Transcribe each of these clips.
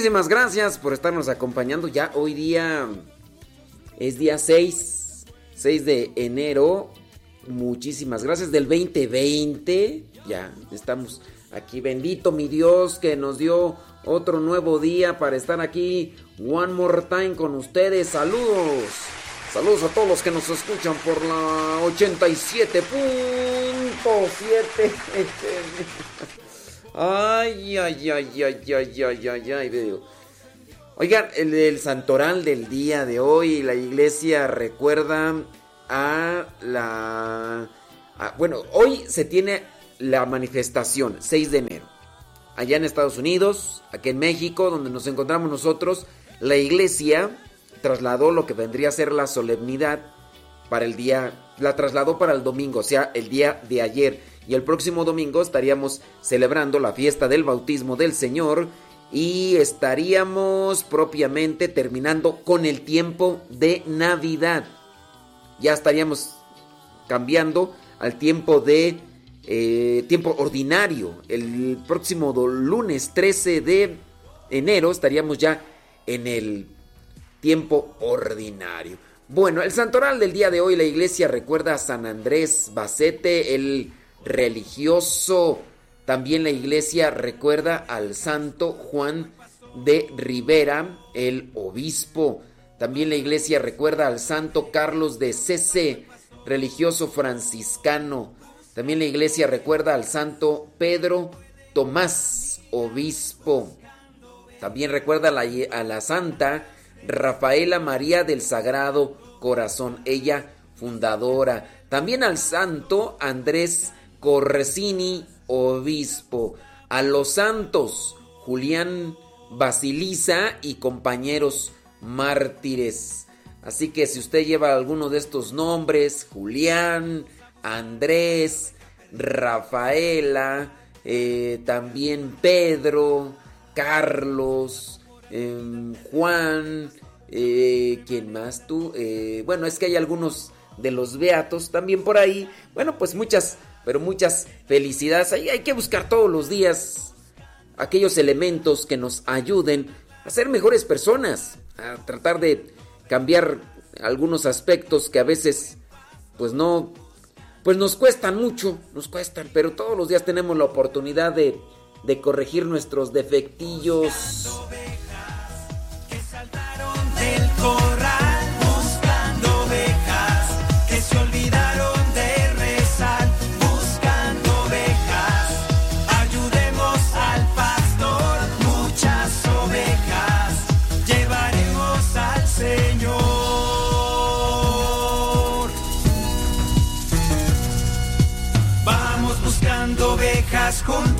Muchísimas gracias por estarnos acompañando. Ya hoy día es día 6, 6 de enero. Muchísimas gracias del 2020. Ya estamos aquí. Bendito mi Dios que nos dio otro nuevo día para estar aquí. One more time con ustedes. Saludos. Saludos a todos los que nos escuchan por la 87.7. Ay, ay, ay, ay, ay, ay, ay, ay, Oigan, el, el santoral del día de hoy, la iglesia recuerda a la... bueno, hoy se tiene la manifestación, 6 de enero. Allá en Estados Unidos, aquí en México, donde nos encontramos nosotros, la iglesia trasladó lo que vendría a ser la solemnidad para el día, la trasladó para el domingo, o sea, el día de ayer. Y el próximo domingo estaríamos celebrando la fiesta del bautismo del Señor y estaríamos propiamente terminando con el tiempo de Navidad. Ya estaríamos cambiando al tiempo de eh, tiempo ordinario. El próximo lunes 13 de enero estaríamos ya en el tiempo ordinario. Bueno, el santoral del día de hoy, la iglesia recuerda a San Andrés Bacete, el religioso. También la iglesia recuerda al santo Juan de Rivera, el obispo. También la iglesia recuerda al santo Carlos de Cece, religioso franciscano. También la iglesia recuerda al santo Pedro Tomás, obispo. También recuerda a la, a la santa Rafaela María del Sagrado Corazón, ella fundadora. También al santo Andrés Corresini, obispo. A los santos Julián Basilisa y compañeros mártires. Así que si usted lleva alguno de estos nombres, Julián, Andrés, Rafaela, eh, también Pedro, Carlos, em, Juan, eh, ¿quién más tú? Eh, bueno, es que hay algunos de los beatos también por ahí. Bueno, pues muchas, pero muchas felicidades. Ahí hay que buscar todos los días aquellos elementos que nos ayuden a ser mejores personas, a tratar de cambiar algunos aspectos que a veces pues no pues nos cuestan mucho, nos cuestan, pero todos los días tenemos la oportunidad de, de corregir nuestros defectillos. junto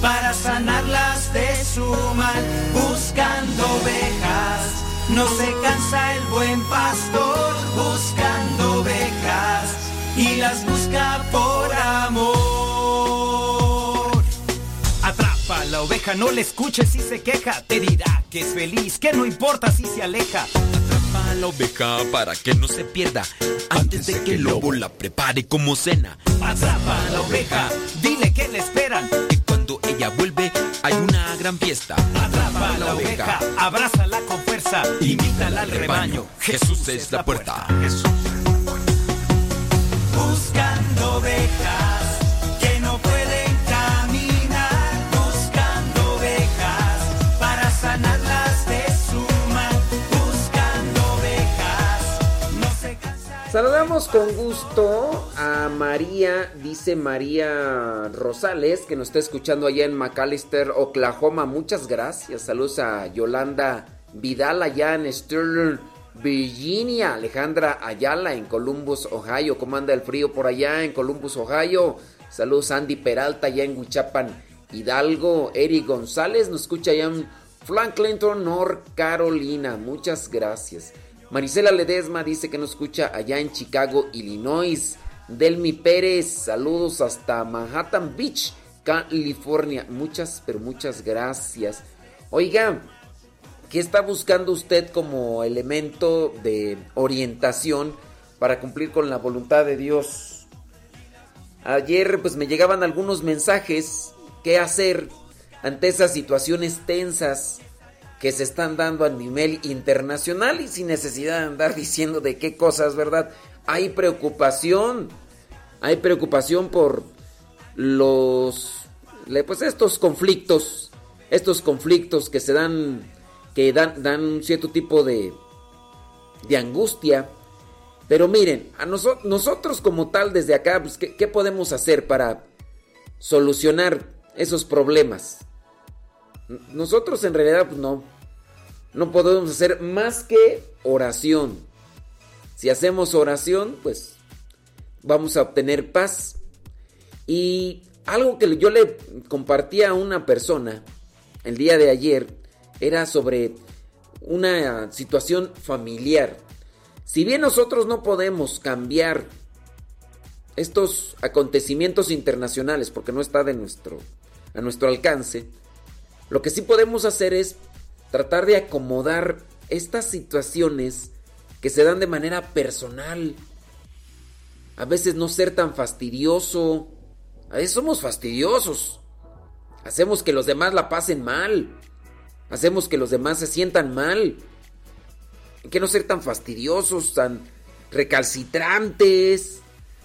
para sanarlas de su mal, buscando ovejas. No se cansa el buen pastor buscando ovejas y las busca por amor. Atrapa la oveja, no le escuches si se queja, te dirá que es feliz, que no importa si se aleja. Atrapa la oveja para que no se pierda antes de que el lobo la prepare como cena. Atrapa la oveja, dile que le esperan ella vuelve, hay una gran fiesta. Atrapa a la oveja, abrázala con fuerza, invítala al rebaño. Jesús es la puerta. Buscando ovejas Saludamos con gusto a María, dice María Rosales, que nos está escuchando allá en McAllister, Oklahoma. Muchas gracias. Saludos a Yolanda Vidal allá en Sterling Virginia, Alejandra Ayala en Columbus, Ohio. ¿Cómo anda el frío por allá en Columbus, Ohio? Saludos Andy Peralta allá en Huichapan, Hidalgo. Eric González nos escucha allá en Franklinton, North Carolina. Muchas gracias. Marisela Ledesma dice que nos escucha allá en Chicago, Illinois. Delmi Pérez, saludos hasta Manhattan Beach, California. Muchas, pero muchas gracias. Oiga, ¿qué está buscando usted como elemento de orientación para cumplir con la voluntad de Dios? Ayer pues me llegaban algunos mensajes, qué hacer ante esas situaciones tensas que se están dando a nivel internacional y sin necesidad de andar diciendo de qué cosas, ¿verdad? Hay preocupación, hay preocupación por los, pues estos conflictos, estos conflictos que se dan, que dan, dan un cierto tipo de, de angustia. Pero miren, a nosotros como tal desde acá, pues, ¿qué, ¿qué podemos hacer para solucionar esos problemas? Nosotros en realidad pues no, no podemos hacer más que oración. Si hacemos oración, pues vamos a obtener paz. Y algo que yo le compartí a una persona el día de ayer era sobre una situación familiar. Si bien nosotros no podemos cambiar estos acontecimientos internacionales porque no está de nuestro a nuestro alcance, lo que sí podemos hacer es tratar de acomodar estas situaciones que se dan de manera personal. A veces no ser tan fastidioso. A veces somos fastidiosos. Hacemos que los demás la pasen mal. Hacemos que los demás se sientan mal. Que no ser tan fastidiosos, tan recalcitrantes,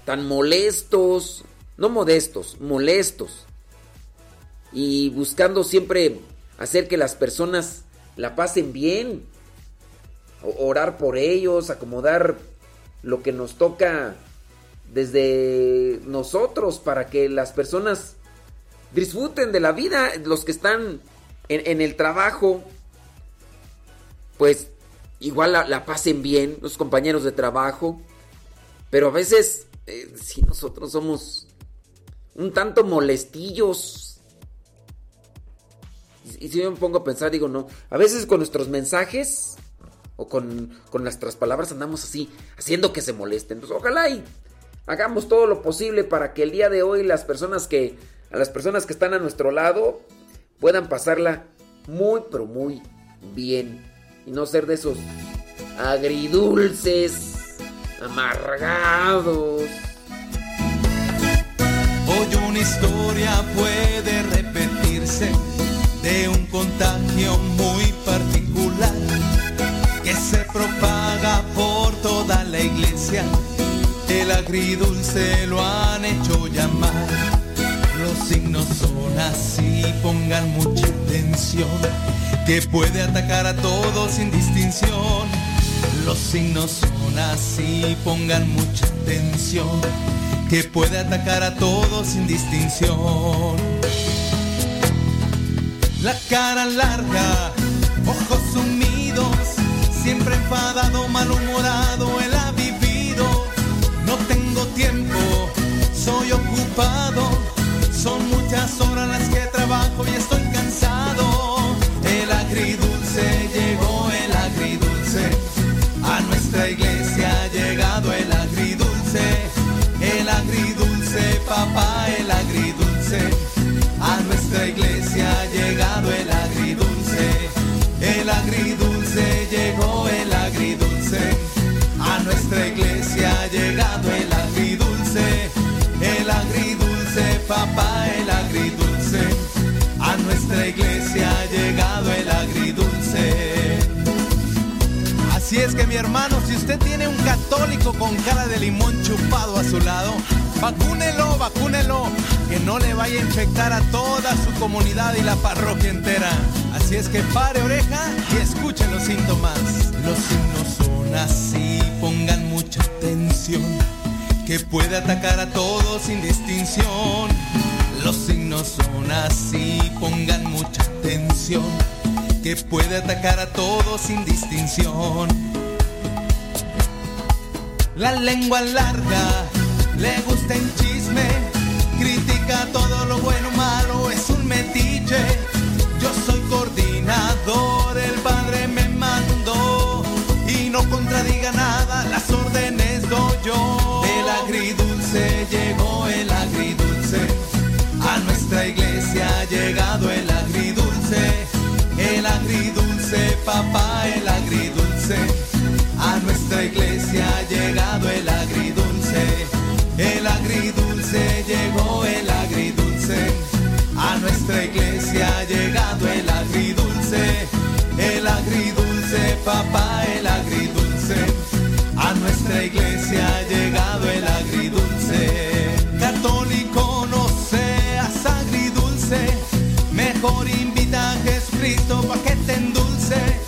tan molestos. No modestos, molestos y buscando siempre hacer que las personas la pasen bien, orar por ellos, acomodar lo que nos toca desde nosotros para que las personas disfruten de la vida, los que están en, el trabajo, pues igual la, pasen bien, los compañeros de trabajo, pero a veces eh, si nosotros somos un tanto molestillos, y si yo me pongo a pensar, digo, no. A veces con nuestros mensajes o con, nuestras palabras andamos así, haciendo que se molesten. Entonces, ojalá y hagamos todo lo posible para que el día de hoy las personas que, a las personas que están a nuestro lado, puedan pasarla muy, pero muy bien. Y no ser de esos agridulces, amargados. Hoy una historia puede repetirse de un contagio muy particular que se propaga por toda la iglesia. El agridulce lo han hecho llamar. Los signos son así, pongan mucha atención, que puede atacar a todos sin distinción. Los signos son así, pongan mucha atención, que puede atacar a todos sin distinción la cara larga, ojos sumidos, siempre enfadado, malhumorado, él ha vivido. No tengo tiempo, soy ocupado, son muchas horas las que trabajo y estoy cansado. El agridulce llegó, el agridulce, a nuestra iglesia ha llegado el agridulce, el agridulce, papá, el agridulce, a nuestra iglesia llegado el agridulce, el agridulce, papá, el agridulce, a nuestra iglesia ha llegado el agridulce. Así es que mi hermano, si usted tiene un católico con cara de limón chupado a su lado, vacúnelo, vacúnelo, que no le vaya a infectar a toda su comunidad y la parroquia entera. Así es que pare oreja y escuche los síntomas. Los signos son así, pongan atención, que puede atacar a todos sin distinción. Los signos son así, pongan mucha atención, que puede atacar a todos sin distinción. La lengua larga, le gusta el chisme, critica todo yo. El agridulce llegó, el agridulce. A nuestra iglesia ha llegado el agridulce. El agridulce, papá, el agridulce. A nuestra iglesia ha llegado el agridulce. El agridulce llegó, el agridulce. A nuestra iglesia ha llegado el agridulce. El agridulce, papá, el por invitar a Jesucristo que te endulce.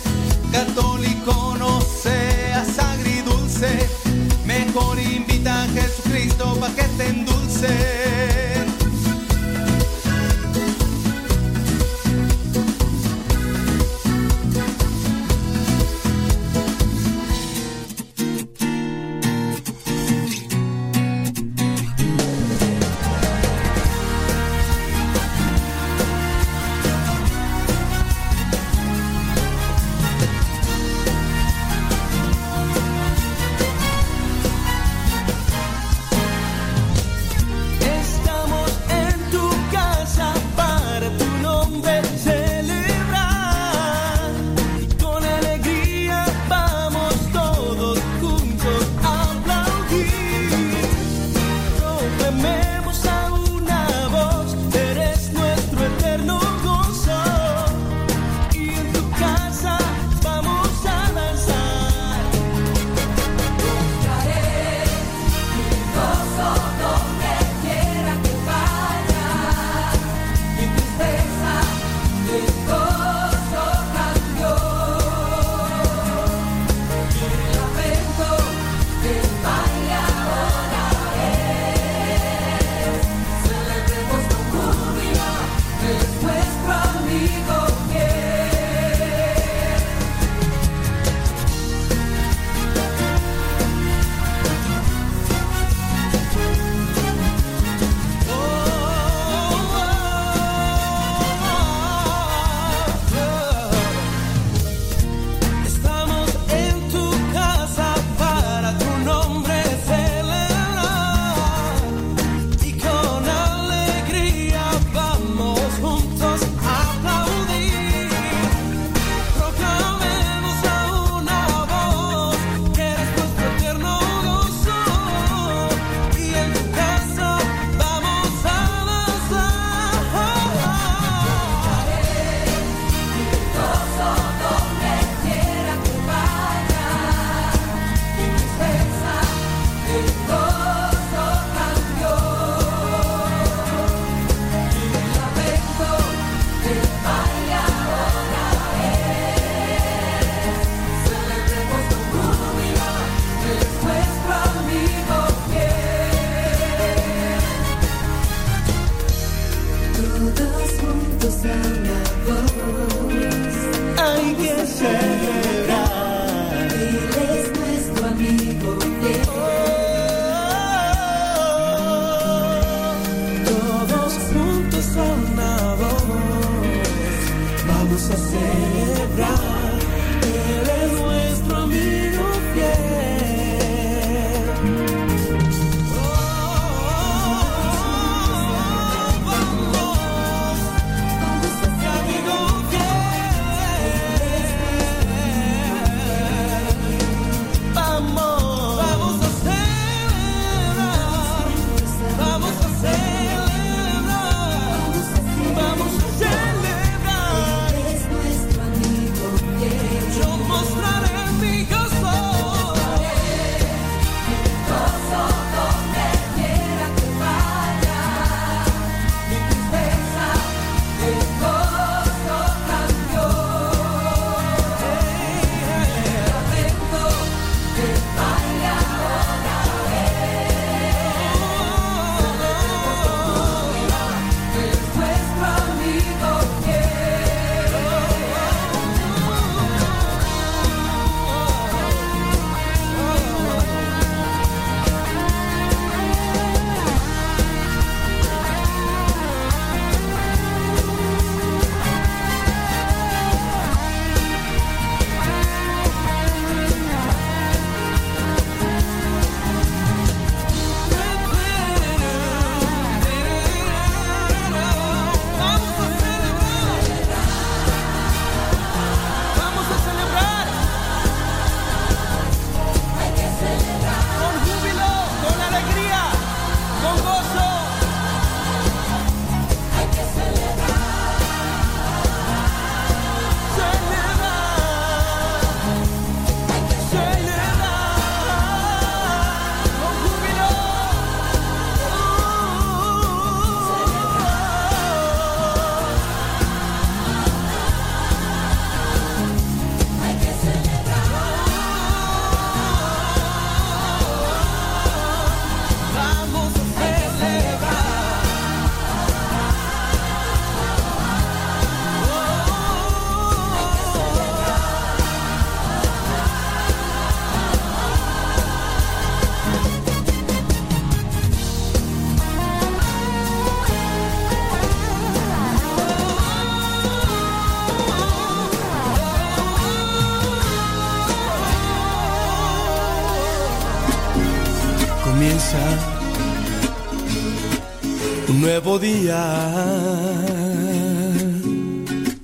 Nuevo día,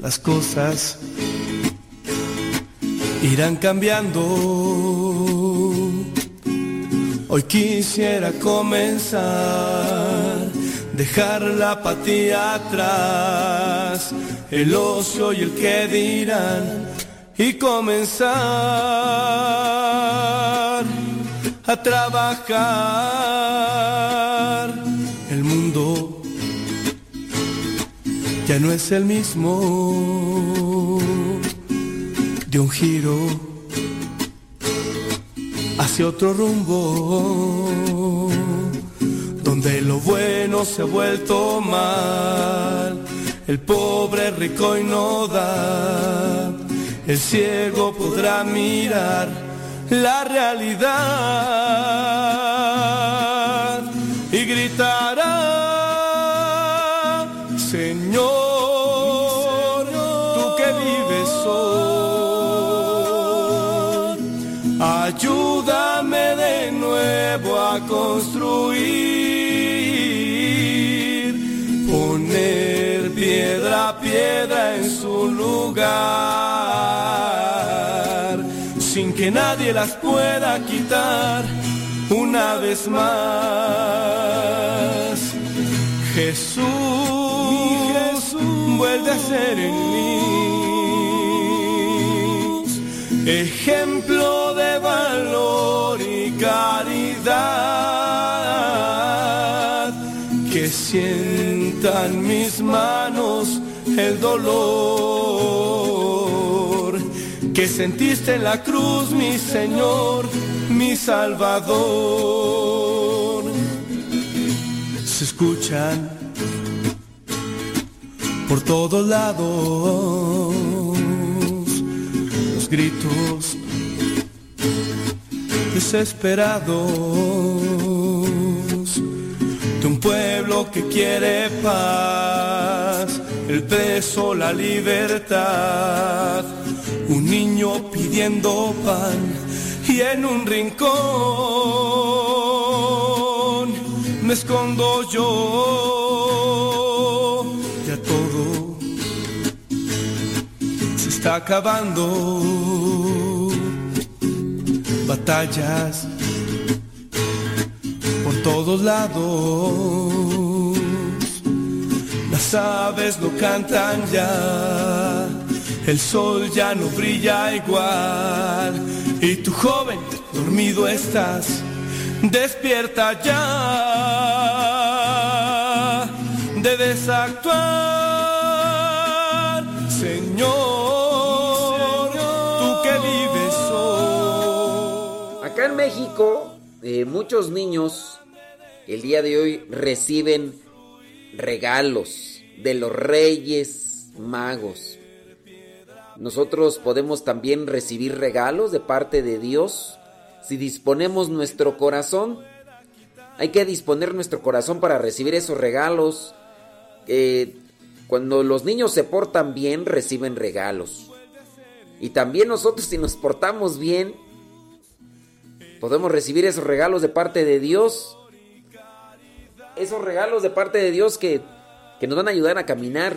las cosas irán cambiando. Hoy quisiera comenzar, dejar la apatía atrás, el ocio y el que dirán, y comenzar a trabajar. No es el mismo de un giro hacia otro rumbo, donde lo bueno se ha vuelto mal, el pobre rico y no da, el ciego podrá mirar la realidad sin que nadie las pueda quitar una vez más. Jesús, vuelve a ser en mí. Ejemplo de valor y caridad, que sientan mis manos el dolor que sentiste en la cruz, mi Señor, mi Salvador. Se escuchan por todos lados los gritos desesperados de un pueblo que quiere paz, el preso la libertad, un niño pidiendo pan y en un rincón me escondo yo, ya todo se está acabando. Batallas por todos lados. Las aves no cantan ya, el sol ya no brilla igual. Y tu joven, dormido estás, despierta ya. Debes actuar, Señor, tú que vives hoy. Acá en México, eh, muchos niños el día de hoy reciben regalos de los reyes magos. Nosotros podemos también recibir regalos de parte de Dios si disponemos nuestro corazón. Hay que disponer nuestro corazón para recibir esos regalos. Eh, cuando los niños se portan bien, reciben regalos. Y también nosotros si nos portamos bien, podemos recibir esos regalos de parte de Dios. Esos regalos de parte de Dios que, que nos van a ayudar a caminar.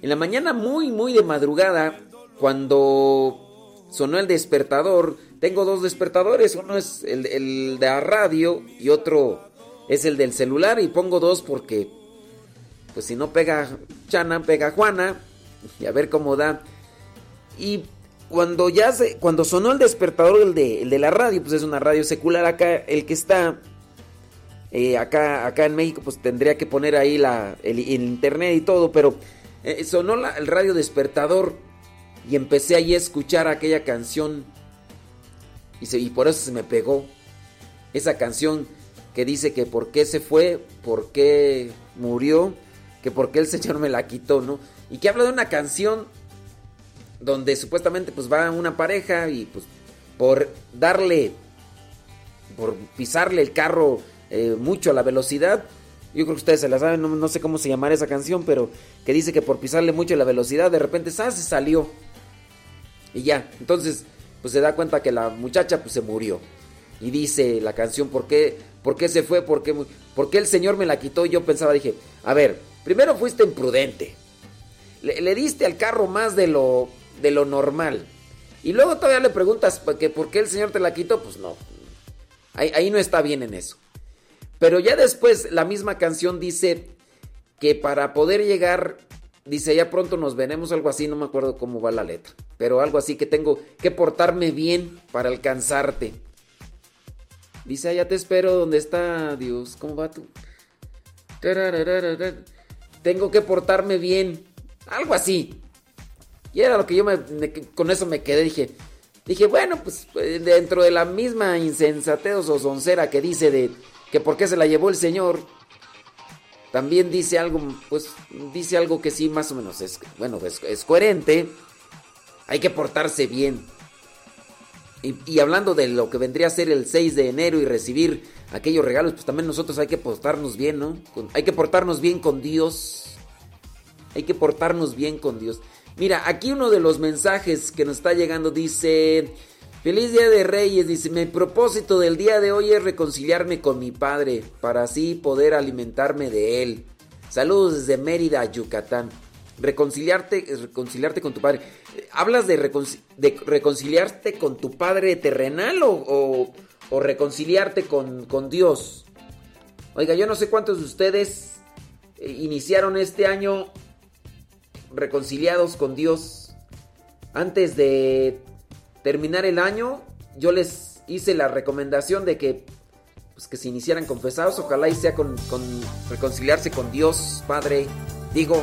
En la mañana muy, muy de madrugada, cuando sonó el despertador, tengo dos despertadores, uno es el, de la radio y otro es el del celular y pongo dos porque, pues si no pega Chana, pega Juana y a ver cómo da. Y cuando ya se, cuando sonó el despertador, el de, el de la radio, pues es una radio secular acá, el que está eh, acá, acá en México, pues tendría que poner ahí la, el internet y todo, pero eh, sonó el radio despertador y empecé ahí a escuchar aquella canción y por eso se me pegó esa canción que dice que por qué se fue, por qué murió, que por qué el Señor me la quitó, ¿no? Y que habla de una canción donde supuestamente pues va una pareja y pues por darle, por pisarle el carro eh, mucho a la velocidad, yo creo que ustedes se la saben, no, no sé cómo se llamará esa canción, pero que dice que por pisarle mucho la velocidad, de repente se salió. Y ya, entonces pues se da cuenta que la muchacha pues se murió. Y dice la canción, ¿por qué, ¿Por qué se fue? ¿Por qué, por qué el Señor me la quitó? Y yo pensaba, dije, a ver, primero fuiste imprudente. Le, le diste al carro más de lo, de lo normal. Y luego todavía le preguntas ¿por qué, por qué el Señor te la quitó. Pues no. Ahí, ahí no está bien en eso. Pero ya después la misma canción dice que para poder llegar, dice ya pronto nos veremos, algo así, no me acuerdo cómo va la letra. Pero algo así que tengo que portarme bien para alcanzarte. Dice, allá te espero donde está Dios. ¿Cómo va tú? Tengo que portarme bien. Algo así. Y era lo que yo me, me- con eso me quedé. Dije, dije, bueno, pues eh, dentro de la misma insensatez o soncera que dice de que por qué se la llevó el Señor, también dice algo, pues dice algo que sí, más o menos es, bueno, es, es coherente. Hay que portarse bien. Y, hablando de lo que vendría a ser el 6 de enero y recibir aquellos regalos, pues también nosotros hay que portarnos bien, ¿no? Hay que portarnos bien con Dios. Hay que portarnos bien con Dios. Mira, aquí uno de los mensajes que nos está llegando dice, feliz día de Reyes, dice, mi propósito del día de hoy es reconciliarme con mi padre para así poder alimentarme de él. Saludos desde Mérida, Yucatán. Reconciliarte, reconciliarte con tu padre. ¿Hablas de, reconci- de reconciliarte con tu padre terrenal o reconciliarte con, con Dios? Oiga, yo no sé cuántos de ustedes eh, iniciaron este año reconciliados con Dios. Antes de terminar el año, yo les hice la recomendación de que, pues, que se iniciaran confesados. Ojalá y sea con, con reconciliarse con Dios, Padre. Digo,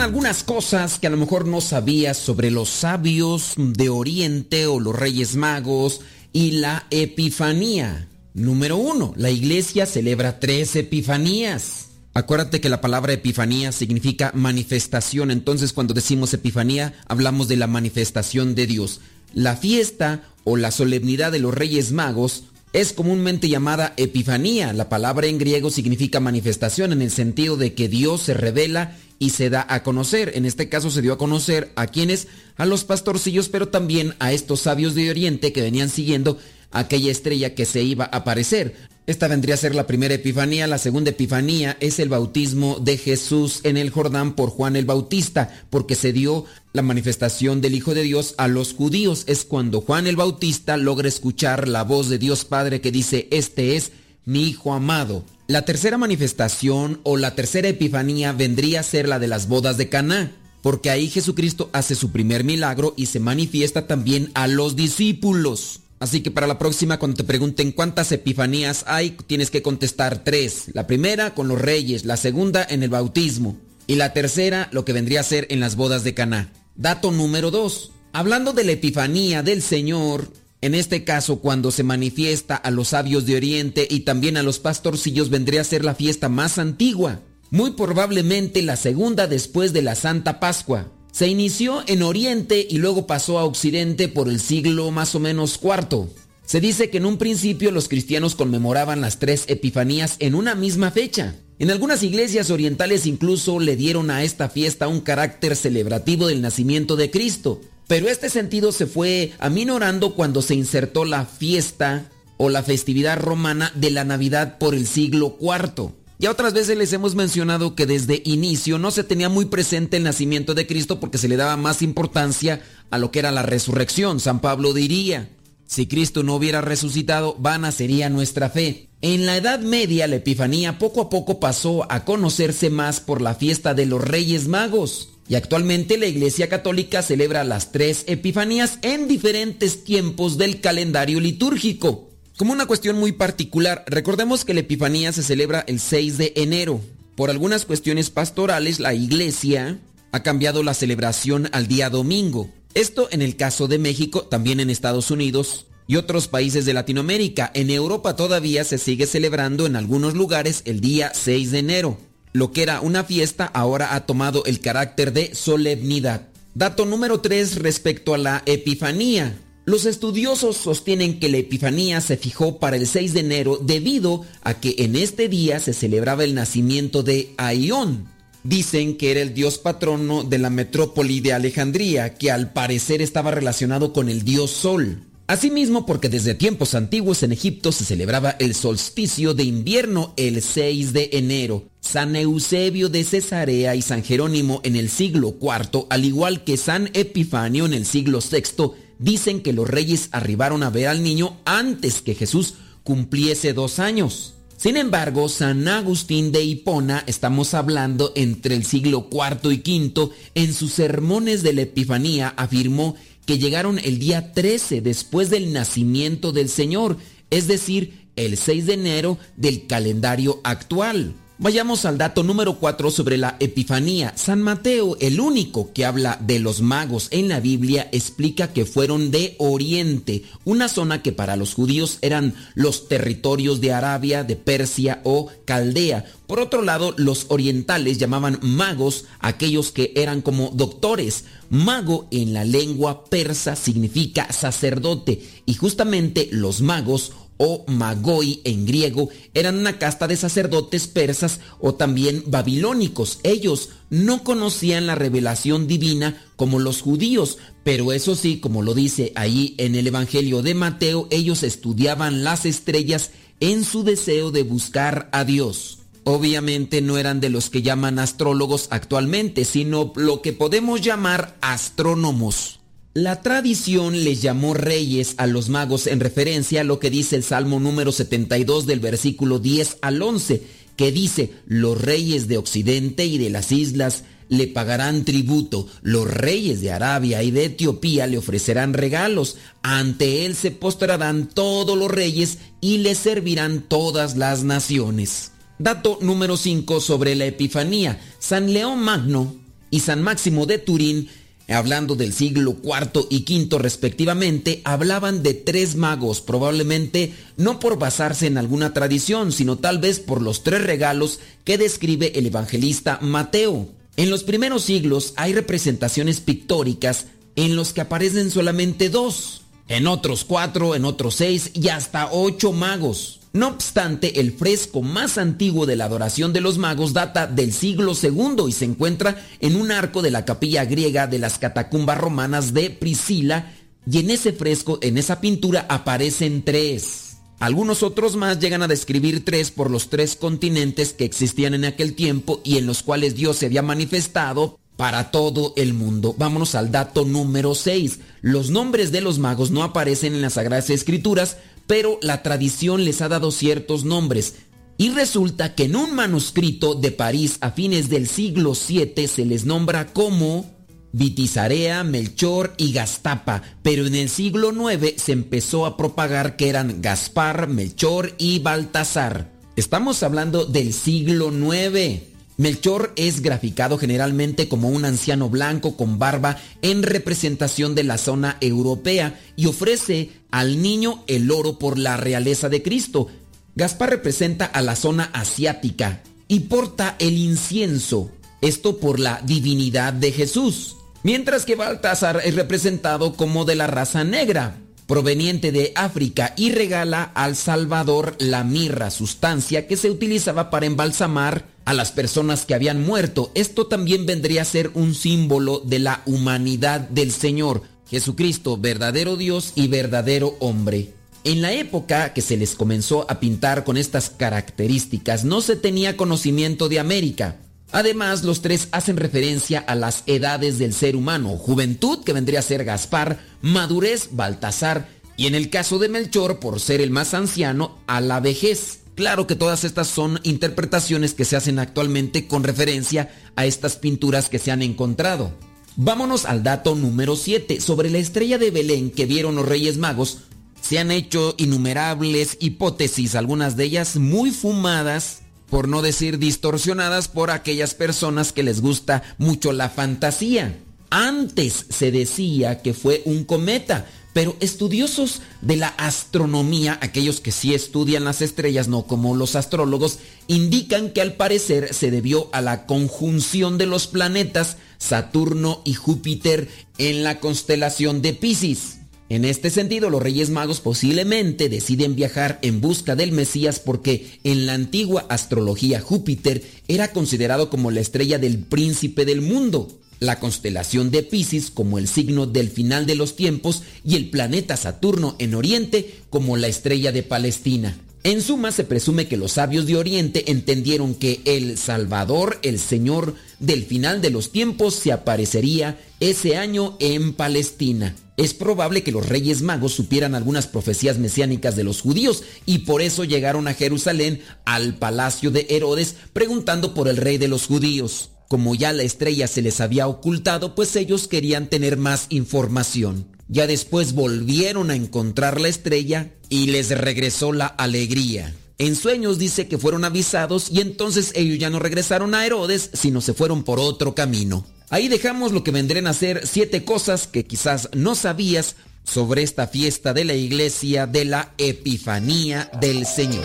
algunas cosas que a lo mejor no sabías sobre los sabios de Oriente o los Reyes Magos y la Epifanía. Número uno, la iglesia celebra tres Epifanías. Acuérdate que la palabra Epifanía significa manifestación, entonces cuando decimos Epifanía hablamos de la manifestación de Dios. La fiesta o la solemnidad de los Reyes Magos es comúnmente llamada Epifanía. La palabra en griego significa manifestación en el sentido de que Dios se revela y se da a conocer. En este caso se dio a conocer a quienes, a los pastorcillos, pero también a estos sabios de Oriente que venían siguiendo aquella estrella que se iba a aparecer. Esta vendría a ser la primera epifanía. La segunda epifanía es el bautismo de Jesús en el Jordán por Juan el Bautista, porque se dio la manifestación del Hijo de Dios a los judíos. Es cuando Juan el Bautista logra escuchar la voz de Dios Padre que dice, este es mi Hijo amado. La tercera manifestación o la tercera epifanía vendría a ser la de las bodas de Caná, porque ahí Jesucristo hace su primer milagro y se manifiesta también a los discípulos. Así que para la próxima, cuando te pregunten cuántas epifanías hay, tienes que contestar tres. La primera con los reyes, la segunda en el bautismo y la tercera lo que vendría a ser en las bodas de Caná. Dato número dos. Hablando de la epifanía del Señor, en este caso cuando se manifiesta a los sabios de Oriente y también a los pastorcillos vendría a ser la fiesta más antigua. Muy probablemente la segunda después de la Santa Pascua. Se inició en Oriente y luego pasó a Occidente por el siglo más o menos cuarto. Se dice que en un principio los cristianos conmemoraban las tres epifanías en una misma fecha. En algunas iglesias orientales incluso le dieron a esta fiesta un carácter celebrativo del nacimiento de Cristo. Pero este sentido se fue aminorando cuando se insertó la fiesta o la festividad romana de la Navidad por el siglo IV. Ya otras veces les hemos mencionado que desde inicio no se tenía muy presente el nacimiento de Cristo porque se le daba más importancia a lo que era la resurrección. San Pablo diría, si Cristo no hubiera resucitado, vana sería nuestra fe. En la Edad Media la Epifanía poco a poco pasó a conocerse más por la fiesta de los Reyes Magos. Y actualmente la Iglesia Católica celebra las tres Epifanías en diferentes tiempos del calendario litúrgico. Como una cuestión muy particular, recordemos que la Epifanía se celebra el 6 de enero. Por algunas cuestiones pastorales, la iglesia ha cambiado la celebración al día domingo. Esto en el caso de México, también en Estados Unidos y otros países de Latinoamérica. En Europa todavía se sigue celebrando en algunos lugares el día 6 de enero. Lo que era una fiesta ahora ha tomado el carácter de solemnidad. Dato número 3 respecto a la Epifanía. Los estudiosos sostienen que la Epifanía se fijó para el 6 de enero debido a que en este día se celebraba el nacimiento de Aión. Dicen que era el dios patrono de la metrópoli de Alejandría, que al parecer estaba relacionado con el dios Sol. Asimismo, porque desde tiempos antiguos en Egipto se celebraba el solsticio de invierno el 6 de enero. San Eusebio de Cesarea y San Jerónimo en el siglo IV, al igual que San Epifanio en el siglo VI, dicen que los reyes arribaron a ver al niño antes que Jesús cumpliese dos años. Sin embargo, San Agustín de Hipona, estamos hablando entre el siglo IV y V, en sus sermones de la Epifanía afirmó que llegaron el día 13 después del nacimiento del Señor, es decir, el 6 de enero del calendario actual. Vayamos al dato número 4 sobre la Epifanía. San Mateo, el único que habla de los magos en la Biblia, explica que fueron de Oriente, una zona que para los judíos eran los territorios de Arabia, de Persia o Caldea. Por otro lado, los orientales llamaban magos aquellos que eran como doctores. Mago en la lengua persa significa sacerdote y justamente los magos o magoi en griego eran una casta de sacerdotes persas o también babilónicos. Ellos no conocían la revelación divina como los judíos, pero eso sí, como lo dice ahí en el Evangelio de Mateo, ellos estudiaban las estrellas en su deseo de buscar a Dios. Obviamente no eran de los que llaman astrólogos actualmente, sino lo que podemos llamar astrónomos. La tradición les llamó reyes a los magos en referencia a lo que dice el Salmo número 72 del versículo 10 al 11, que dice, los reyes de Occidente y de las islas le pagarán tributo, los reyes de Arabia y de Etiopía le ofrecerán regalos, ante él se postrarán todos los reyes y le servirán todas las naciones. Dato número 5 sobre la Epifanía. San León Magno y San Máximo de Turín, hablando del siglo IV y V respectivamente, hablaban de tres magos, probablemente no por basarse en alguna tradición, sino tal vez por los tres regalos que describe el evangelista Mateo. En los primeros siglos hay representaciones pictóricas en los que aparecen solamente dos, en otros cuatro, en otros seis y hasta ocho magos. No obstante, el fresco más antiguo de la adoración de los magos data del siglo II y se encuentra en un arco de la capilla griega de las catacumbas romanas de Priscila y en ese fresco, en esa pintura, aparecen tres. Algunos otros más llegan a describir tres por los tres continentes que existían en aquel tiempo y en los cuales Dios se había manifestado para todo el mundo. Vámonos al dato número 6. Los nombres de los magos no aparecen en las Sagradas Escrituras, pero la tradición les ha dado ciertos nombres. Y resulta que en un manuscrito de París a fines del siglo VII se les nombra como Vitizarea, Melchor y Gastapa, pero en el siglo IX se empezó a propagar que eran Gaspar, Melchor y Baltasar. Estamos hablando del siglo IX. Melchor es graficado generalmente como un anciano blanco con barba en representación de la zona europea y ofrece al niño el oro por la realeza de Cristo. Gaspar representa a la zona asiática y porta el incienso, esto por la divinidad de Jesús. Mientras que Baltasar es representado como de la raza negra, proveniente de África y regala al Salvador la mirra, sustancia que se utilizaba para embalsamar a las personas que habían muerto. Esto también vendría a ser un símbolo de la humanidad del Señor, Jesucristo, verdadero Dios y verdadero hombre. En la época que se les comenzó a pintar con estas características, no se tenía conocimiento de América. Además, los tres hacen referencia a las edades del ser humano, juventud, que vendría a ser Gaspar, madurez, Baltasar, y en el caso de Melchor, por ser el más anciano, a la vejez. Claro que todas estas son interpretaciones que se hacen actualmente con referencia a estas pinturas que se han encontrado. Vámonos al dato número 7. Sobre la estrella de Belén que vieron los Reyes Magos, se han hecho innumerables hipótesis, algunas de ellas muy fumadas, por no decir distorsionadas por aquellas personas que les gusta mucho la fantasía. Antes se decía que fue un cometa, pero estudiosos de la astronomía, aquellos que sí estudian las estrellas, no como los astrólogos, indican que al parecer se debió a la conjunción de los planetas Saturno y Júpiter en la constelación de Pisces. En este sentido, los Reyes Magos posiblemente deciden viajar en busca del Mesías porque en la antigua astrología Júpiter era considerado como la estrella del príncipe del mundo, la constelación de Pisces como el signo del final de los tiempos y el planeta Saturno en Oriente como la estrella de Palestina. En suma, se presume que los sabios de Oriente entendieron que el Salvador, el Señor del final de los tiempos, se aparecería ese año en Palestina. Es probable que los reyes magos supieran algunas profecías mesiánicas de los judíos y por eso llegaron a Jerusalén al palacio de Herodes preguntando por el rey de los judíos. Como ya la estrella se les había ocultado, pues ellos querían tener más información. Ya después volvieron a encontrar la estrella y les regresó la alegría. En sueños dice que fueron avisados y entonces ellos ya no regresaron a Herodes, sino se fueron por otro camino. Ahí dejamos lo que vendrían a ser siete cosas que quizás no sabías sobre esta fiesta de la iglesia de la Epifanía del Señor.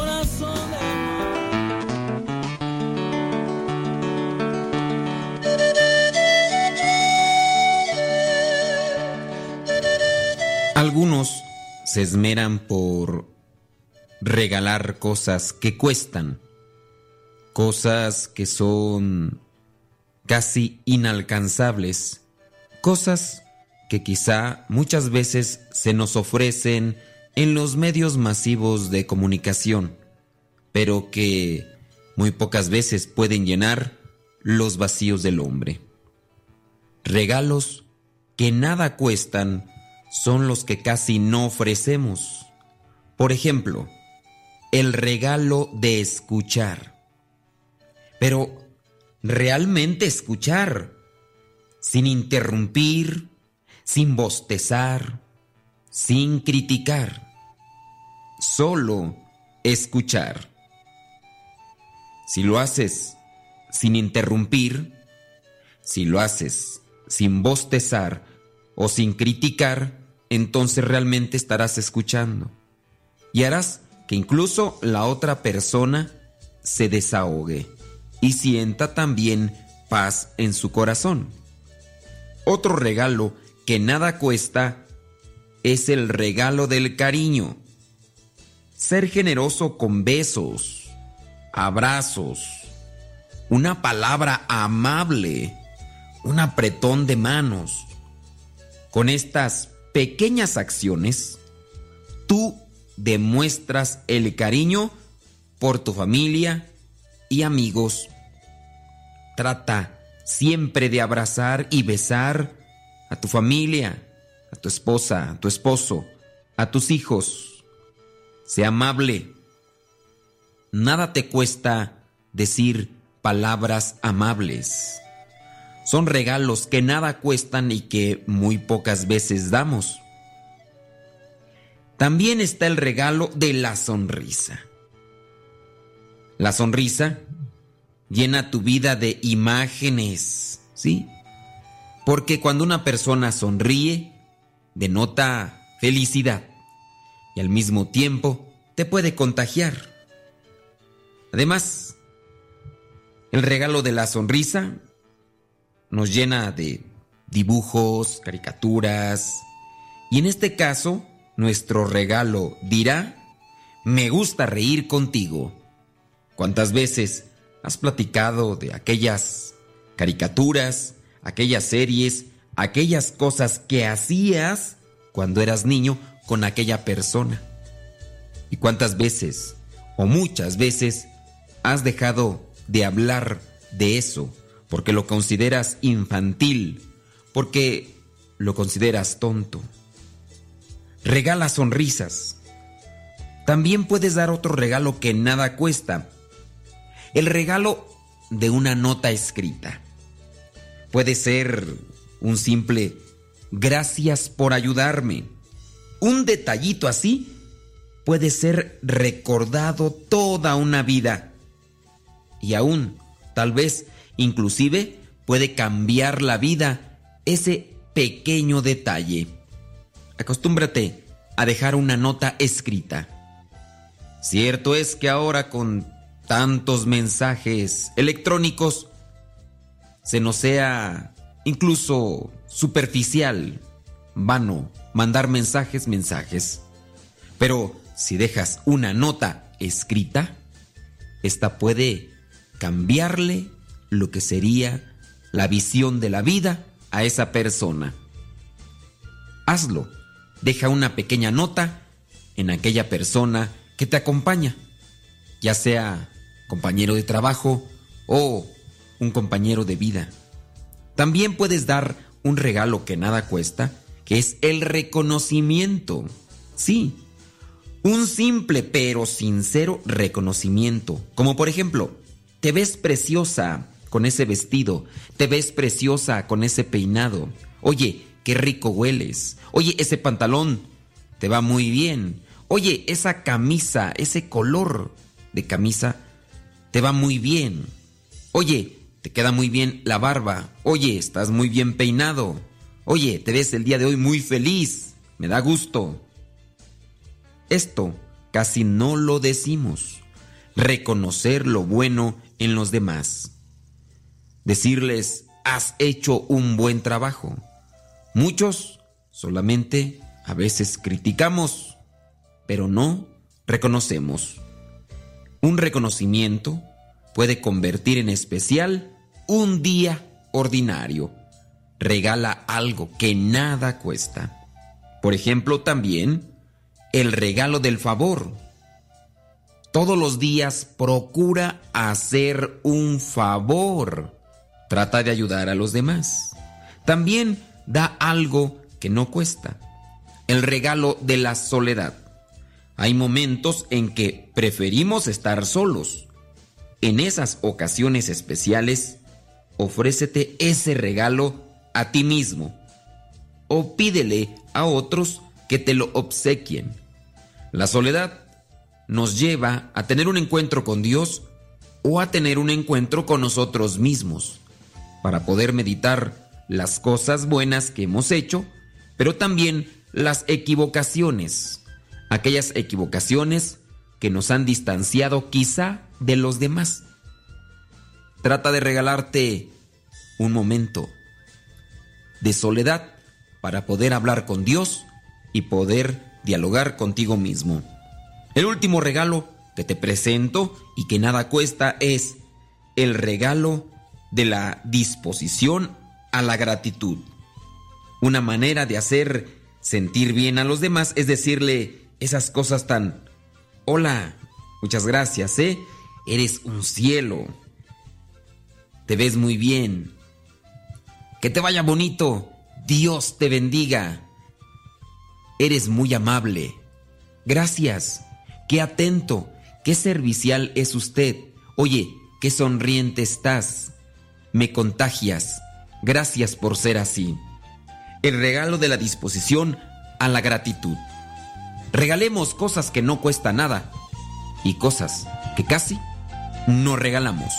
se esmeran por regalar cosas que cuestan, cosas que son casi inalcanzables, cosas que quizá muchas veces se nos ofrecen en los medios masivos de comunicación, pero que muy pocas veces pueden llenar los vacíos del hombre. Regalos que nada cuestan son los que casi no ofrecemos. Por ejemplo, el regalo de escuchar. Pero, realmente escuchar, sin interrumpir, sin bostezar, sin criticar, solo escuchar. Si lo haces sin interrumpir, si lo haces sin bostezar o sin criticar, entonces realmente estarás escuchando. Y harás que incluso la otra persona se desahogue y sienta también paz en su corazón. Otro regalo que nada cuesta es el regalo del cariño. Ser generoso con besos, abrazos, una palabra amable, un apretón de manos. Con estas pequeñas acciones, tú demuestras el cariño por tu familia y amigos. Trata siempre de abrazar y besar a tu familia, a tu esposa, a tu esposo, a tus hijos. Sea amable. Nada te cuesta decir palabras amables. Son regalos que nada cuestan y que muy pocas veces damos. También está el regalo de la sonrisa. La sonrisa llena tu vida de imágenes, ¿sí? Porque cuando una persona sonríe, denota felicidad y al mismo tiempo te puede contagiar. Además, el regalo de la sonrisa nos llena de dibujos, caricaturas, y en este caso, nuestro regalo dirá, me gusta reír contigo. ¿Cuántas veces has platicado de aquellas caricaturas, aquellas series, aquellas cosas que hacías cuando eras niño con aquella persona? ¿Y cuántas veces, o muchas veces, has dejado de hablar de eso porque lo consideras infantil, porque lo consideras tonto? Regala sonrisas. También puedes dar otro regalo que nada cuesta. El regalo de una nota escrita. Puede ser un simple gracias por ayudarme. Un detallito así puede ser recordado toda una vida. Y aún, tal vez, inclusive, puede cambiar la vida ese pequeño detalle. Acostúmbrate a dejar una nota escrita. Cierto es que ahora con tantos mensajes electrónicos se nos sea incluso superficial, vano, mandar mensajes, mensajes. Pero si dejas una nota escrita, esta puede cambiarle lo que sería la visión de la vida a esa persona. Hazlo. Deja una pequeña nota en aquella persona que te acompaña, ya sea compañero de trabajo o un compañero de vida. También puedes dar un regalo que nada cuesta, que es el reconocimiento. Sí, un simple pero sincero reconocimiento. Como por ejemplo, te ves preciosa con ese vestido. Te ves preciosa con ese peinado. Oye, qué rico hueles. Oye, ese pantalón te va muy bien. Oye, esa camisa, ese color de camisa te va muy bien. Oye, te queda muy bien la barba. Oye, estás muy bien peinado. Oye, te ves el día de hoy muy feliz. Me da gusto. Esto casi no lo decimos. Reconocer lo bueno en los demás. Decirles, has hecho un buen trabajo. Muchos solamente a veces criticamos, pero no reconocemos. Un reconocimiento puede convertir en especial un día ordinario. Regala algo que nada cuesta. Por ejemplo, también el regalo del favor. Todos los días procura hacer un favor. Trata de ayudar a los demás. También da algo que no cuesta. El regalo de la soledad. Hay momentos en que preferimos estar solos. En esas ocasiones especiales, ofrécete ese regalo a ti mismo o pídele a otros que te lo obsequien. La soledad nos lleva a tener un encuentro con Dios o a tener un encuentro con nosotros mismos, para poder meditar las cosas buenas que hemos hecho, pero también las equivocaciones, aquellas equivocaciones que nos han distanciado quizá de los demás. Trata de regalarte un momento de soledad para poder hablar con Dios y poder dialogar contigo mismo. El último regalo que te presento y que nada cuesta es el regalo de la disposición a la gratitud. Una manera de hacer sentir bien a los demás es decirle esas cosas tan, hola, muchas gracias, ¿eh? Eres un cielo. Te ves muy bien. Que te vaya bonito. Dios te bendiga. Eres muy amable. Gracias. Qué atento. Qué servicial es usted. Oye, qué sonriente estás. Me contagias. Gracias por ser así. El regalo de la disposición a la gratitud. Regalemos cosas que no cuesta nada y cosas que casi no regalamos.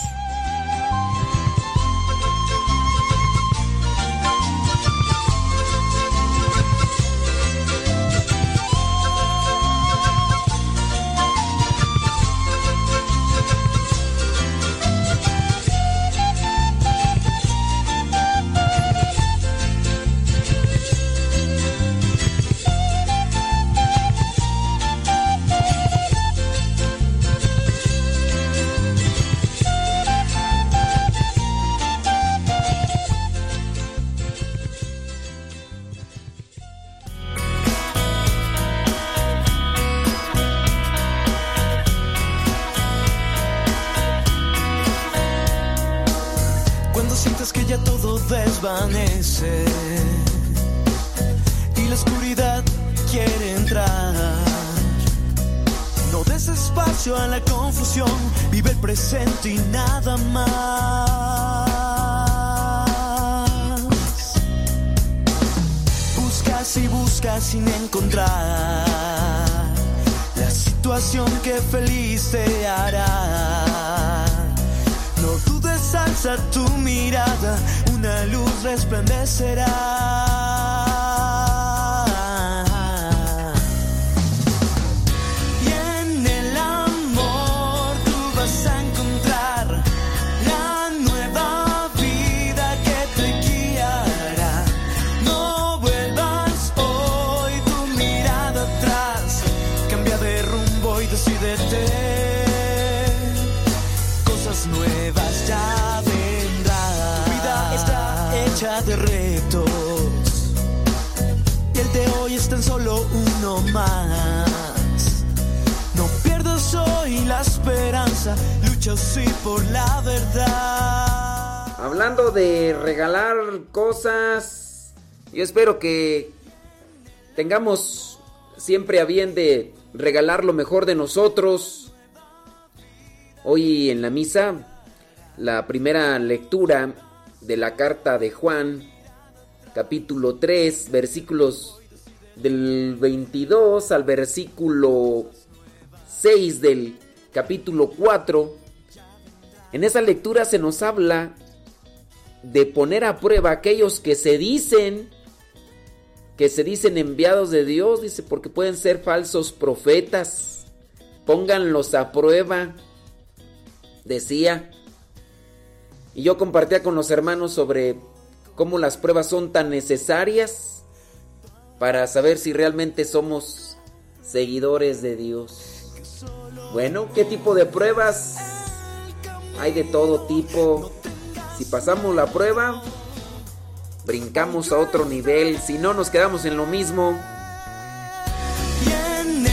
Espero que tengamos siempre a bien de regalar lo mejor de nosotros. Hoy en la misa la primera lectura de la carta de Juan, capítulo 3, versículos del 22 al versículo 6 del capítulo 4. En esa lectura se nos habla de poner a prueba aquellos que se dicen que se dicen enviados de Dios, dice, porque pueden ser falsos profetas. Pónganlos a prueba, decía. Y yo compartía con los hermanos sobre cómo las pruebas son tan necesarias para saber si realmente somos seguidores de Dios. Bueno, ¿qué tipo de pruebas? Hay de todo tipo. Si pasamos la prueba, brincamos a otro nivel. Si no, nos quedamos en lo mismo. Y en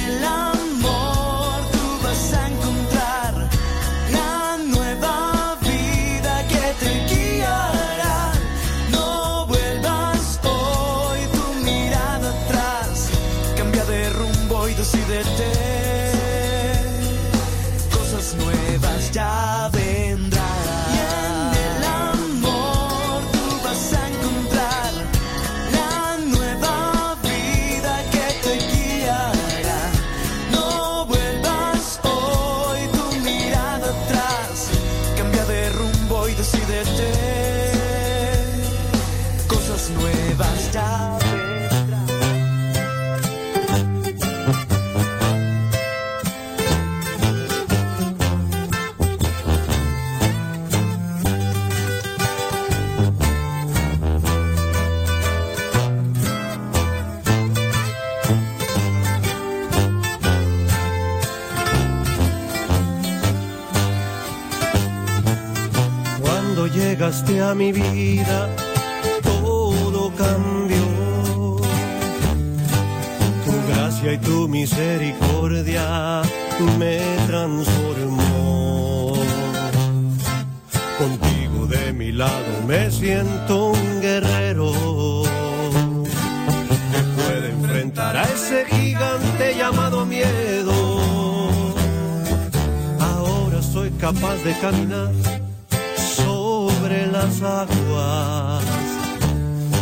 llegaste a mi vida, todo cambió. Tu gracia y tu misericordia me transformó. Contigo de mi lado me siento un guerrero que puede enfrentar a ese gigante llamado miedo. Ahora soy capaz de caminar las aguas,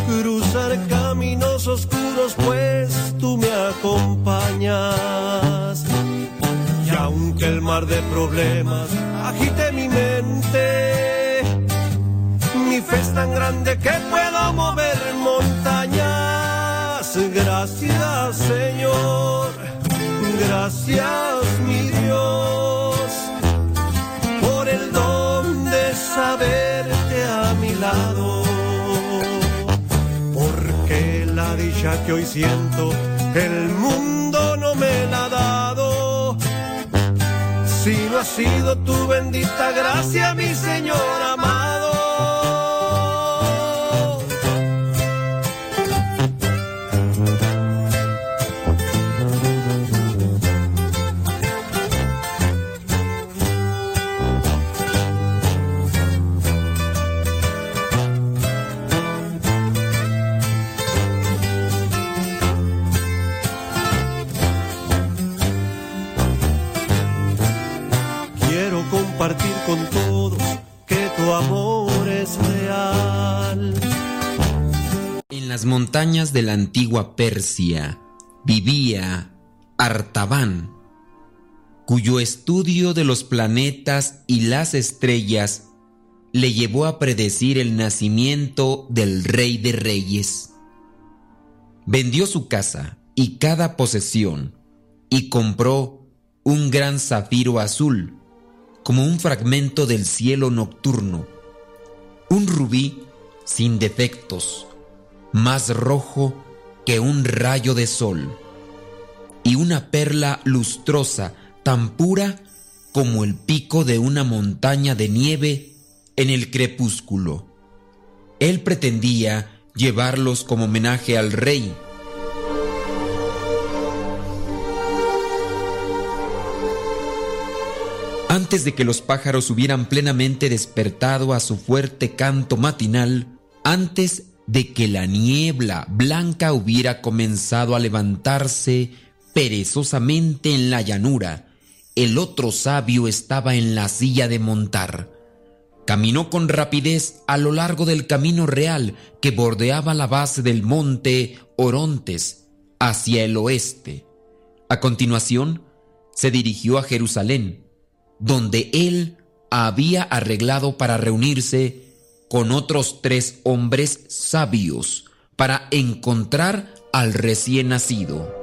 cruzar caminos oscuros, pues tú me acompañas. Y aunque el mar de problemas agite mi mente, mi fe es tan grande que puedo mover montañas. Gracias, Señor. Gracias, mi Dios por el don de mi Porque la dicha que hoy siento, el mundo no me la ha dado. Si no ha sido tu bendita gracia, mi Señor amado. Las montañas de la antigua Persia vivía Artaban, cuyo estudio de los planetas y las estrellas le llevó a predecir el nacimiento del Rey de Reyes. Vendió su casa y cada posesión y compró un gran zafiro azul, como un fragmento del cielo nocturno, un rubí sin defectos, más rojo que un rayo de sol, y una perla lustrosa tan pura como el pico de una montaña de nieve en el crepúsculo. Él pretendía llevarlos como homenaje al rey. Antes de que los pájaros hubieran plenamente despertado a su fuerte canto matinal, antes de que la niebla blanca hubiera comenzado a levantarse perezosamente en la llanura, el otro sabio estaba en la silla de montar, caminó con rapidez a lo largo del camino real que bordeaba la base del monte Orontes hacia el oeste. A continuación, se dirigió a Jerusalén, donde él había arreglado para reunirse con otros tres hombres sabios para encontrar al recién nacido.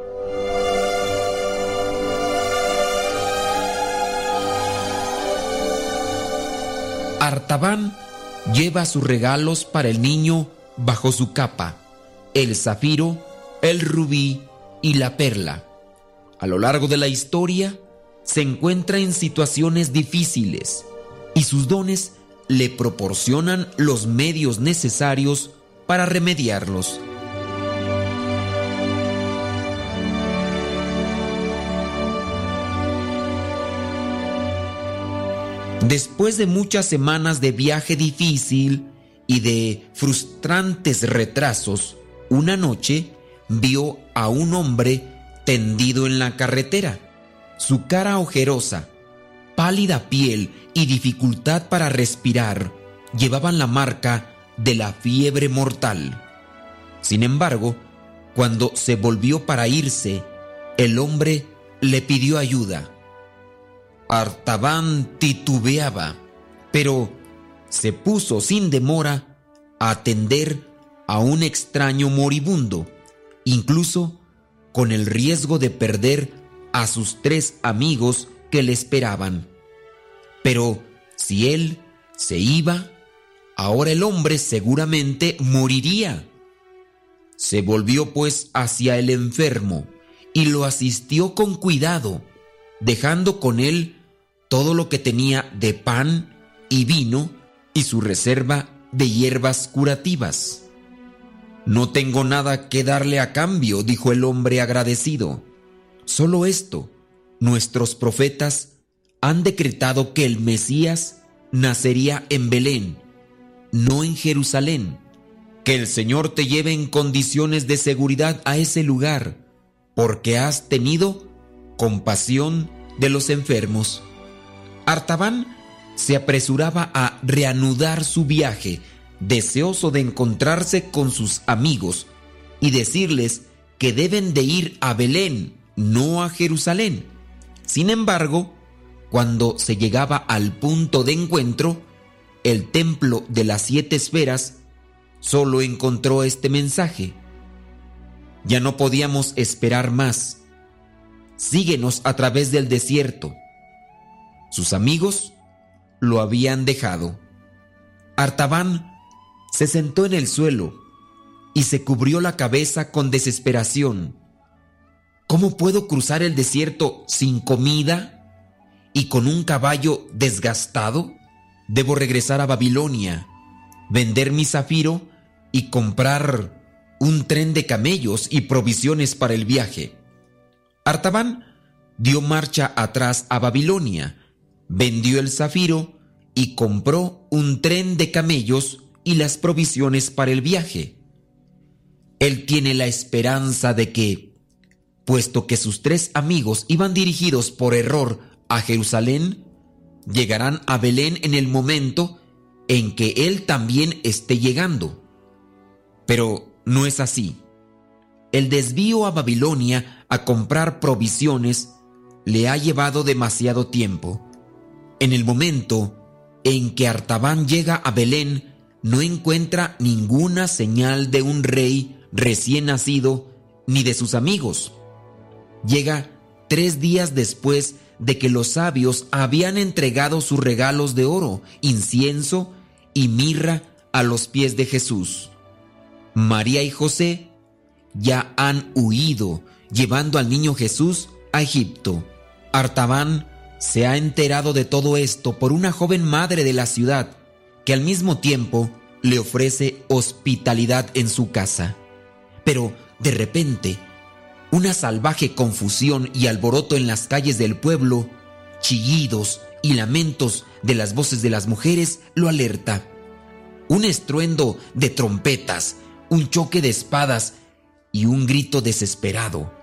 Artaban lleva sus regalos para el niño bajo su capa, el zafiro, el rubí y la perla. A lo largo de la historia, se encuentra en situaciones difíciles y sus dones le proporcionan los medios necesarios para remediarlos. Después de muchas semanas de viaje difícil y de frustrantes retrasos, una noche vio a un hombre tendido en la carretera. Su cara ojerosa, pálida piel y dificultad para respirar llevaban la marca de la fiebre mortal. Sin embargo, cuando se volvió para irse, el hombre le pidió ayuda. Artaban titubeaba, pero se puso sin demora a atender a un extraño moribundo, incluso con el riesgo de perder a sus tres amigos que le esperaban. Pero si él se iba, ahora el hombre seguramente moriría. Se volvió pues hacia el enfermo y lo asistió con cuidado, dejando con él todo lo que tenía de pan y vino y su reserva de hierbas curativas. No tengo nada que darle a cambio, dijo el hombre agradecido. Solo esto, nuestros profetas han decretado que el Mesías nacería en Belén, no en Jerusalén. Que el Señor te lleve en condiciones de seguridad a ese lugar, porque has tenido compasión de los enfermos. Artaban se apresuraba a reanudar su viaje, deseoso de encontrarse con sus amigos y decirles que deben de ir a Belén, no a Jerusalén. Sin embargo, cuando se llegaba al punto de encuentro, el templo de las siete esferas solo encontró este mensaje. Ya no podíamos esperar más. Síguenos a través del desierto. Sus amigos lo habían dejado. Artaban se sentó en el suelo y se cubrió la cabeza con desesperación. ¿Cómo puedo cruzar el desierto sin comida y con un caballo desgastado? Debo regresar a Babilonia, vender mi zafiro y comprar un tren de camellos y provisiones para el viaje. Artaban dio marcha atrás a Babilonia, vendió el zafiro y compró un tren de camellos y las provisiones para el viaje. Él tiene la esperanza de que, puesto que sus tres amigos iban dirigidos por error a Jerusalén, llegarán a Belén en el momento en que él también esté llegando. Pero no es así. El desvío a Babilonia a comprar provisiones le ha llevado demasiado tiempo. En el momento en que Artaban llega a Belén, no encuentra ninguna señal de un rey recién nacido ni de sus amigos. Llega tres días después de que los sabios habían entregado sus regalos de oro, incienso y mirra a los pies de Jesús. María y José ya han huido, llevando al niño Jesús a Egipto. Artaban se ha enterado de todo esto por una joven madre de la ciudad que al mismo tiempo le ofrece hospitalidad en su casa. Pero de repente, una salvaje confusión y alboroto en las calles del pueblo, chillidos y lamentos de las voces de las mujeres lo alerta. Un estruendo de trompetas, un choque de espadas y un grito desesperado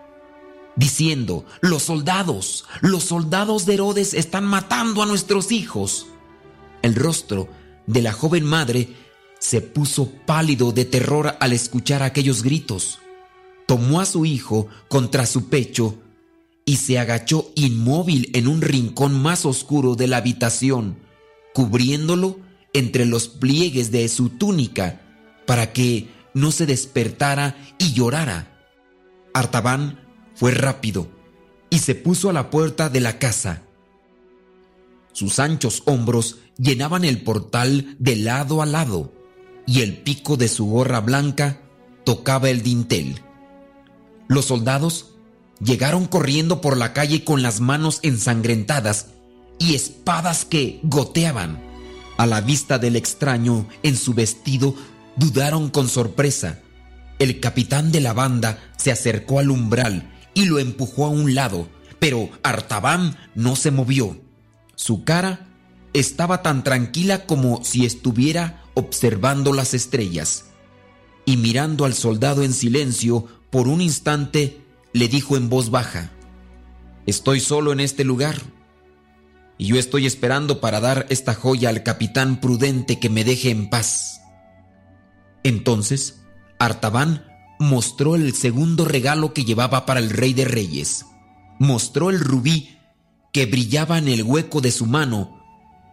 diciendo, los soldados, los soldados de Herodes están matando a nuestros hijos. El rostro de la joven madre se puso pálido de terror al escuchar aquellos gritos. Tomó a su hijo contra su pecho y se agachó inmóvil en un rincón más oscuro de la habitación, cubriéndolo entre los pliegues de su túnica para que no se despertara y llorara. Artaban fue rápido y se puso a la puerta de la casa. Sus anchos hombros llenaban el portal de lado a lado y el pico de su gorra blanca tocaba el dintel. Los soldados llegaron corriendo por la calle con las manos ensangrentadas y espadas que goteaban. A la vista del extraño en su vestido dudaron con sorpresa. El capitán de la banda se acercó al umbral y lo empujó a un lado, pero Artaban no se movió. Su cara estaba tan tranquila como si estuviera observando las estrellas. Y mirando al soldado en silencio, por un instante le dijo en voz baja, Estoy solo en este lugar, y yo estoy esperando para dar esta joya al capitán prudente que me deje en paz. Entonces, Artaban mostró el segundo regalo que llevaba para el rey de reyes. Mostró el rubí que brillaba en el hueco de su mano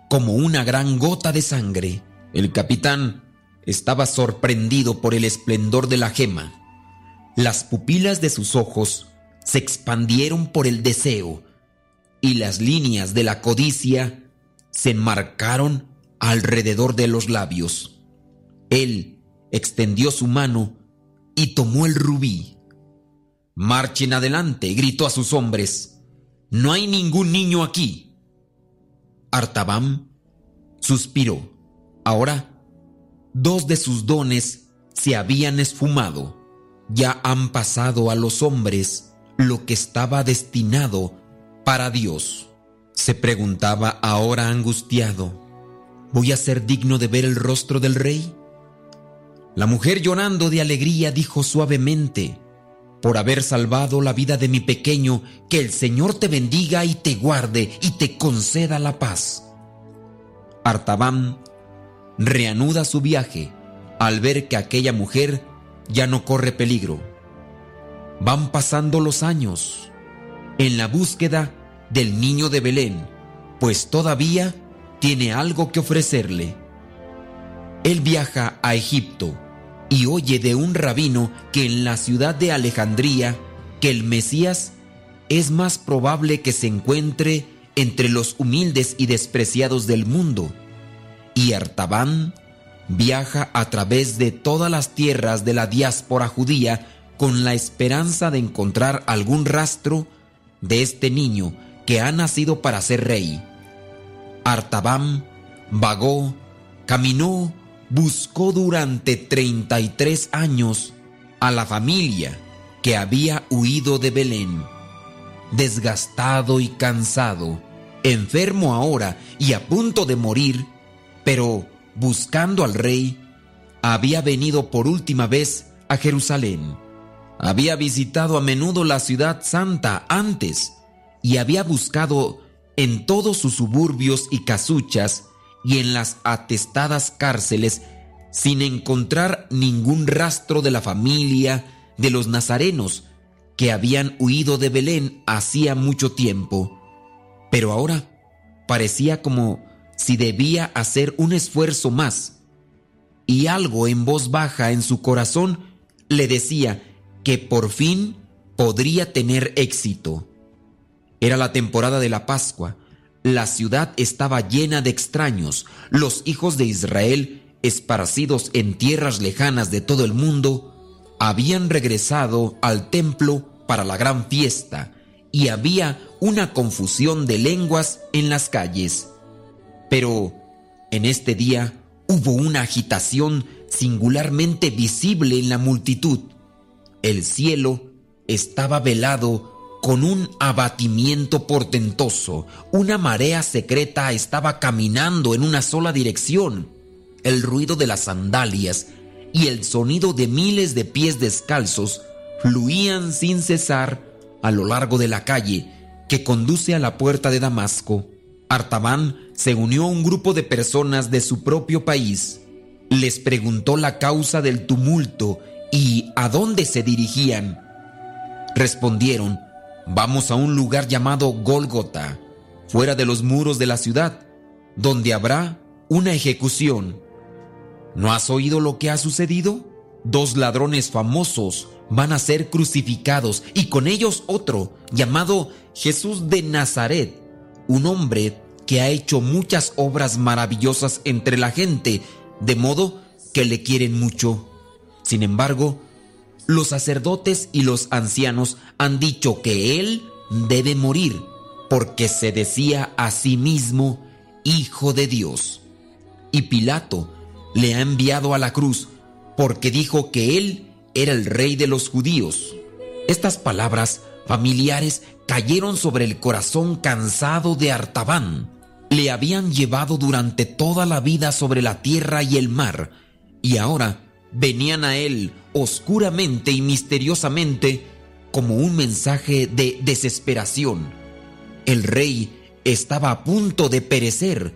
como una gran gota de sangre. El capitán estaba sorprendido por el esplendor de la gema. Las pupilas de sus ojos se expandieron por el deseo y las líneas de la codicia se enmarcaron alrededor de los labios. Él extendió su mano y tomó el rubí. Marchen adelante, gritó a sus hombres. No hay ningún niño aquí. Artabam suspiró. Ahora, dos de sus dones se habían esfumado. Ya han pasado a los hombres lo que estaba destinado para Dios. Se preguntaba ahora angustiado, ¿voy a ser digno de ver el rostro del rey? La mujer llorando de alegría dijo suavemente, por haber salvado la vida de mi pequeño, que el Señor te bendiga y te guarde y te conceda la paz. Artaban reanuda su viaje al ver que aquella mujer ya no corre peligro. Van pasando los años en la búsqueda del niño de Belén, pues todavía tiene algo que ofrecerle. Él viaja a Egipto y oye de un rabino que en la ciudad de Alejandría que el Mesías es más probable que se encuentre entre los humildes y despreciados del mundo. Y Artaban viaja a través de todas las tierras de la diáspora judía con la esperanza de encontrar algún rastro de este niño que ha nacido para ser rey. Artaban vagó, caminó, buscó durante 33 años a la familia que había huido de Belén. Desgastado y cansado, enfermo ahora y a punto de morir, pero buscando al rey, había venido por última vez a Jerusalén. Había visitado a menudo la ciudad santa antes y había buscado en todos sus suburbios y casuchas y en las atestadas cárceles sin encontrar ningún rastro de la familia de los nazarenos que habían huido de Belén hacía mucho tiempo. Pero ahora parecía como si debía hacer un esfuerzo más. Y algo en voz baja en su corazón le decía que por fin podría tener éxito. Era la temporada de la Pascua. La ciudad estaba llena de extraños. Los hijos de Israel, esparcidos en tierras lejanas de todo el mundo, habían regresado al templo para la gran fiesta y había una confusión de lenguas en las calles. Pero en este día hubo una agitación singularmente visible en la multitud. El cielo estaba velado con un abatimiento portentoso. Una marea secreta estaba caminando en una sola dirección. El ruido de las sandalias y el sonido de miles de pies descalzos fluían sin cesar a lo largo de la calle que conduce a la puerta de Damasco. Artaban se unió un grupo de personas de su propio país. Les preguntó la causa del tumulto y a dónde se dirigían. Respondieron, vamos a un lugar llamado Gólgota, fuera de los muros de la ciudad, donde habrá una ejecución. ¿No has oído lo que ha sucedido? Dos ladrones famosos van a ser crucificados y con ellos otro llamado Jesús de Nazaret, un hombre que ha hecho muchas obras maravillosas entre la gente, de modo que le quieren mucho. Sin embargo, los sacerdotes y los ancianos han dicho que él debe morir, porque se decía a sí mismo Hijo de Dios. Y Pilato le ha enviado a la cruz, porque dijo que él era el rey de los judíos. Estas palabras familiares cayeron sobre el corazón cansado de Artaban. Le habían llevado durante toda la vida sobre la tierra y el mar, y ahora venían a él oscuramente y misteriosamente como un mensaje de desesperación. El rey estaba a punto de perecer.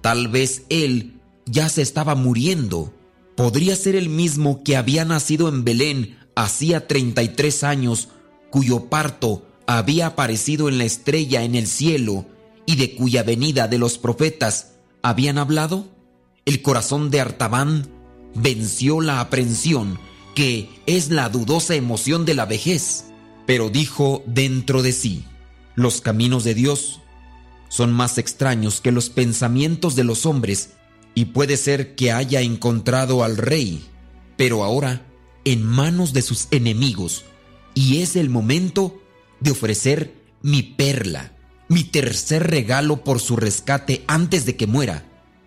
Tal vez él ya se estaba muriendo. Podría ser el mismo que había nacido en Belén hacía 33 años, cuyo parto había aparecido en la estrella en el cielo y de cuya venida de los profetas habían hablado. El corazón de Artaban venció la aprensión, que es la dudosa emoción de la vejez, pero dijo dentro de sí, los caminos de Dios son más extraños que los pensamientos de los hombres, y puede ser que haya encontrado al rey, pero ahora en manos de sus enemigos, y es el momento de ofrecer mi perla, mi tercer regalo por su rescate antes de que muera.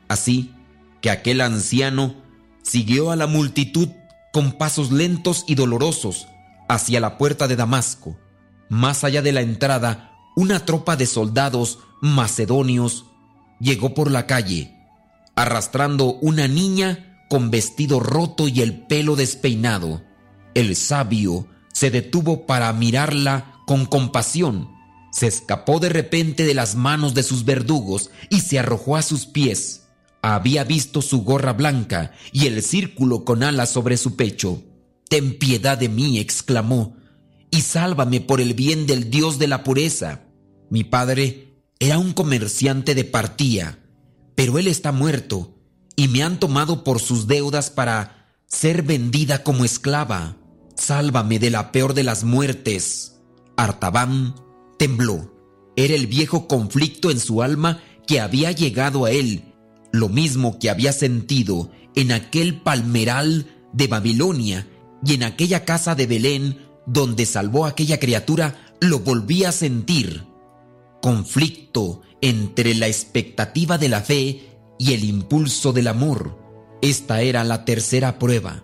Así que aquel anciano siguió a la multitud con pasos lentos y dolorosos hacia la puerta de Damasco. Más allá de la entrada, una tropa de soldados macedonios llegó por la calle, arrastrando una niña con vestido roto y el pelo despeinado. El sabio se detuvo para mirarla con compasión. Se escapó de repente de las manos de sus verdugos y se arrojó a sus pies. Había visto su gorra blanca y el círculo con alas sobre su pecho. Ten piedad de mí, exclamó, y sálvame por el bien del Dios de la pureza. Mi padre era un comerciante de partía, pero él está muerto y me han tomado por sus deudas para ser vendida como esclava. Sálvame de la peor de las muertes. Artaban tembló. Era el viejo conflicto en su alma que había llegado a él lo mismo que había sentido en aquel palmeral de Babilonia y en aquella casa de Belén donde salvó a aquella criatura, lo volvía a sentir. Conflicto entre la expectativa de la fe y el impulso del amor. Esta era la tercera prueba,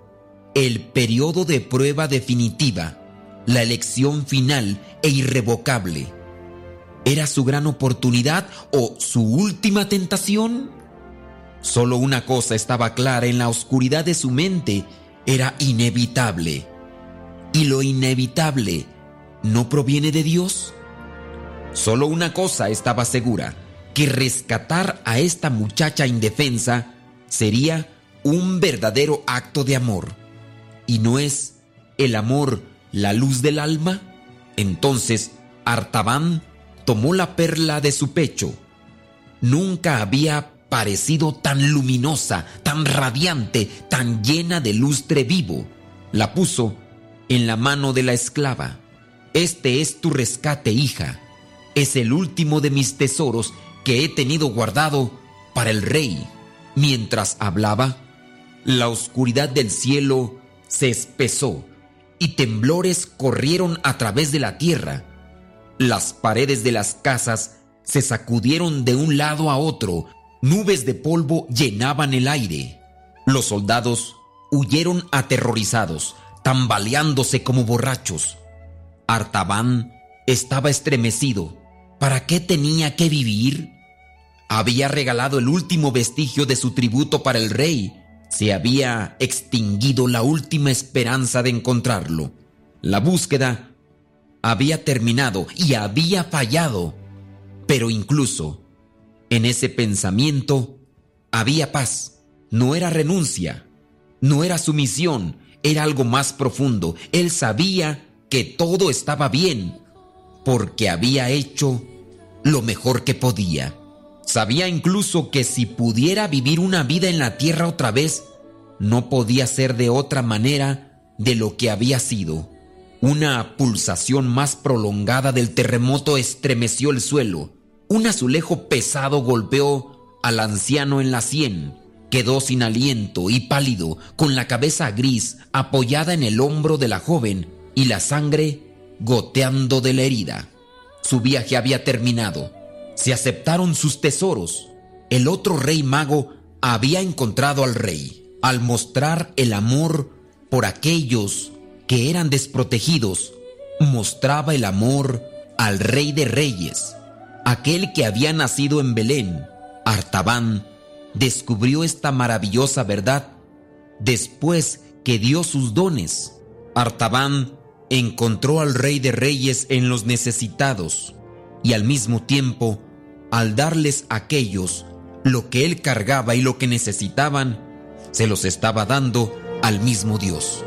el periodo de prueba definitiva, la elección final e irrevocable. ¿Era su gran oportunidad o su última tentación? Solo una cosa estaba clara en la oscuridad de su mente, era inevitable. ¿Y lo inevitable no proviene de Dios? Solo una cosa estaba segura, que rescatar a esta muchacha indefensa sería un verdadero acto de amor. ¿Y no es el amor la luz del alma? Entonces Artaban tomó la perla de su pecho. Nunca había parecido tan luminosa, tan radiante, tan llena de lustre vivo. La puso en la mano de la esclava. Este es tu rescate, hija. Es el último de mis tesoros que he tenido guardado para el rey. Mientras hablaba, la oscuridad del cielo se espesó y temblores corrieron a través de la tierra. Las paredes de las casas se sacudieron de un lado a otro Nubes de polvo llenaban el aire. Los soldados huyeron aterrorizados, tambaleándose como borrachos. Artaban estaba estremecido. ¿Para qué tenía que vivir? Había regalado el último vestigio de su tributo para el rey. Se había extinguido la última esperanza de encontrarlo. La búsqueda había terminado y había fallado. Pero incluso En ese pensamiento había paz. No era renuncia, no era sumisión, era algo más profundo. Él sabía que todo estaba bien porque había hecho lo mejor que podía. Sabía incluso que si pudiera vivir una vida en la tierra otra vez, no podía ser de otra manera de lo que había sido. Una pulsación más prolongada del terremoto estremeció el suelo. Un azulejo pesado golpeó al anciano en la sien. Quedó sin aliento y pálido, con la cabeza gris apoyada en el hombro de la joven y la sangre goteando de la herida. Su viaje había terminado. Se aceptaron sus tesoros. El otro rey mago había encontrado al rey. Al mostrar el amor por aquellos que eran desprotegidos, mostraba el amor al rey de reyes, aquel que había nacido en Belén. Artaban descubrió esta maravillosa verdad después que dio sus dones. Artaban encontró al Rey de Reyes en los necesitados y al mismo tiempo, al darles a aquellos lo que él cargaba y lo que necesitaban, se los estaba dando al mismo Dios.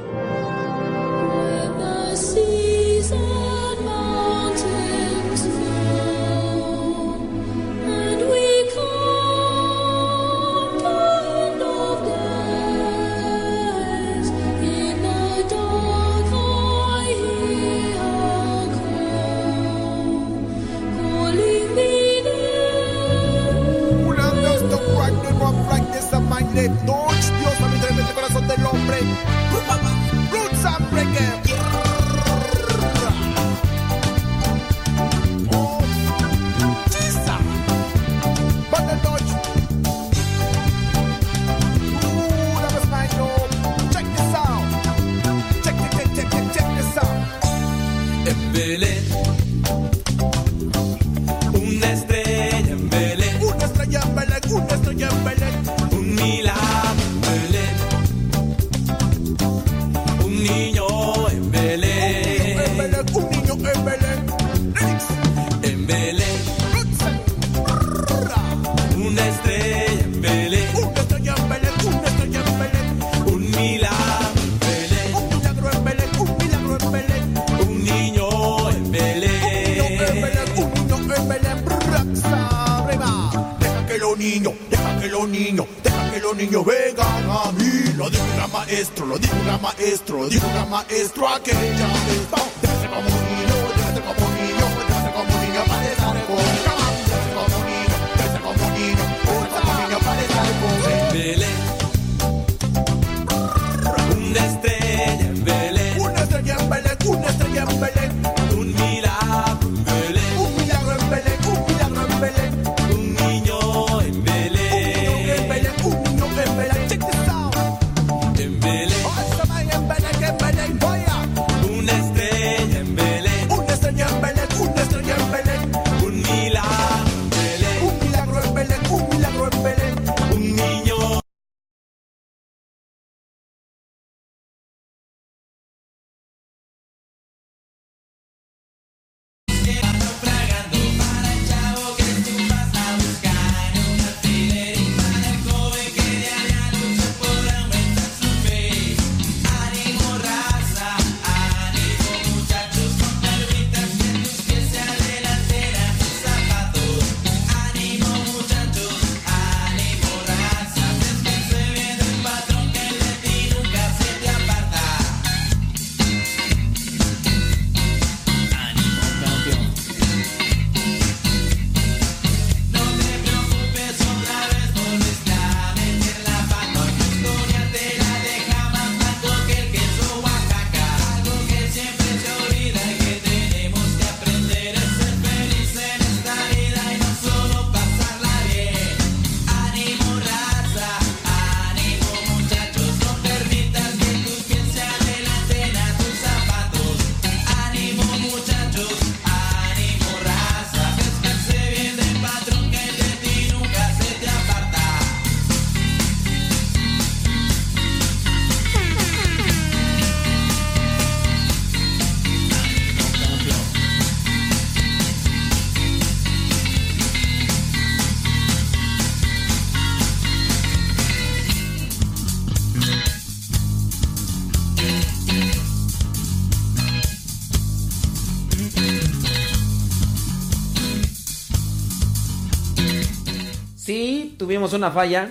Tuvimos una falla.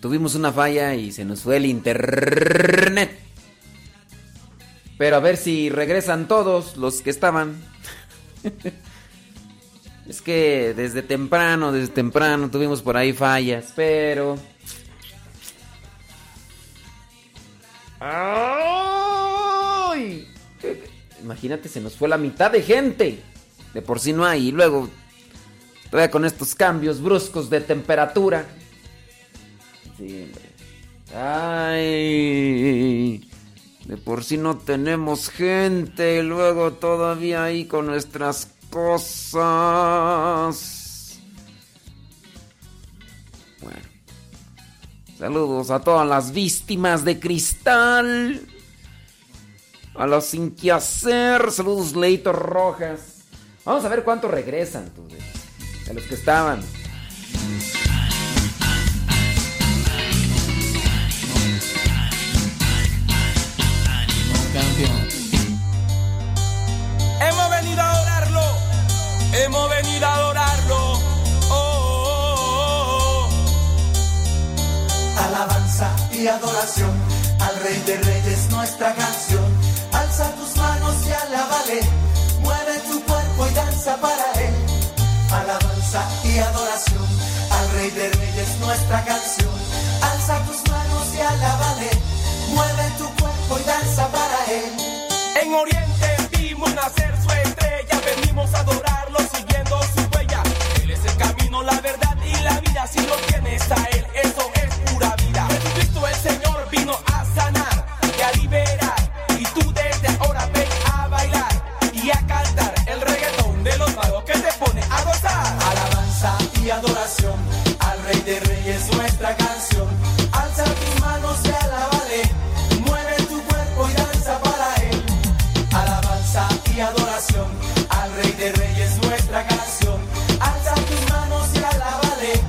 Tuvimos una falla y se nos fue el internet. Pero a ver si regresan todos los que estaban. es que desde temprano, desde temprano tuvimos por ahí fallas, pero... ¡Ay! Imagínate, se nos fue la mitad de gente. De por sí no hay. Y luego, con estos cambios bruscos de temperatura. Sí. Ay. De por sí no tenemos gente. Y luego todavía ahí con nuestras cosas. Bueno. Saludos a todas las víctimas de cristal. A los sin que hacer. Saludos, Leito Rojas. Vamos a ver cuántos regresan, tú, de, los que estaban. Hemos venido a adorarlo. Hemos venido a adorarlo. Oh, oh, oh, Alabanza y adoración al Rey de Reyes, nuestra canción. Alza tus manos y alábale, mueve tu cuerpo y danza para Él. Alabanza y adoración al Rey de Reyes, nuestra canción. Alza tus manos y alábale, mueve tu cuerpo y danza para Él. En Oriente vimos nacer su estrella, venimos a adorarlo siguiendo su huella. Él es el camino, la verdad y la vida. Si lo tienes a Él, al Rey de Reyes, nuestra canción. Alza tus manos y alábale, mueve tu cuerpo y danza para Él. Alabanza y adoración al Rey de Reyes, nuestra canción. Alza tus manos y alábale,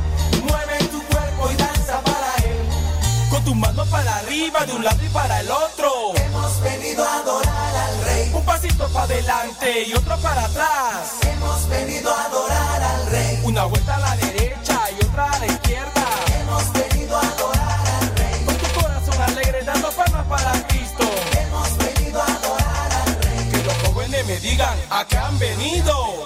mueve tu cuerpo y danza para Él. Con tu mano para arriba, de un lado y para el otro. Hemos venido a adorar al Rey. Un pasito para adelante y otro para atrás. Hemos venido a adorar al Rey. Una vuelta a la derecha a qué han venido.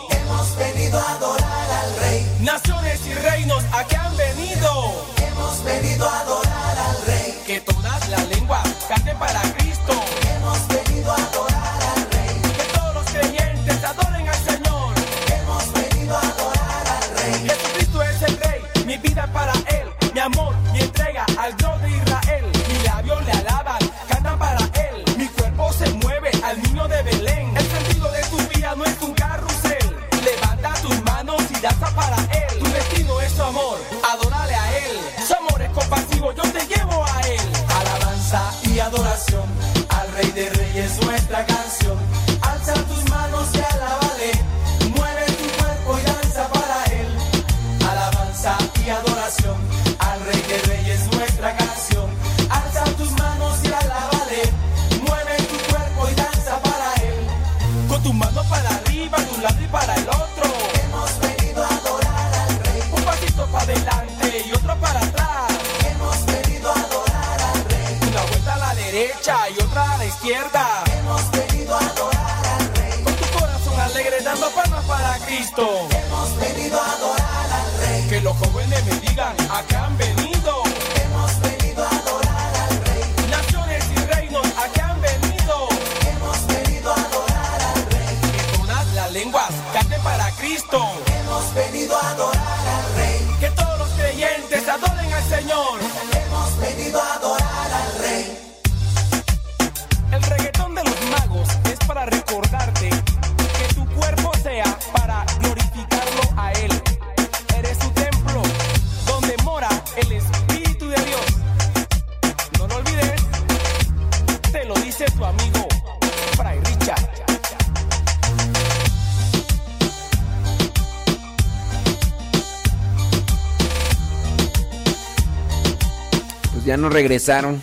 regresaron.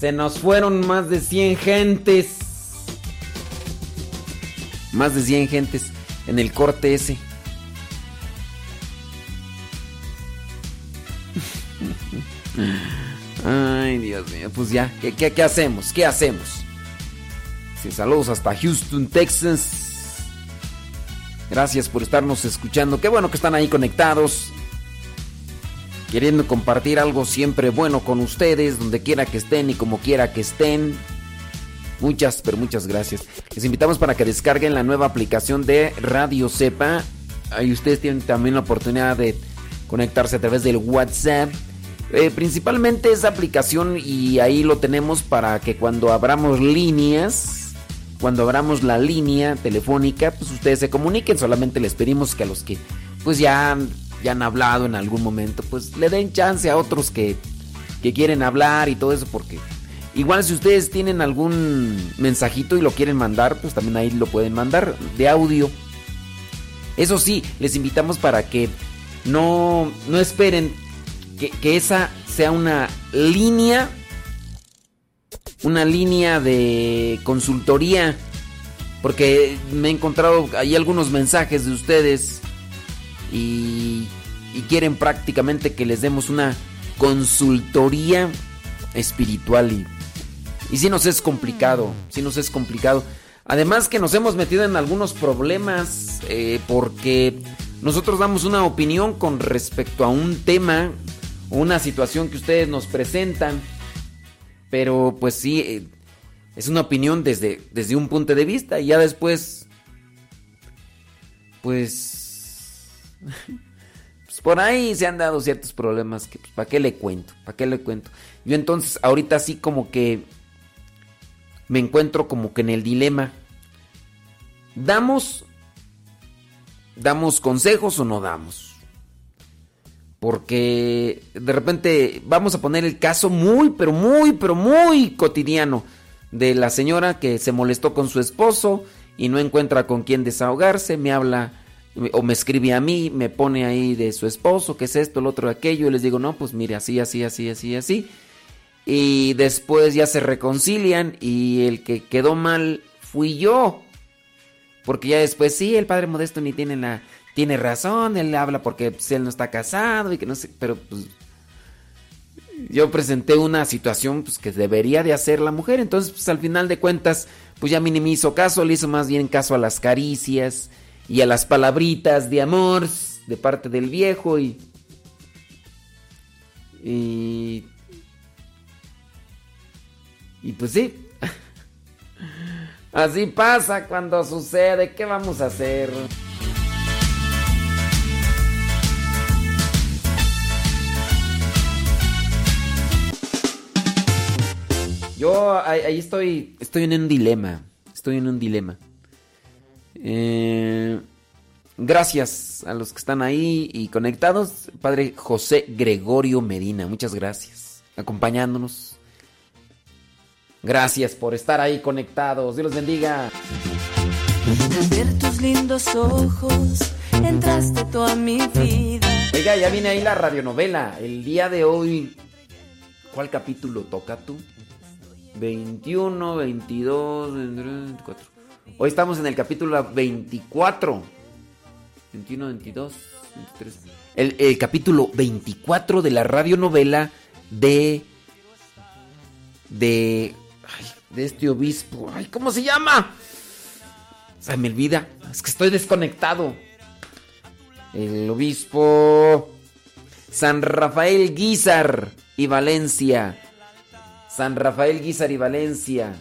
Se nos fueron más de 100 gentes. Más de 100 gentes en el corte ese. Ay, Dios mío. Pues ya, ¿qué, qué, qué hacemos? ¿Qué hacemos? Sí, saludos hasta Houston, Texas. Gracias por estarnos escuchando. Qué bueno que están ahí conectados. Queriendo compartir algo siempre bueno con ustedes, donde quiera que estén y como quiera que estén. Muchas, pero muchas gracias. Les invitamos para que descarguen la nueva aplicación de Radio Cepa. Ahí ustedes tienen también la oportunidad de conectarse a través del WhatsApp. Eh, principalmente esa aplicación y ahí lo tenemos para que cuando abramos líneas, cuando abramos la línea telefónica, pues ustedes se comuniquen. Solamente les pedimos que a los que pues ya, ya han hablado en algún momento, pues le den chance a otros que, que quieren hablar y todo eso porque igual si ustedes tienen algún mensajito y lo quieren mandar, pues también ahí lo pueden mandar de audio. Eso sí, les invitamos para que no, no esperen que, que esa sea una línea, una línea de consultoría, porque me he encontrado ahí algunos mensajes de ustedes y, y quieren prácticamente que les demos una consultoría espiritual y, y sí nos es complicado, sí nos es complicado. Además que nos hemos metido en algunos problemas eh, porque nosotros damos una opinión con respecto a un tema una situación que ustedes nos presentan. Pero pues sí, eh, es una opinión desde, desde un punto de vista y ya después, pues por ahí se han dado ciertos problemas que, pues, ¿para qué le cuento? ¿Para qué le cuento? Yo entonces ahorita sí como que me encuentro como que en el dilema. ¿Damos damos consejos o no damos? Porque de repente vamos a poner el caso muy, pero muy, pero muy cotidiano de la señora que se molestó con su esposo y no encuentra con quién desahogarse, me habla o me escribe a mí, me pone ahí de su esposo, que es esto, el otro, aquello, y les digo, no, pues mire, así, así, así, así, así. Y después ya se reconcilian y el que quedó mal fui yo. Porque ya después sí, el padre modesto ni tiene la tiene razón, él habla porque pues, él no está casado y que no sé, pero pues yo presenté una situación pues, que debería de hacer la mujer, entonces pues al final de cuentas pues ya minimizo caso, le hizo más bien caso a las caricias y a las palabritas de amor de parte del viejo y y y pues sí. Así pasa cuando sucede. ¿Qué vamos a hacer? Yo ahí, estoy, estoy en un dilema. Estoy en un dilema. Eh, gracias a los que están ahí y conectados. Padre José Gregorio Medina, muchas gracias. Acompañándonos. Gracias por estar ahí conectados. Dios los bendiga. Al ver tus lindos ojos, entraste tú a mi vida. Oiga, ya viene ahí la radionovela. El día de hoy. ¿Cuál capítulo toca tú? 21, 22, 24. Hoy estamos en el capítulo 24. 21, 22, 23. El, el capítulo 24 de la radionovela de. De. Ay, de este obispo. Ay, ¿cómo se llama? Se me olvida. Es que estoy desconectado. El obispo San Rafael Guizar y Valencia. San Rafael Guizar y Valencia.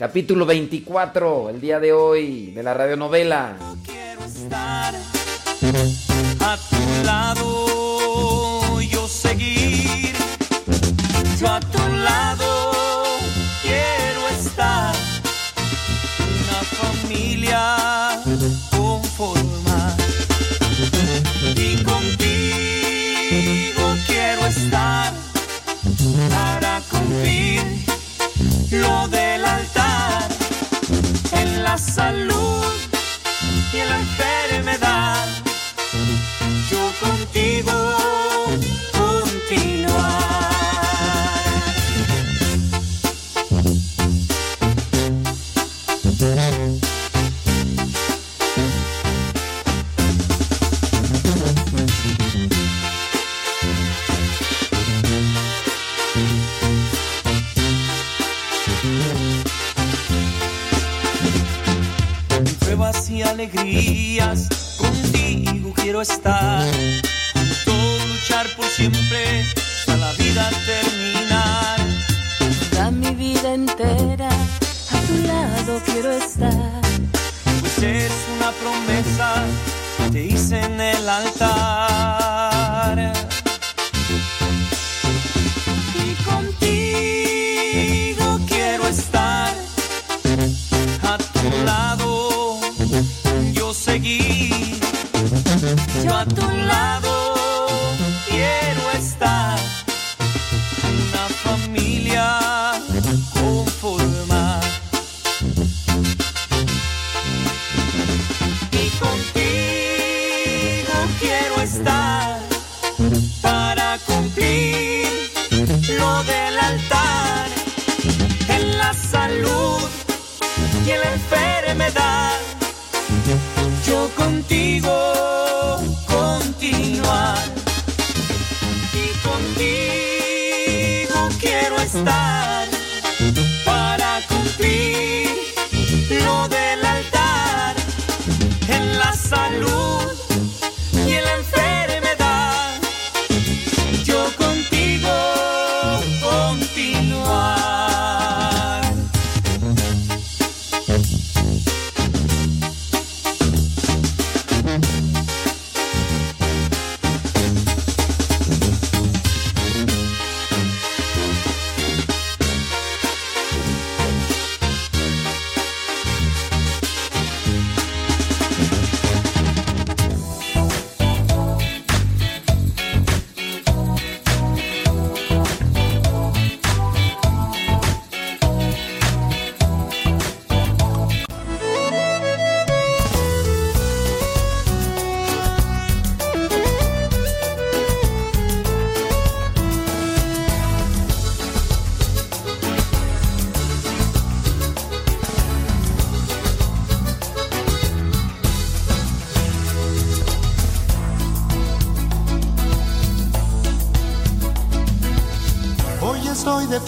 Capítulo 24, el día de hoy, de la radionovela. Quiero estar a tu lado, yo seguir. Yo a tu lado quiero estar. Una familia conformar. Y contigo quiero estar para cumplir lo en la salud y la enfermedad. Yo contigo alegrías, contigo quiero estar. Todo luchar por siempre, a la vida terminar. Toda mi vida entera a tu lado quiero estar. Pues es una promesa que te hice en el altar.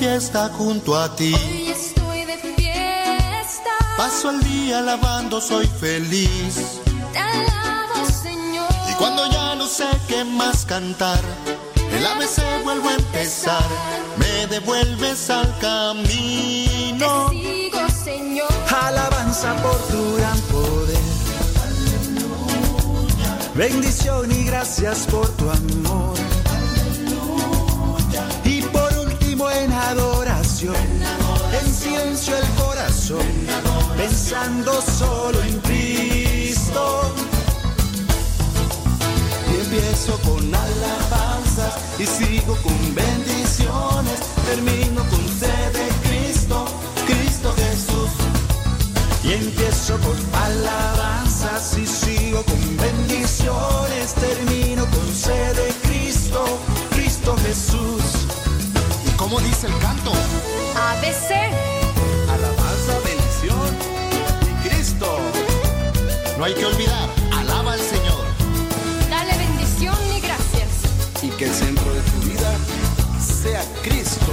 Fiesta junto a ti. Hoy estoy de fiesta. Paso el día alabando, soy feliz. Te alabo, Señor. Y cuando ya no sé qué más cantar, el ABC vuelvo a empezar. Me devuelves al camino. Te sigo, Señor. Alabanza por tu gran poder. Bendición y gracias por tu amor. Adoración, en silencio el corazón, pensando solo en Cristo. Y empiezo con alabanzas y sigo con bendiciones, termino Alabanza, bendición y Cristo. No hay que olvidar, alaba al Señor. Dale bendición y gracias. Y que el centro de tu vida sea Cristo.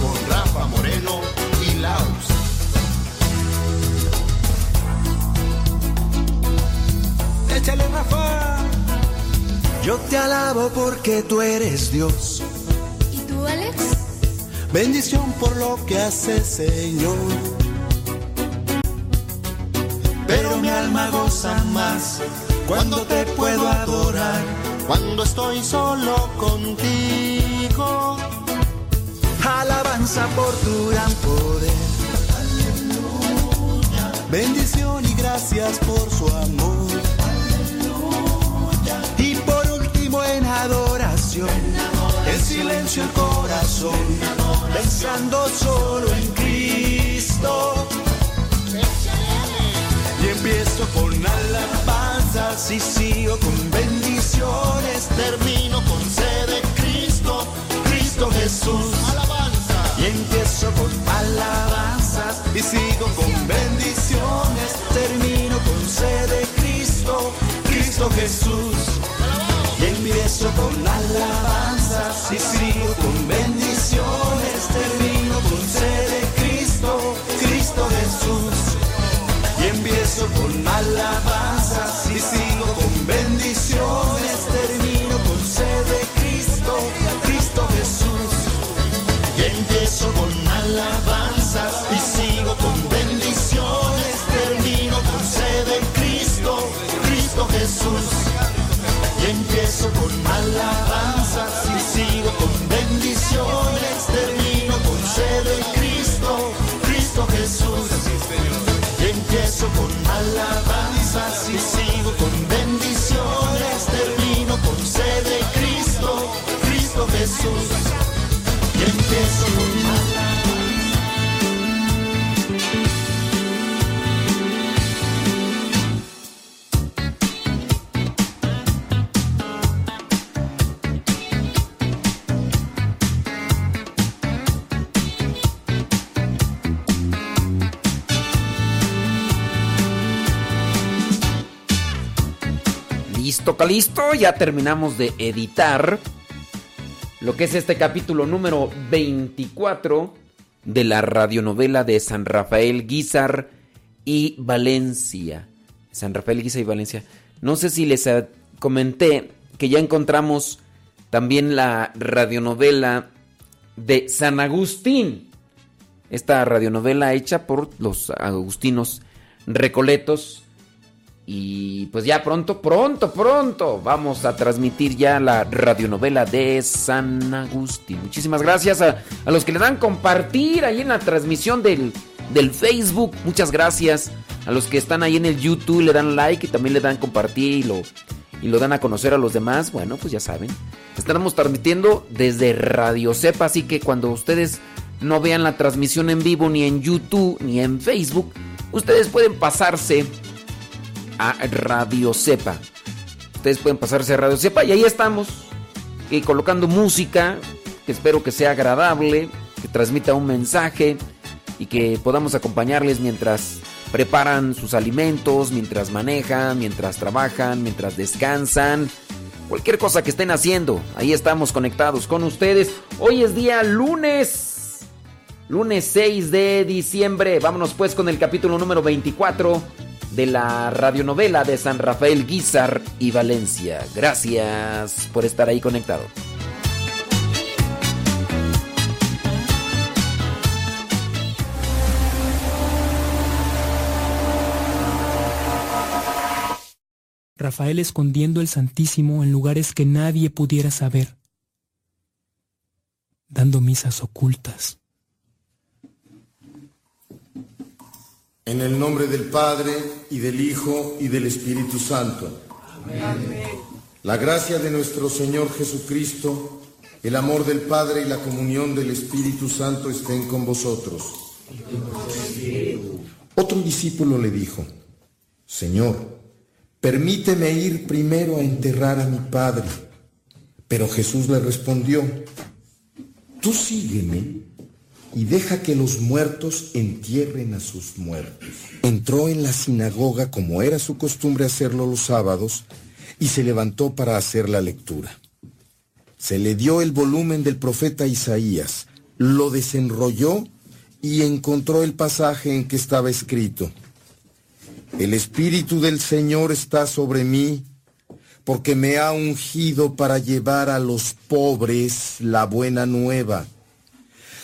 Con Rafa Moreno y Laos. Échale Rafa. Yo te alabo porque tú eres Dios. Bendición por lo que haces, Señor. Pero mi alma goza más cuando te puedo adorar. Cuando estoy solo contigo. Alabanza por tu gran poder. Bendición y gracias por su amor. Y por último en adoración, en silencio el corazón, pensando solo en Cristo. Y empiezo con alabanzas y sigo con bendiciones. Termino con sed de Cristo, Cristo Jesús. Y empiezo con alabanzas y sigo con bendiciones. Termino con sed de Cristo, Cristo Jesús. Y empiezo con alabanzas y sigo con bendiciones. Listo, ya terminamos de editar lo que es este capítulo número 24 de la radionovela de San Rafael Guizar y Valencia. San Rafael Guizar y Valencia. No sé si les comenté que ya encontramos también la radionovela de San Agustín. Esta radionovela hecha por los agustinos recoletos. Y pues ya pronto, pronto, pronto vamos a transmitir ya la radionovela de San Agustín. Muchísimas gracias a, a los que le dan compartir ahí en la transmisión del, del Facebook. Muchas gracias a los que están ahí en el YouTube, le dan like y también le dan compartir y lo, y lo dan a conocer a los demás. Bueno, pues ya saben. Estamos transmitiendo desde Radio Cepa, así que cuando ustedes no vean la transmisión en vivo ni en YouTube ni en Facebook, ustedes pueden pasarse a Radio Cepa. Ustedes pueden pasarse a Radio Cepa y ahí estamos. Y colocando música que espero que sea agradable, que transmita un mensaje y que podamos acompañarles mientras preparan sus alimentos, mientras manejan, mientras trabajan, mientras descansan. Cualquier cosa que estén haciendo, ahí estamos conectados con ustedes. Hoy es día lunes. Lunes 6 de diciembre. Vámonos pues con el capítulo número 24 de la radionovela de San Rafael Guizar y Valencia. Gracias por estar ahí conectado. Rafael escondiendo el Santísimo en lugares que nadie pudiera saber, dando misas ocultas. En el nombre del Padre y del Hijo y del Espíritu Santo. La gracia de nuestro Señor Jesucristo, el amor del Padre y la comunión del Espíritu Santo estén con vosotros. Otro discípulo le dijo, Señor, permíteme ir primero a enterrar a mi Padre. Pero Jesús le respondió, tú sígueme y deja que los muertos entierren a sus muertos. Entró en la sinagoga como era su costumbre hacerlo los sábados y se levantó para hacer la lectura. Se le dio el volumen del profeta Isaías, lo desenrolló y encontró el pasaje en que estaba escrito, El Espíritu del Señor está sobre mí, porque me ha ungido para llevar a los pobres la buena nueva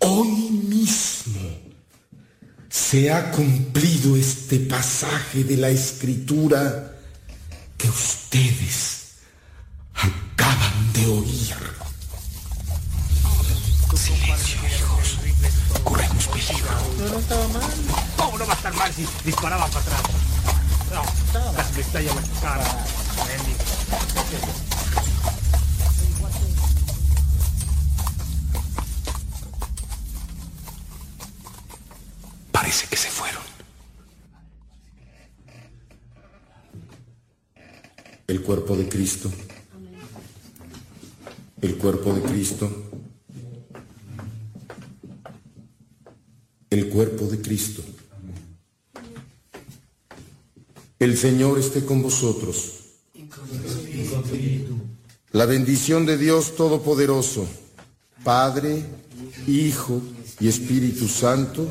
Hoy mismo se ha cumplido este pasaje de la escritura que ustedes acaban de oír. Silencio, hijos. Corremos peligro. No, no estaba mal. ¿Cómo no va a estar mal si disparaba para atrás? No, las pestañas en la cara. Bendigo. Parece que se fueron. El cuerpo de Cristo. El cuerpo de Cristo. El cuerpo de Cristo. El Señor esté con vosotros. La bendición de Dios Todopoderoso, Padre, Hijo y Espíritu Santo,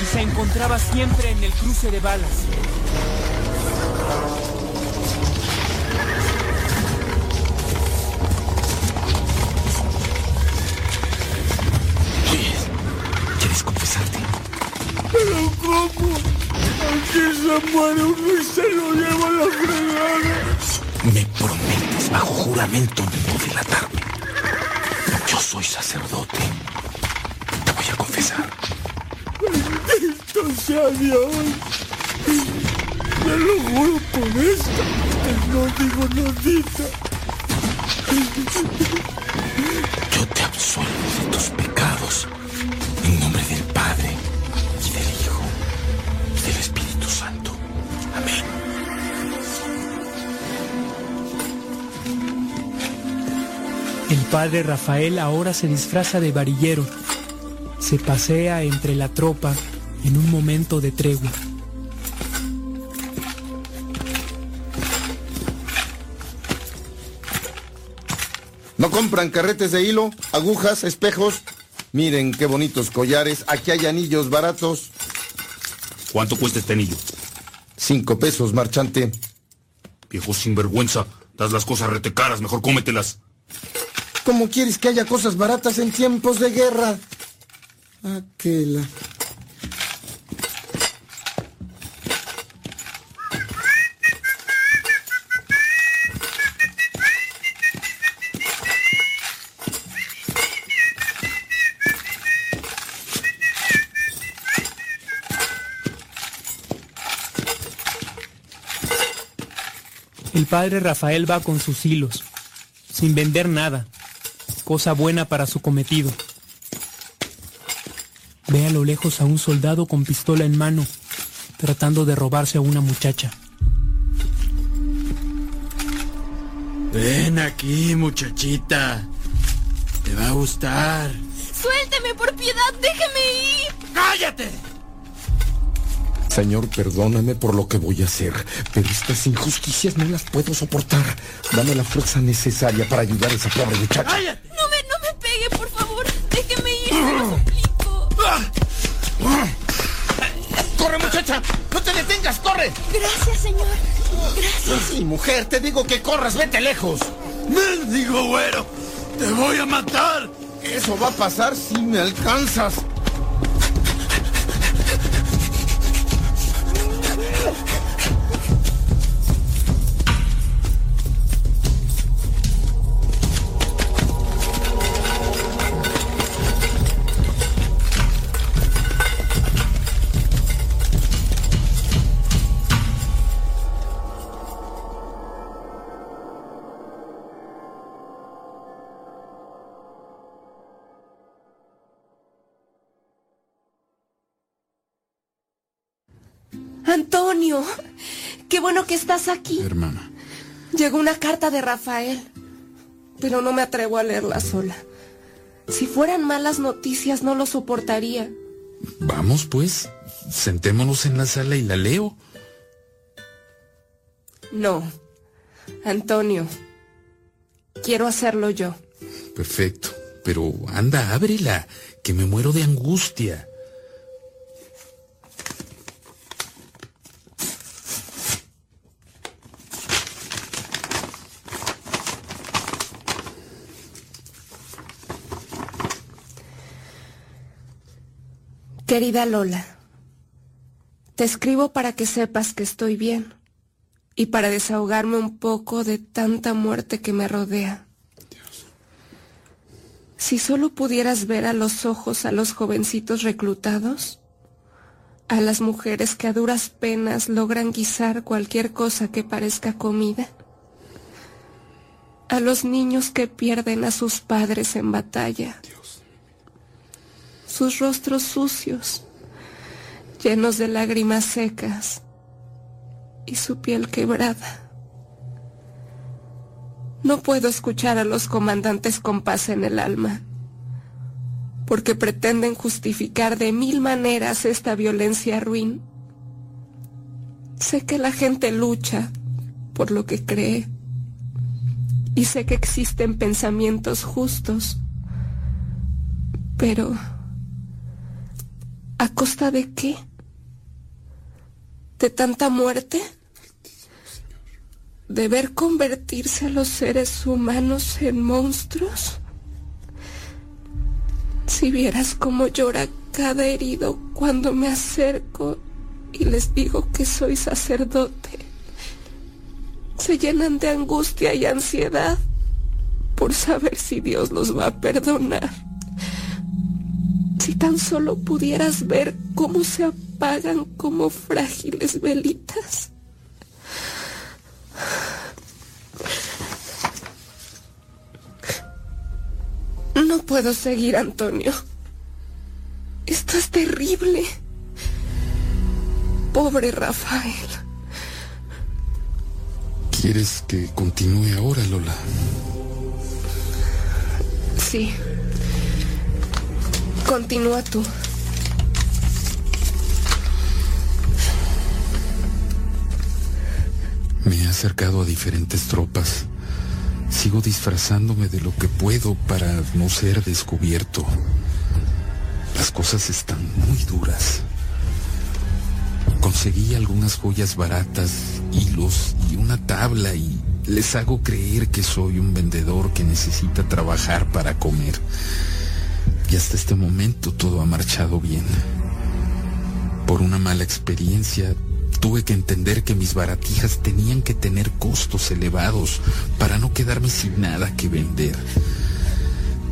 y se encontraba siempre en el cruce de balas. ¿Quieres confesarte? Pero ¿cómo? Aquí se muere uno y se lo lleva a la fregada. Me prometes bajo juramento no delatarme. Yo soy sacerdote. Te voy a confesar. Bendito sea Dios. Te lo juro por esto. No digo nodita. Yo te absuelvo de tus pecados. En nombre del Padre, y del Hijo, y del Espíritu Santo. Amén. El padre Rafael ahora se disfraza de varillero. Se pasea entre la tropa en un momento de tregua. ¿No compran carretes de hilo, agujas, espejos? Miren qué bonitos collares. Aquí hay anillos baratos. ¿Cuánto cuesta este anillo? Cinco pesos, marchante. Viejo sinvergüenza, das las cosas retecaras, mejor cómetelas. ¿Cómo quieres que haya cosas baratas en tiempos de guerra? Aquela. Padre Rafael va con sus hilos, sin vender nada, cosa buena para su cometido. Ve a lo lejos a un soldado con pistola en mano, tratando de robarse a una muchacha. Ven aquí, muchachita. Te va a gustar. Suélteme, por piedad, déjeme ir. ¡Cállate! Señor, perdóname por lo que voy a hacer, pero estas injusticias no las puedo soportar. Dame la fuerza necesaria para ayudar a esa pobre muchacha. No me, no me pegue, por favor. Déjeme ir, se lo suplico. ¡Corre, muchacha! ¡No te detengas! ¡Corre! Gracias, señor. Gracias. Sí, mujer, te digo que corras, vete lejos. ¡Mendigo güero! ¡Te voy a matar! Eso va a pasar si me alcanzas. Qué bueno que estás aquí. Hermana. Llegó una carta de Rafael, pero no me atrevo a leerla sola. Si fueran malas noticias no lo soportaría. Vamos, pues. Sentémonos en la sala y la leo. No, Antonio, quiero hacerlo yo. Perfecto. Pero anda, ábrela, que me muero de angustia. Querida Lola, te escribo para que sepas que estoy bien y para desahogarme un poco de tanta muerte que me rodea. Si solo pudieras ver a los ojos a los jovencitos reclutados, a las mujeres que a duras penas logran guisar cualquier cosa que parezca comida, a los niños que pierden a sus padres en batalla, sus rostros sucios, llenos de lágrimas secas, y su piel quebrada. No puedo escuchar a los comandantes con paz en el alma, porque pretenden justificar de mil maneras esta violencia ruin. Sé que la gente lucha por lo que cree, y sé que existen pensamientos justos, pero ¿a costa de qué? ¿De tanta muerte? ¿De ver convertirse a los seres humanos en monstruos? Si vieras cómo llora cada herido cuando me acerco y les digo que soy sacerdote, se llenan de angustia y ansiedad por saber si Dios los va a perdonar. Si tan solo pudieras ver cómo se apagan como frágiles velitas. No puedo seguir, Antonio. Esto es terrible. Pobre Rafael. ¿Quieres que continúe ahora, Lola? Sí. Continúa tú. Me he acercado a diferentes tropas. Sigo disfrazándome de lo que puedo para no ser descubierto. Las cosas están muy duras. Conseguí algunas joyas baratas, hilos y una tabla y les hago creer que soy un vendedor que necesita trabajar para comer. Y hasta este momento todo ha marchado bien. Por una mala experiencia, tuve que entender que mis baratijas tenían que tener costos elevados para no quedarme sin nada que vender.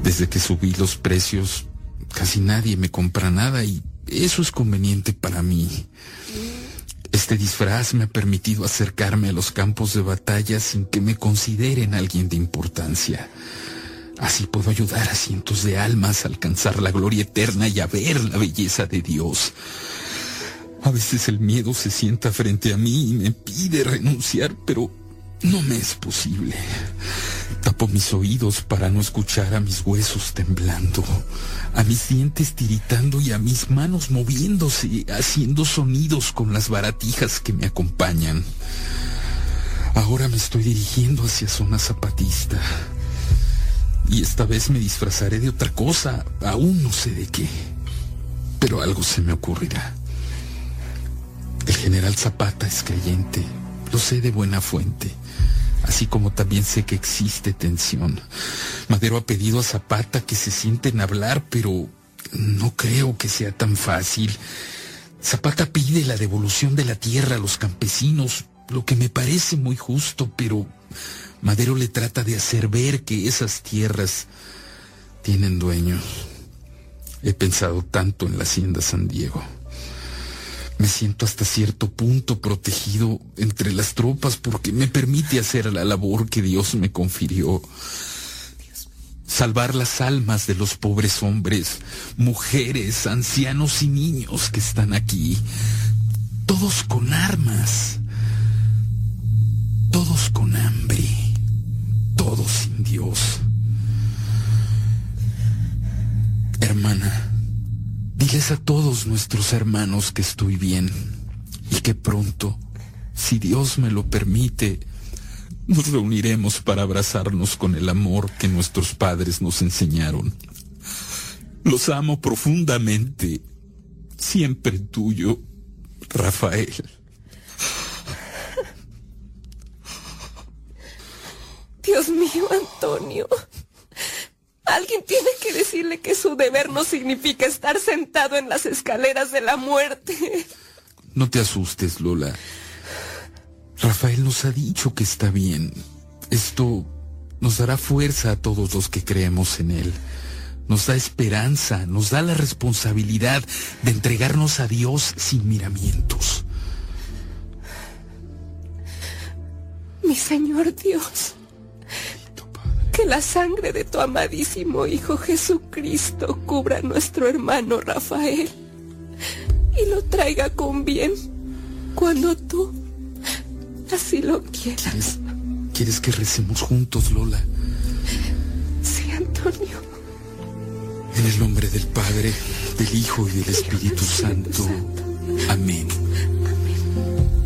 Desde que subí los precios, casi nadie me compra nada y eso es conveniente para mí. Este disfraz me ha permitido acercarme a los campos de batalla sin que me consideren alguien de importancia. Así puedo ayudar a cientos de almas a alcanzar la gloria eterna y a ver la belleza de Dios. A veces el miedo se sienta frente a mí y me pide renunciar, pero no me es posible. Tapo mis oídos para no escuchar a mis huesos temblando, a mis dientes tiritando y a mis manos moviéndose, haciendo sonidos con las baratijas que me acompañan. Ahora me estoy dirigiendo hacia zona zapatista. Y esta vez me disfrazaré de otra cosa, aún no sé de qué. Pero algo se me ocurrirá. El general Zapata es creyente, lo sé de buena fuente, así como también sé que existe tensión. Madero ha pedido a Zapata que se sienten a hablar, pero no creo que sea tan fácil. Zapata pide la devolución de la tierra a los campesinos, lo que me parece muy justo, pero Madero le trata de hacer ver que esas tierras tienen dueños. He pensado tanto en la hacienda San Diego. Me siento hasta cierto punto protegido entre las tropas porque me permite hacer la labor que Dios me confirió. Salvar las almas de los pobres hombres, mujeres, ancianos y niños que están aquí. Todos con armas. Todos con hambre. Todos sin Dios. Hermana. Diles a todos nuestros hermanos que estoy bien y que pronto, si Dios me lo permite, nos reuniremos para abrazarnos con el amor que nuestros padres nos enseñaron. Los amo profundamente. Siempre tuyo, Rafael. Dios mío, Antonio. Alguien tiene que decirle que su deber no significa estar sentado en las escaleras de la muerte. No te asustes, Lola. Rafael nos ha dicho que está bien. Esto nos dará fuerza a todos los que creemos en él. Nos da esperanza, nos da la responsabilidad de entregarnos a Dios sin miramientos. Mi Señor Dios, que la sangre de tu amadísimo Hijo Jesucristo cubra a nuestro hermano Rafael y lo traiga con bien cuando tú Así lo quiero. ¿Quieres, quieres que recemos juntos, Lola? Sí, Antonio. En el nombre del Padre, del Hijo y del Espíritu Santo. Amén.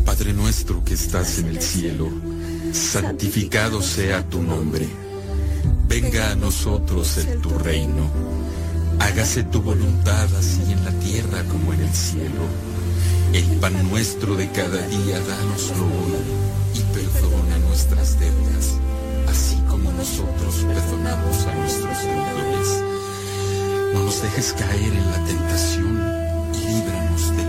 Padre nuestro que estás en el cielo, santificado sea tu nombre. Venga a nosotros el tu reino. Hágase tu voluntad así en la tierra como en el cielo. El pan nuestro de cada día, dánoslo hoy y perdona nuestras deudas, así como nosotros perdonamos a nuestros deudores. No nos dejes caer en la tentación y líbranos del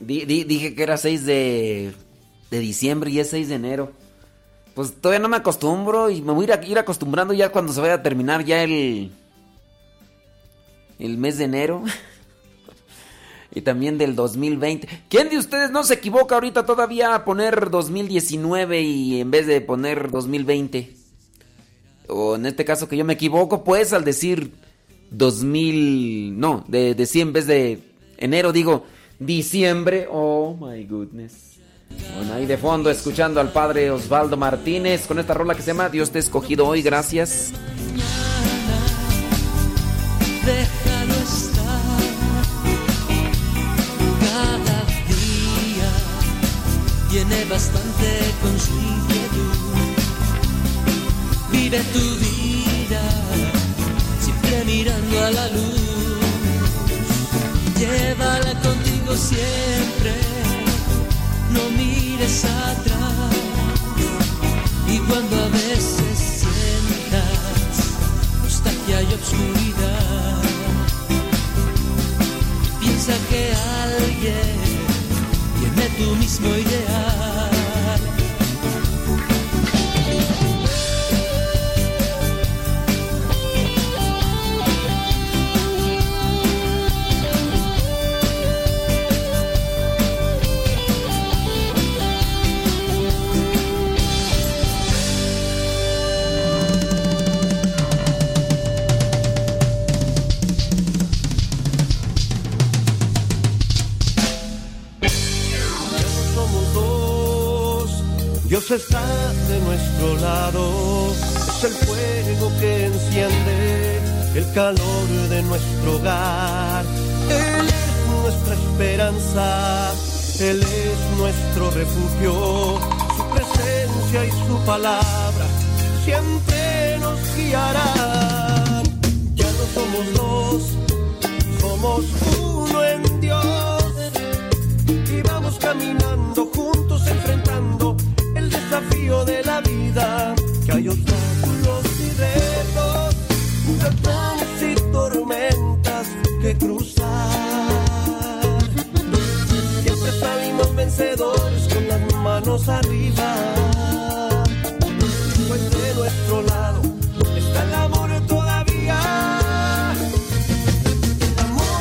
Dije que era 6 de, de diciembre y es 6 de enero. Pues todavía no me acostumbro y me voy a ir, a- ir acostumbrando ya cuando se vaya a terminar ya el. el mes de enero. y también del 2020. ¿Quién de ustedes no se equivoca ahorita todavía a poner 2019 y en vez de poner 2020? O en este caso que yo me equivoco, pues al decir 2000, no, de, de sí en vez de enero digo diciembre. Oh my goodness. Bueno, ahí de fondo escuchando al padre Osvaldo Martínez con esta rola que se llama Dios te ha escogido hoy, gracias. déjalo estar. Cada día tiene bastante con su inquietud. Vive tu vida siempre mirando a la luz. Llévala contigo siempre, no mires atrás. Y cuando a veces sientas nostalgia y obscuridad. Piensa que alguien tiene tu mismo ideal. Dios está de nuestro lado. Es el fuego que enciende el calor de nuestro hogar. Él es nuestra esperanza. Él es nuestro refugio. Su presencia y su palabra siempre nos guiarán. Ya no somos dos, somos uno en Dios y vamos caminando desafío de la vida que hay obstáculos y retos huracanes y tormentas que cruzar siempre salimos vencedores con las manos arriba. Pues de nuestro lado está el amor todavía. El amor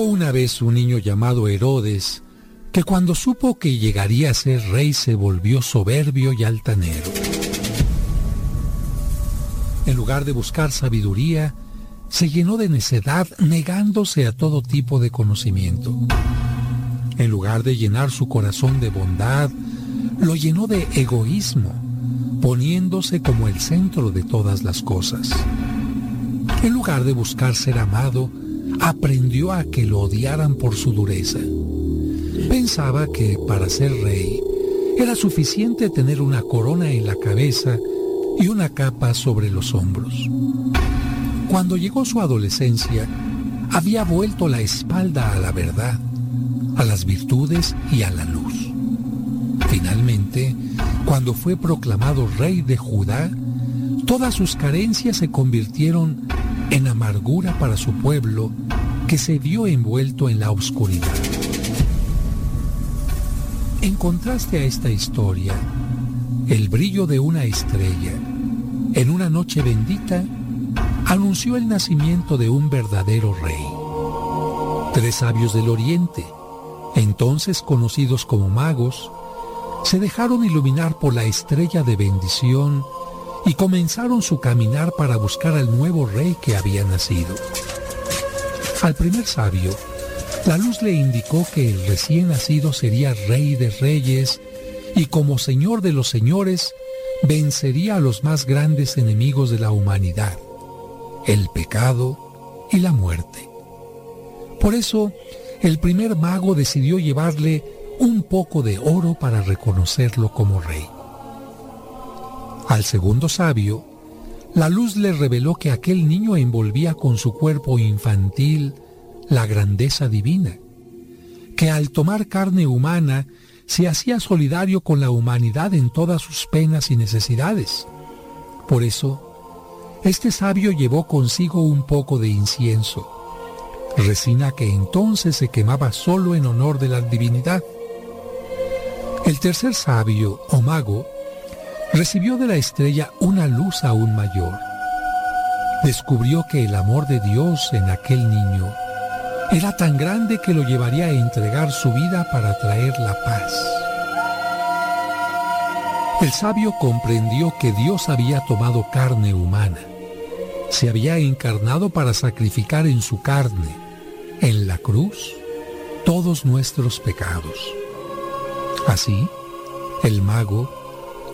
Hubo una vez un niño llamado Herodes, que cuando supo que llegaría a ser rey se volvió soberbio y altanero. En lugar de buscar sabiduría, se llenó de necedad negándose a todo tipo de conocimiento. En lugar de llenar su corazón de bondad, lo llenó de egoísmo, poniéndose como el centro de todas las cosas. En lugar de buscar ser amado, aprendió a que lo odiaran por su dureza. Pensaba que para ser rey era suficiente tener una corona en la cabeza y una capa sobre los hombros. Cuando llegó su adolescencia, había vuelto la espalda a la verdad, a las virtudes y a la luz. Finalmente, cuando fue proclamado rey de Judá, todas sus carencias se convirtieron en amargura para su pueblo que se vio envuelto en la oscuridad. En contraste a esta historia, el brillo de una estrella, en una noche bendita, anunció el nacimiento de un verdadero rey. Tres sabios del oriente, entonces conocidos como magos, se dejaron iluminar por la estrella de bendición y comenzaron su caminar para buscar al nuevo rey que había nacido. Al primer sabio, la luz le indicó que el recién nacido sería rey de reyes y como señor de los señores vencería a los más grandes enemigos de la humanidad, el pecado y la muerte. Por eso, el primer mago decidió llevarle un poco de oro para reconocerlo como rey. Al segundo sabio, la luz le reveló que aquel niño envolvía con su cuerpo infantil la grandeza divina, que al tomar carne humana se hacía solidario con la humanidad en todas sus penas y necesidades. Por eso, este sabio llevó consigo un poco de incienso, resina que entonces se quemaba solo en honor de la divinidad. El tercer sabio, o mago, recibió de la estrella una luz aún mayor. Descubrió que el amor de Dios en aquel niño era tan grande que lo llevaría a entregar su vida para traer la paz. El sabio comprendió que Dios había tomado carne humana. Se había encarnado para sacrificar en su carne, en la cruz, todos nuestros pecados. Así, el mago,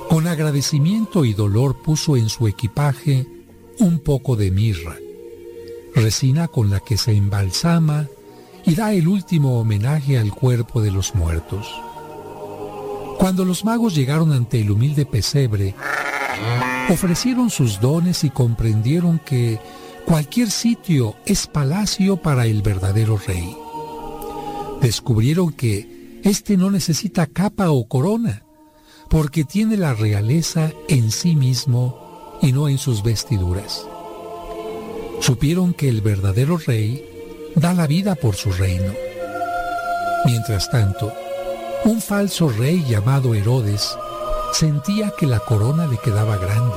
con agradecimiento y dolor, puso en su equipaje un poco de mirra resina con la que se embalsama y da el último homenaje al cuerpo de los muertos. Cuando los magos llegaron ante el humilde pesebre, ofrecieron sus dones y comprendieron que cualquier sitio es palacio para el verdadero rey. Descubrieron que éste no necesita capa o corona, porque tiene la realeza en sí mismo y no en sus vestiduras. Supieron que el verdadero rey da la vida por su reino. Mientras tanto, un falso rey llamado Herodes sentía que la corona le quedaba grande,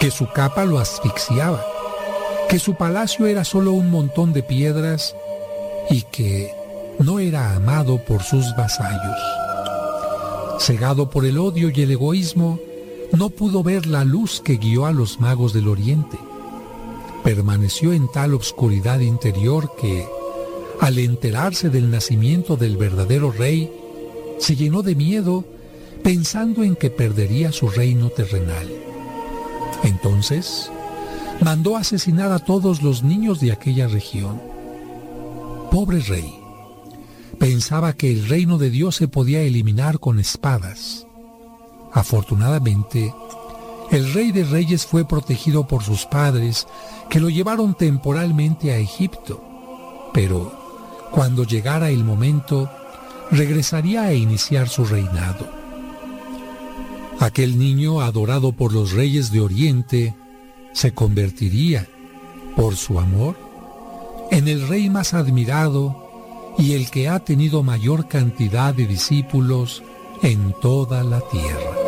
que su capa lo asfixiaba, que su palacio era solo un montón de piedras y que no era amado por sus vasallos. Cegado por el odio y el egoísmo, no pudo ver la luz que guió a los magos del oriente. Permaneció en tal obscuridad interior que, al enterarse del nacimiento del verdadero rey, se llenó de miedo pensando en que perdería su reino terrenal. Entonces, mandó asesinar a todos los niños de aquella región. Pobre rey, pensaba que el reino de Dios se podía eliminar con espadas. Afortunadamente, el rey de reyes fue protegido por sus padres, que lo llevaron temporalmente a Egipto. Pero, cuando llegara el momento, regresaría a iniciar su reinado. Aquel niño adorado por los reyes de Oriente se convertiría, por su amor, en el rey más admirado y el que ha tenido mayor cantidad de discípulos en toda la tierra.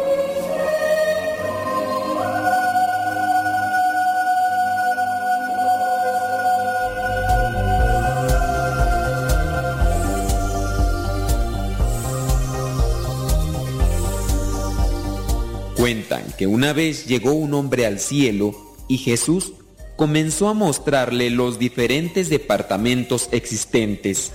Cuentan que una vez llegó un hombre al cielo y Jesús comenzó a mostrarle los diferentes departamentos existentes.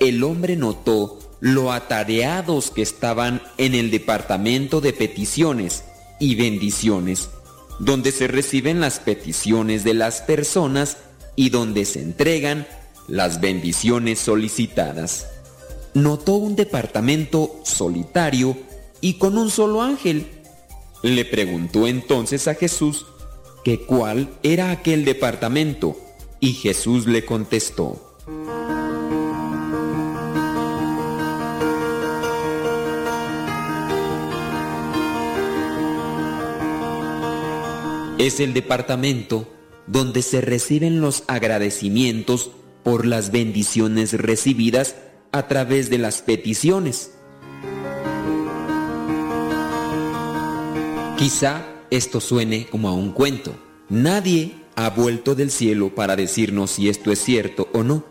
El hombre notó lo atareados que estaban en el departamento de peticiones y bendiciones, donde se reciben las peticiones de las personas y donde se entregan las bendiciones solicitadas. Notó un departamento solitario y con un solo ángel. Le preguntó entonces a Jesús que cuál era aquel departamento y Jesús le contestó. Es el departamento donde se reciben los agradecimientos por las bendiciones recibidas a través de las peticiones. Quizá esto suene como a un cuento. Nadie ha vuelto del cielo para decirnos si esto es cierto o no,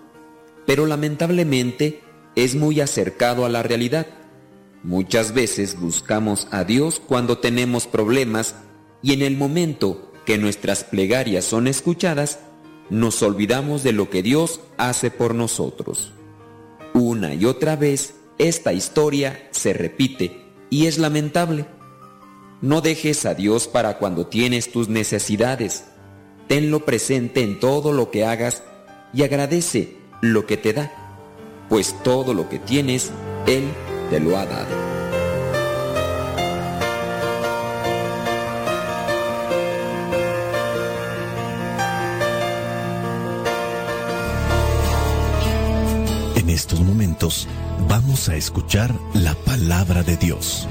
pero lamentablemente es muy acercado a la realidad. Muchas veces buscamos a Dios cuando tenemos problemas y en el momento que nuestras plegarias son escuchadas, nos olvidamos de lo que Dios hace por nosotros. Una y otra vez esta historia se repite y es lamentable. No dejes a Dios para cuando tienes tus necesidades. Tenlo presente en todo lo que hagas y agradece lo que te da, pues todo lo que tienes, Él te lo ha dado. Estos momentos vamos a escuchar la palabra de Dios.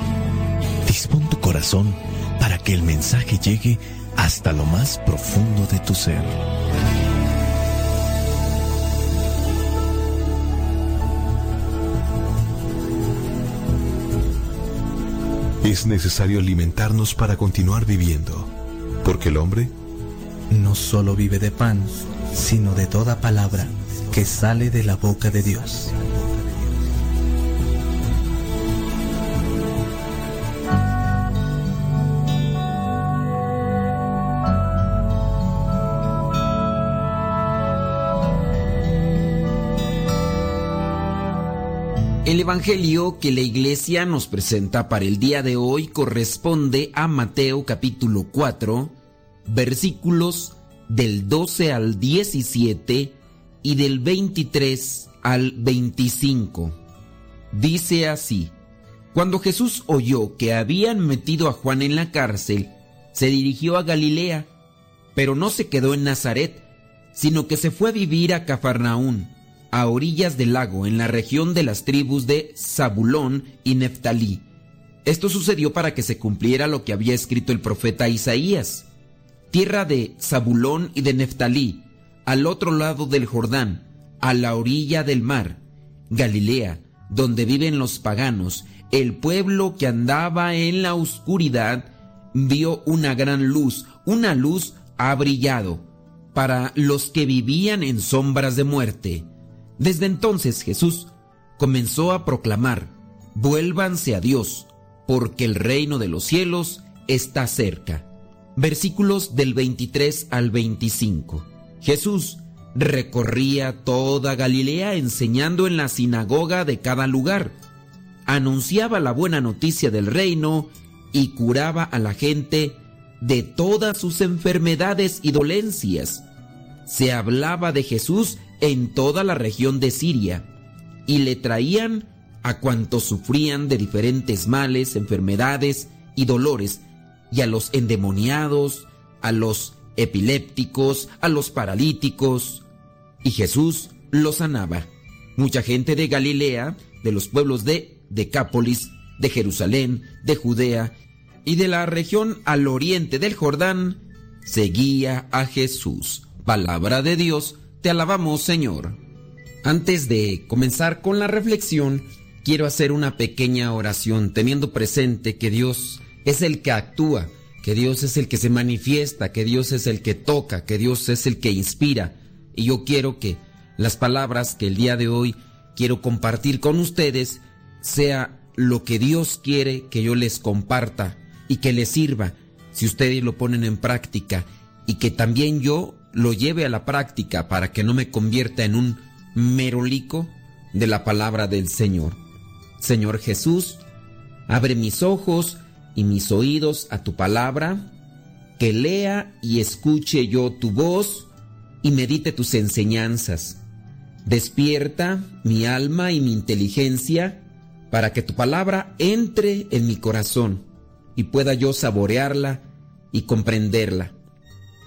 Dispón tu corazón para que el mensaje llegue hasta lo más profundo de tu ser. Es necesario alimentarnos para continuar viviendo, porque el hombre no solo vive de pan, sino de toda palabra que sale de la boca de Dios. El Evangelio que la iglesia nos presenta para el día de hoy corresponde a Mateo capítulo 4, versículos del 12 al 17 y del 23 al 25. Dice así, cuando Jesús oyó que habían metido a Juan en la cárcel, se dirigió a Galilea, pero no se quedó en Nazaret, sino que se fue a vivir a Cafarnaún, a orillas del lago, en la región de las tribus de Zabulón y Neftalí. Esto sucedió para que se cumpliera lo que había escrito el profeta Isaías. Tierra de Zabulón y de Neftalí, al otro lado del Jordán, a la orilla del mar, Galilea, donde viven los paganos, el pueblo que andaba en la oscuridad, vio una gran luz, una luz ha brillado para los que vivían en sombras de muerte. Desde entonces Jesús comenzó a proclamar, vuélvanse a Dios, porque el reino de los cielos está cerca. Versículos del 23 al 25. Jesús recorría toda Galilea enseñando en la sinagoga de cada lugar, anunciaba la buena noticia del reino y curaba a la gente de todas sus enfermedades y dolencias. Se hablaba de Jesús en toda la región de Siria y le traían a cuantos sufrían de diferentes males, enfermedades y dolores, y a los endemoniados, a los epilépticos, a los paralíticos, y Jesús los sanaba. Mucha gente de Galilea, de los pueblos de Decápolis, de Jerusalén, de Judea y de la región al oriente del Jordán, seguía a Jesús. Palabra de Dios, te alabamos Señor. Antes de comenzar con la reflexión, quiero hacer una pequeña oración teniendo presente que Dios es el que actúa, que Dios es el que se manifiesta, que Dios es el que toca, que Dios es el que inspira. Y yo quiero que las palabras que el día de hoy quiero compartir con ustedes sea lo que Dios quiere que yo les comparta y que les sirva si ustedes lo ponen en práctica y que también yo lo lleve a la práctica para que no me convierta en un merolico de la palabra del Señor. Señor Jesús, abre mis ojos y mis oídos a tu palabra, que lea y escuche yo tu voz y medite tus enseñanzas. Despierta mi alma y mi inteligencia para que tu palabra entre en mi corazón y pueda yo saborearla y comprenderla.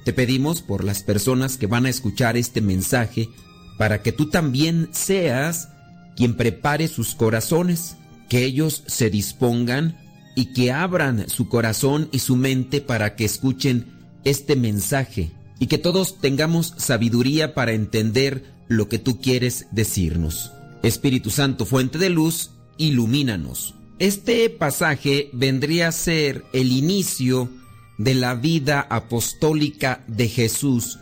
Te pedimos por las personas que van a escuchar este mensaje para que tú también seas quien prepare sus corazones, que ellos se dispongan y que abran su corazón y su mente para que escuchen este mensaje y que todos tengamos sabiduría para entender lo que tú quieres decirnos. Espíritu Santo, fuente de luz, ilumínanos. Este pasaje vendría a ser el inicio de la vida apostólica de Jesús.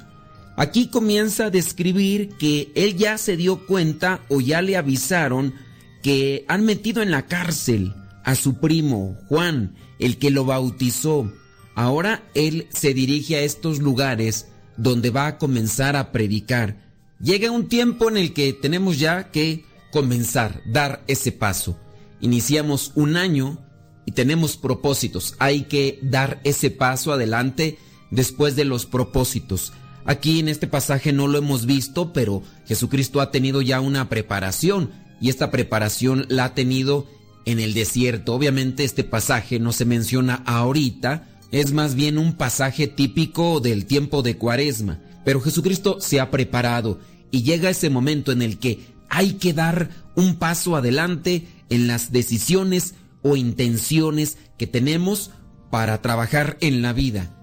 Aquí comienza a describir que él ya se dio cuenta o ya le avisaron que han metido en la cárcel a su primo Juan, el que lo bautizó. Ahora él se dirige a estos lugares donde va a comenzar a predicar. Llega un tiempo en el que tenemos ya que comenzar, dar ese paso. Iniciamos un año y tenemos propósitos. Hay que dar ese paso adelante después de los propósitos. Aquí en este pasaje no lo hemos visto, pero Jesucristo ha tenido ya una preparación y esta preparación la ha tenido en el desierto. Obviamente este pasaje no se menciona ahorita, es más bien un pasaje típico del tiempo de Cuaresma, pero Jesucristo se ha preparado y llega ese momento en el que hay que dar un paso adelante en las decisiones o intenciones que tenemos para trabajar en la vida.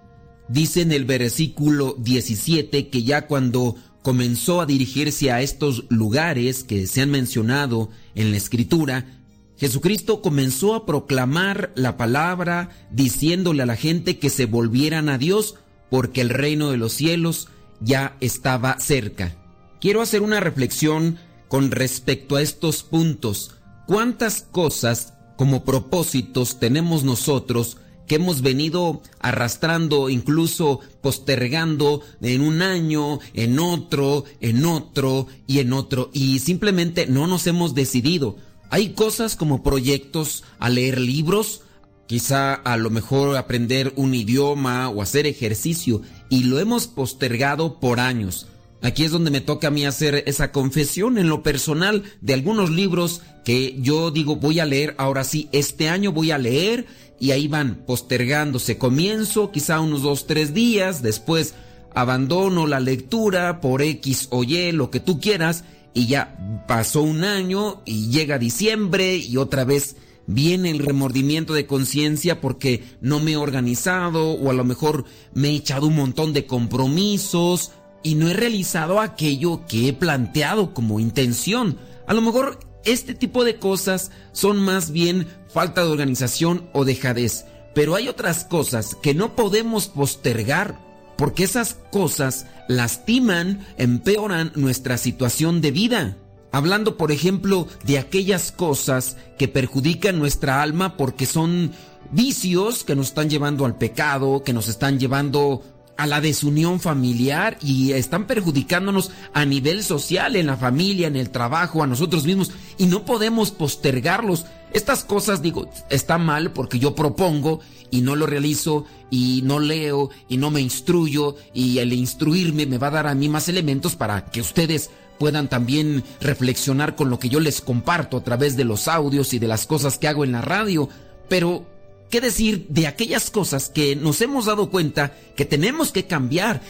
Dice en el versículo 17 que ya cuando comenzó a dirigirse a estos lugares que se han mencionado en la escritura, Jesucristo comenzó a proclamar la palabra diciéndole a la gente que se volvieran a Dios porque el reino de los cielos ya estaba cerca. Quiero hacer una reflexión con respecto a estos puntos. ¿Cuántas cosas como propósitos tenemos nosotros que hemos venido arrastrando, incluso postergando en un año, en otro, en otro y en otro, y simplemente no nos hemos decidido? Hay cosas como proyectos a leer libros, quizá a lo mejor aprender un idioma o hacer ejercicio y lo hemos postergado por años. Aquí es donde me toca a mí hacer esa confesión en lo personal de algunos libros que yo digo voy a leer, ahora sí, este año voy a leer y ahí van postergándose. Comienzo quizá unos dos, tres días, después abandono la lectura por X o Y, lo que tú quieras, y ya pasó un año y llega diciembre y otra vez viene el remordimiento de conciencia porque no me he organizado o a lo mejor me he echado un montón de compromisos y no he realizado aquello que he planteado como intención. A lo mejor este tipo de cosas son más bien falta de organización o dejadez, pero hay otras cosas que no podemos postergar porque esas cosas lastiman, empeoran nuestra situación de vida. Hablando, por ejemplo, de aquellas cosas que perjudican nuestra alma porque son vicios que nos están llevando al pecado, que nos están llevando a la desunión familiar y están perjudicándonos a nivel social, en la familia, en el trabajo, a nosotros mismos y no podemos postergarlos. Estas cosas, digo, está mal porque yo propongo y no lo realizo y no leo y no me instruyo y el instruirme me va a dar a mí más elementos para que ustedes puedan también reflexionar con lo que yo les comparto a través de los audios y de las cosas que hago en la radio. Pero ¿Qué decir de aquellas cosas que nos hemos dado cuenta que tenemos que cambiar?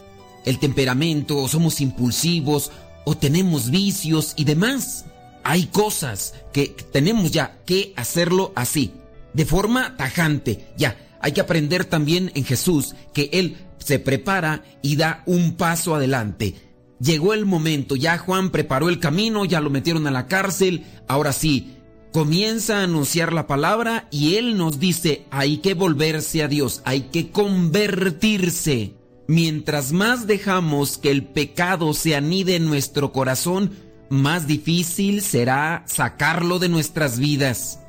El temperamento, o somos impulsivos, o tenemos vicios y demás. Hay cosas que tenemos ya que hacerlo así, de forma tajante. Ya, hay que aprender también en Jesús que Él se prepara y da un paso adelante. Llegó el momento, ya Juan preparó el camino, ya lo metieron a la cárcel, ahora sí, comienza a anunciar la palabra y Él nos dice, hay que volverse a Dios, hay que convertirse. Mientras más dejamos que el pecado se anide en nuestro corazón, más difícil será sacarlo de nuestras vidas.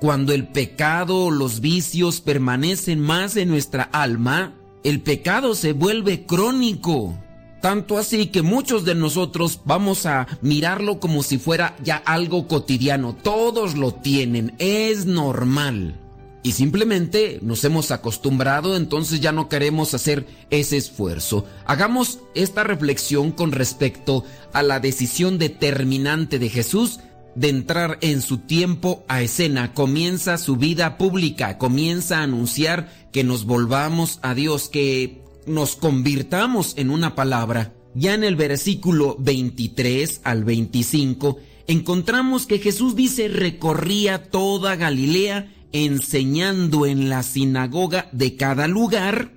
Cuando el pecado o los vicios permanecen más en nuestra alma, el pecado se vuelve crónico. Tanto así que muchos de nosotros vamos a mirarlo como si fuera ya algo cotidiano. Todos lo tienen, es normal. Y simplemente nos hemos acostumbrado, entonces ya no queremos hacer ese esfuerzo. Hagamos esta reflexión con respecto a la decisión determinante de Jesús de entrar en su tiempo a escena. Comienza su vida pública, comienza a anunciar que nos volvamos a Dios, que nos convirtamos en una palabra, ya en el versículo 23 al 25, encontramos que Jesús dice recorría toda Galilea enseñando en la sinagoga de cada lugar,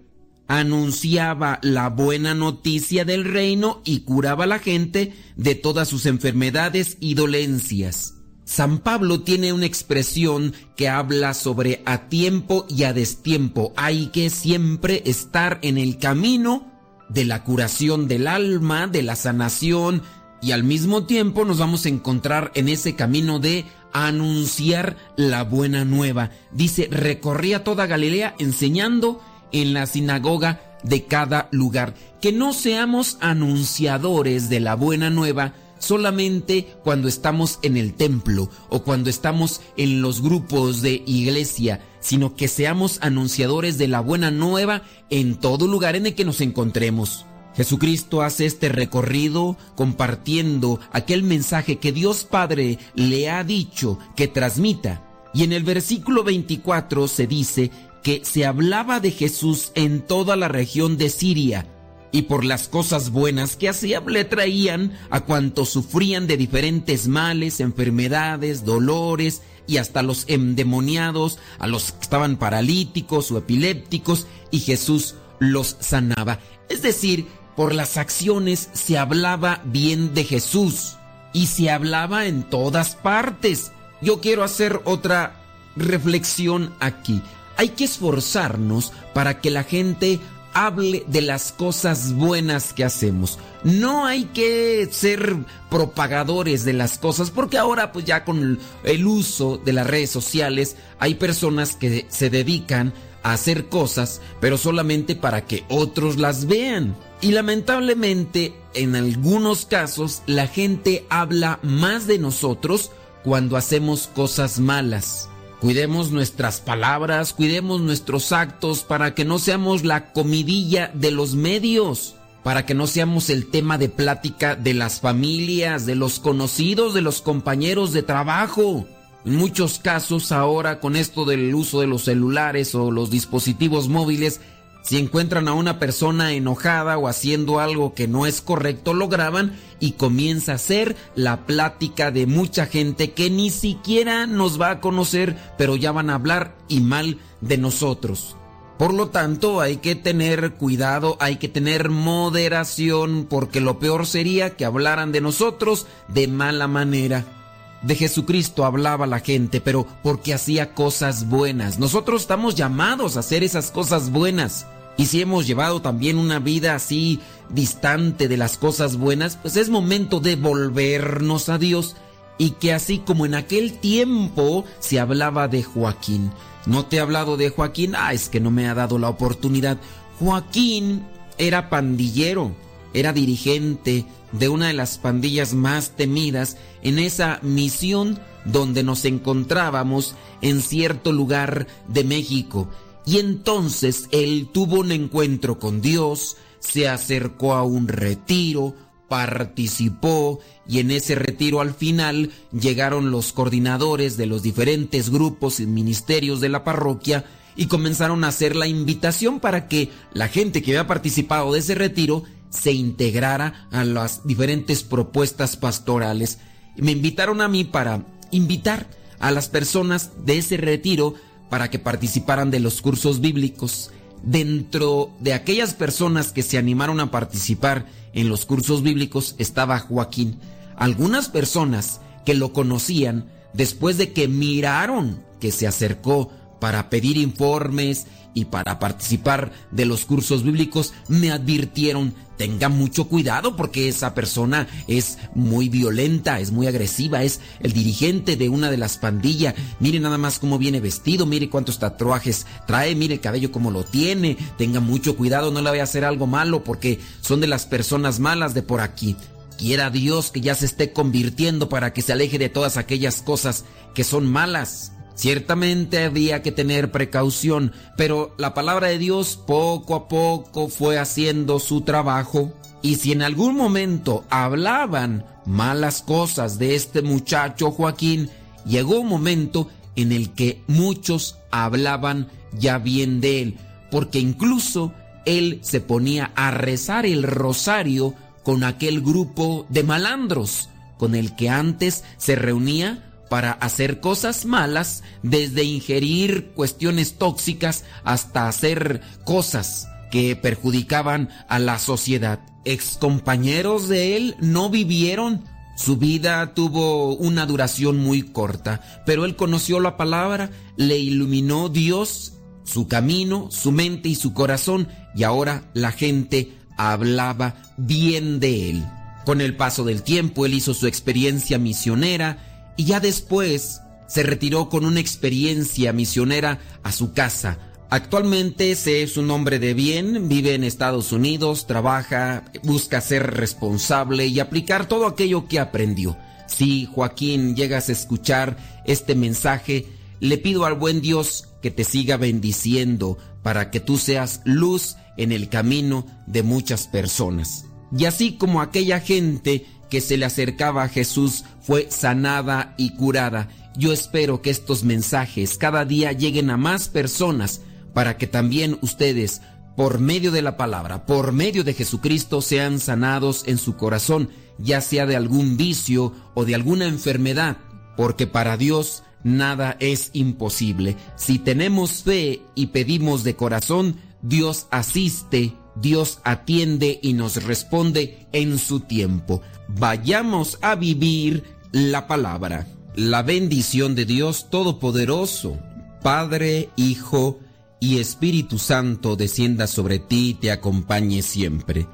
anunciaba la buena noticia del reino y curaba a la gente de todas sus enfermedades y dolencias. San Pablo tiene una expresión que habla sobre a tiempo y a destiempo. Hay que siempre estar en el camino de la curación del alma, de la sanación, y al mismo tiempo nos vamos a encontrar en ese camino de anunciar la buena nueva. Dice, recorría toda Galilea enseñando en la sinagoga de cada lugar. Que no seamos anunciadores de la buena nueva, solamente cuando estamos en el templo o cuando estamos en los grupos de iglesia, sino que seamos anunciadores de la buena nueva en todo lugar en el que nos encontremos. Jesucristo hace este recorrido compartiendo aquel mensaje que Dios Padre le ha dicho que transmita. Y en el versículo 24 se dice que se hablaba de Jesús en toda la región de Siria, y por las cosas buenas que hacía le traían a cuantos sufrían de diferentes males, enfermedades, dolores y hasta los endemoniados, a los que estaban paralíticos o epilépticos y Jesús los sanaba. Es decir, por las acciones se hablaba bien de Jesús y se hablaba en todas partes. Yo quiero hacer otra reflexión aquí. Hay que esforzarnos para que la gente hable de las cosas buenas que hacemos. No hay que ser propagadores de las cosas porque ahora pues ya con el uso de las redes sociales hay personas que se dedican a hacer cosas pero solamente para que otros las vean. Y lamentablemente en algunos casos la gente habla más de nosotros cuando hacemos cosas malas Cuidemos nuestras palabras, cuidemos nuestros actos para que no seamos la comidilla de los medios, para que no seamos el tema de plática de las familias, de los conocidos, de los compañeros de trabajo. En muchos casos ahora con esto del uso de los celulares o los dispositivos móviles, si encuentran a una persona enojada o haciendo algo que no es correcto, lo graban y comienza a ser la plática de mucha gente que ni siquiera nos va a conocer, pero ya van a hablar y mal de nosotros. Por lo tanto, hay que tener cuidado, hay que tener moderación, porque lo peor sería que hablaran de nosotros de mala manera. De Jesucristo hablaba la gente, pero porque hacía cosas buenas. Nosotros estamos llamados a hacer esas cosas buenas. Y si hemos llevado también una vida así distante de las cosas buenas, pues es momento de volvernos a Dios y que así como en aquel tiempo se hablaba de Joaquín. No te he hablado de Joaquín, ah, es que no me ha dado la oportunidad. Joaquín era pandillero, era dirigente de una de las pandillas más temidas en esa misión donde nos encontrábamos en cierto lugar de México. Y entonces él tuvo un encuentro con Dios, se acercó a un retiro, participó y en ese retiro al final llegaron los coordinadores de los diferentes grupos y ministerios de la parroquia y comenzaron a hacer la invitación para que la gente que había participado de ese retiro se integrara a las diferentes propuestas pastorales. Me invitaron a mí para invitar a las personas de ese retiro para que participaran de los cursos bíblicos. Dentro de aquellas personas que se animaron a participar en los cursos bíblicos estaba Joaquín. Algunas personas que lo conocían después de que miraron que se acercó para pedir informes y para participar de los cursos bíblicos, me advirtieron, tenga mucho cuidado porque esa persona es muy violenta, es muy agresiva, es el dirigente de una de las pandillas. Mire nada más cómo viene vestido, mire cuántos tatuajes trae, mire el cabello cómo lo tiene, tenga mucho cuidado, no le vaya a hacer algo malo porque son de las personas malas de por aquí. Quiera Dios que ya se esté convirtiendo para que se aleje de todas aquellas cosas que son malas. Ciertamente había que tener precaución, pero la palabra de Dios poco a poco fue haciendo su trabajo. Y si en algún momento hablaban malas cosas de este muchacho Joaquín, llegó un momento en el que muchos hablaban ya bien de él, porque incluso él se ponía a rezar el rosario con aquel grupo de malandros con el que antes se reunía para hacer cosas malas, desde ingerir cuestiones tóxicas hasta hacer cosas que perjudicaban a la sociedad. Excompañeros de él no vivieron. Su vida tuvo una duración muy corta, pero él conoció la palabra, le iluminó Dios, su camino, su mente y su corazón, y ahora la gente hablaba bien de él. Con el paso del tiempo, él hizo su experiencia misionera y ya después se retiró con una experiencia misionera a su casa. Actualmente se es un hombre de bien, vive en Estados Unidos, trabaja, busca ser responsable y aplicar todo aquello que aprendió. Si Joaquín llegas a escuchar este mensaje, le pido al buen Dios que te siga bendiciendo para que tú seas luz en el camino de muchas personas. Y así como aquella gente que se le acercaba a Jesús fue sanada y curada, yo espero que estos mensajes cada día lleguen a más personas para que también ustedes, por medio de la palabra, por medio de Jesucristo, sean sanados en su corazón, ya sea de algún vicio o de alguna enfermedad, porque para Dios nada es imposible. Si tenemos fe y pedimos de corazón, Dios asiste, Dios atiende y nos responde en su tiempo. Vayamos a vivir la palabra. La bendición de Dios Todopoderoso, Padre, Hijo y Espíritu Santo descienda sobre ti y te acompañe siempre.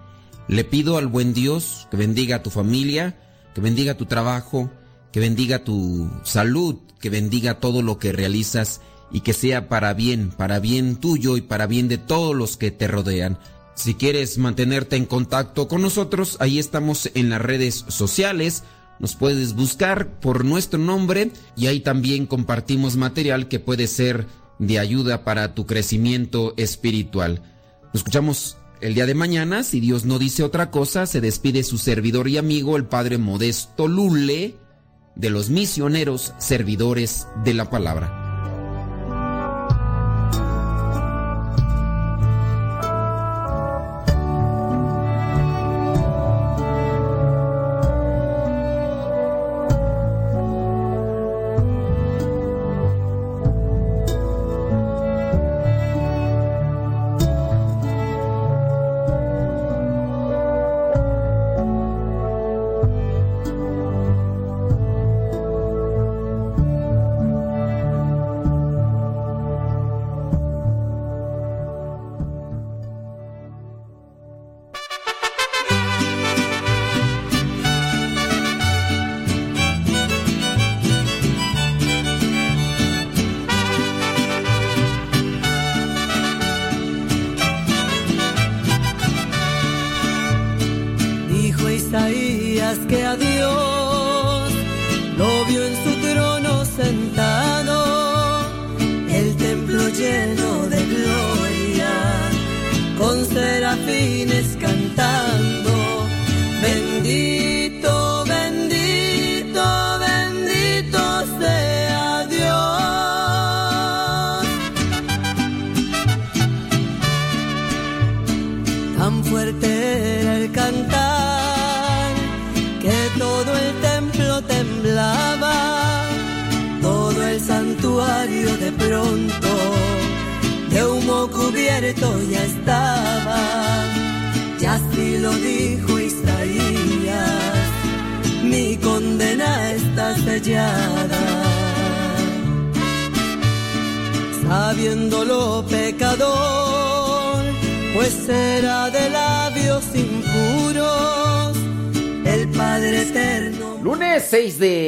Le pido al buen Dios que bendiga a tu familia, que bendiga tu trabajo, que bendiga tu salud, que bendiga todo lo que realizas y que sea para bien, para bien tuyo y para bien de todos los que te rodean. Si quieres mantenerte en contacto con nosotros, ahí estamos en las redes sociales. Nos puedes buscar por nuestro nombre y ahí también compartimos material que puede ser de ayuda para tu crecimiento espiritual. Nos escuchamos el día de mañana, si Dios no dice otra cosa, se despide su servidor y amigo, el Padre Modesto Lule, de los misioneros servidores de la palabra.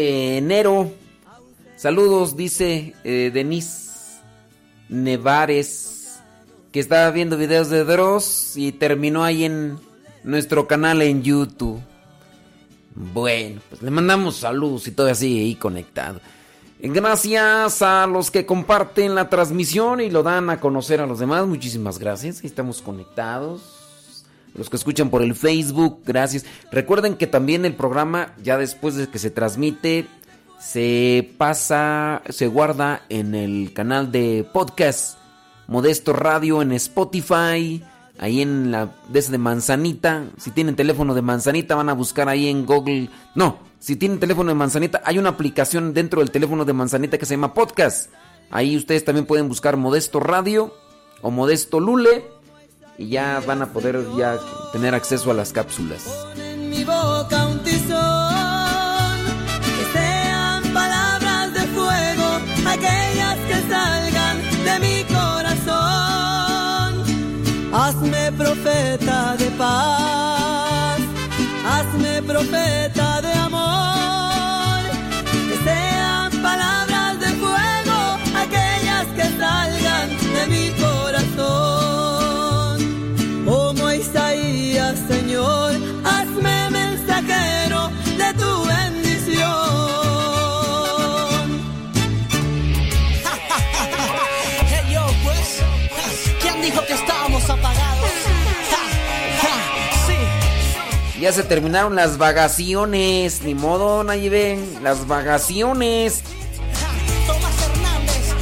Enero. Saludos, dice eh, Denise Nevares, que estaba viendo videos de Dross y terminó ahí en nuestro canal en YouTube. Bueno, pues le mandamos saludos y todo así ahí conectado. Gracias a los que comparten la transmisión y lo dan a conocer a los demás. Muchísimas gracias. Estamos conectados. Los que escuchan por el Facebook, gracias. Recuerden que también el programa, ya después de que se transmite, se pasa, se guarda en el canal de podcast Modesto Radio en Spotify. Ahí en la desde Manzanita. Si tienen teléfono de Manzanita, van a buscar ahí en Google. No, si tienen teléfono de Manzanita, hay una aplicación dentro del teléfono de Manzanita que se llama Podcast. Ahí ustedes también pueden buscar Modesto Radio o Modesto Lule y ya van a poder ya tener acceso a las cápsulas. en mi boca un tizón, que sean palabras de fuego, aquellas que salgan de mi corazón. Hazme profeta de paz, hazme profeta Ya se terminaron las vagaciones, ni modo, ven las vagaciones. Tomás Hernández,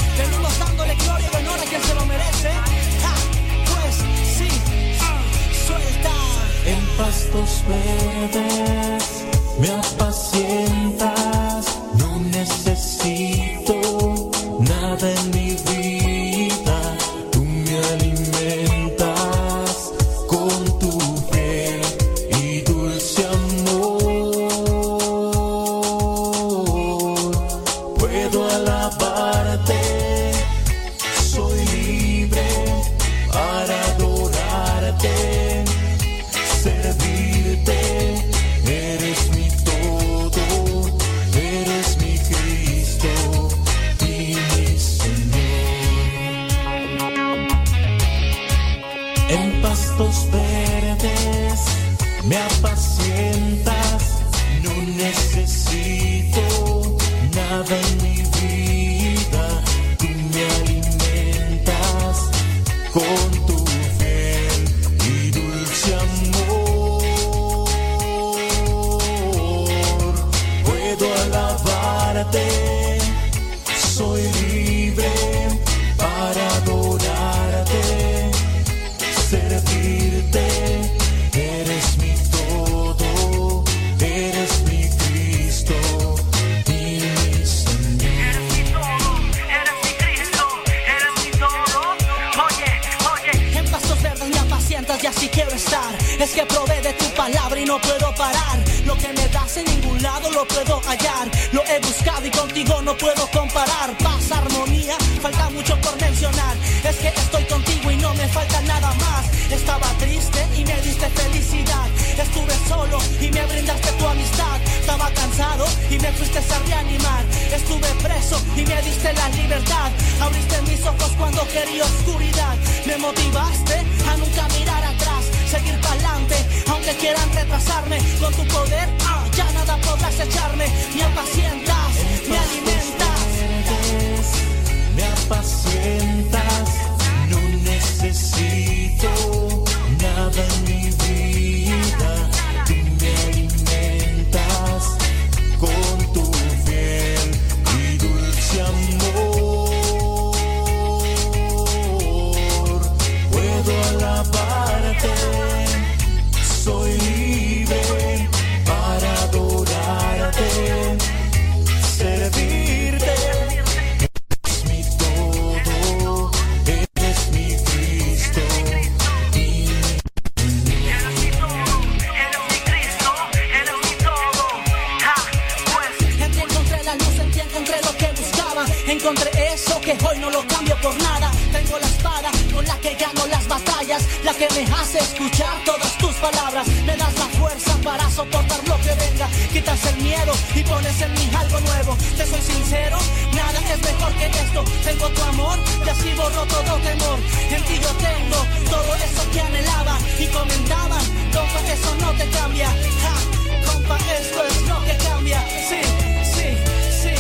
que probé de tu palabra y no puedo parar. Lo que me das en ningún lado lo puedo hallar. Lo he buscado y contigo no puedo comparar. Paz, armonía, falta mucho por mencionar. Es que estoy contigo y no me falta nada más. Estaba triste y me diste felicidad. Estuve solo y me brindaste tu amistad. Estaba cansado y me fuiste a reanimar. Estuve preso y me diste la libertad. Abriste mis ojos cuando quería oscuridad. Me motivaste a nunca mirar atrás, seguir para adelante, aunque quieran retrasarme. Con tu poder, ah, ya nada podrás echarme. Me apacientas, me alimentas. me apacientas, no necesito nada en mi vida. baby. La que me hace escuchar todas tus palabras. Me das la fuerza para soportar lo que venga. Quitas el miedo y pones en mí algo nuevo. Te soy sincero, nada es mejor que esto. Tengo tu amor y así borro todo temor. En ti yo tengo todo eso que anhelaba y comentaban. Compa, eso no te cambia. Ja, compa, esto es lo que cambia. Sí, sí, sí.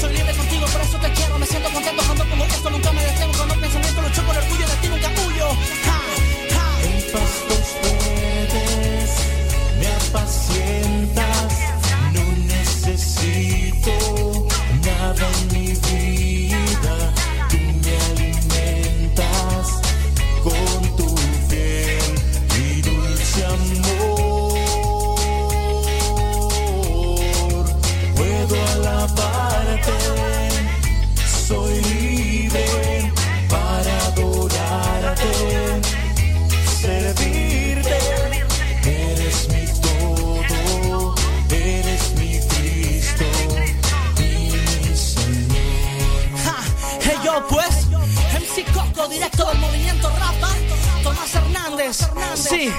Soy libre contigo, por eso te quiero. Me siento contento cuando pongo esto. Nunca me detengo cuando pensamiento lucho por el orgullo de ti, nunca huyo. No necesito nada en mi vida. Directo del movimiento Rapa, Tomás Hernández, sí,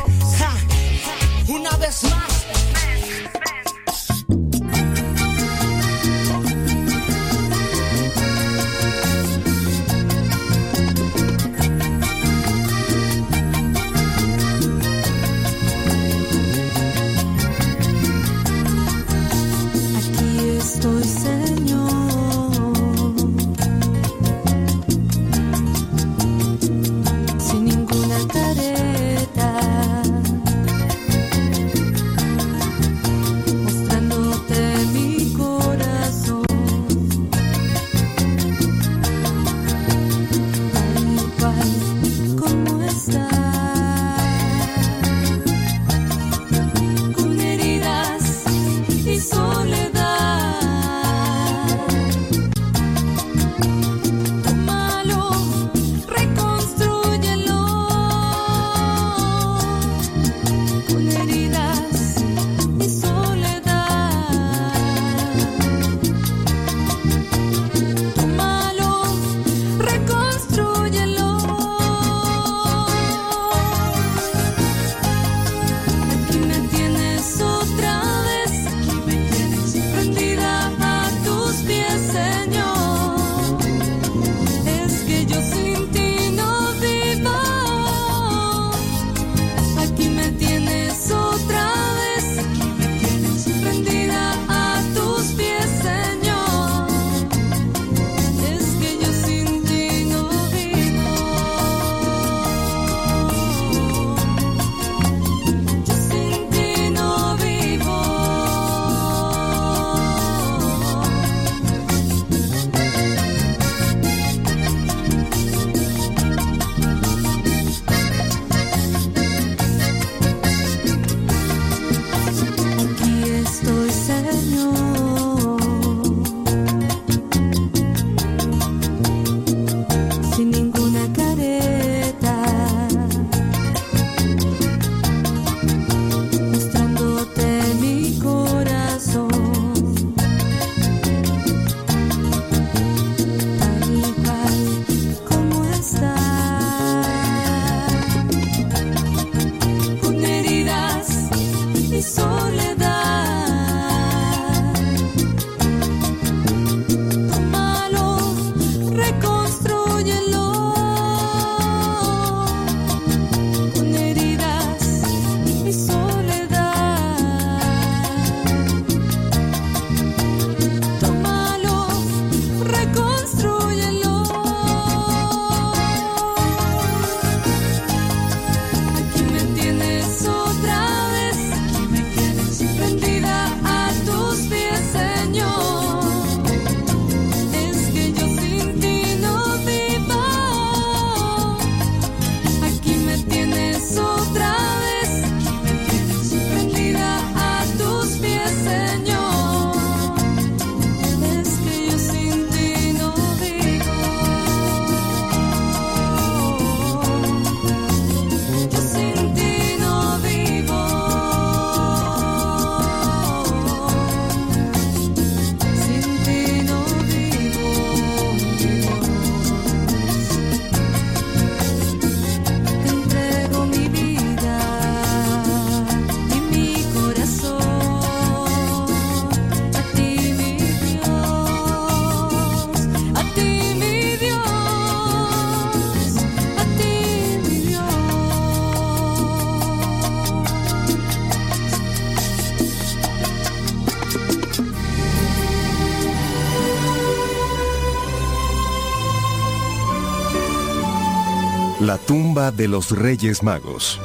tumba de los Reyes Magos.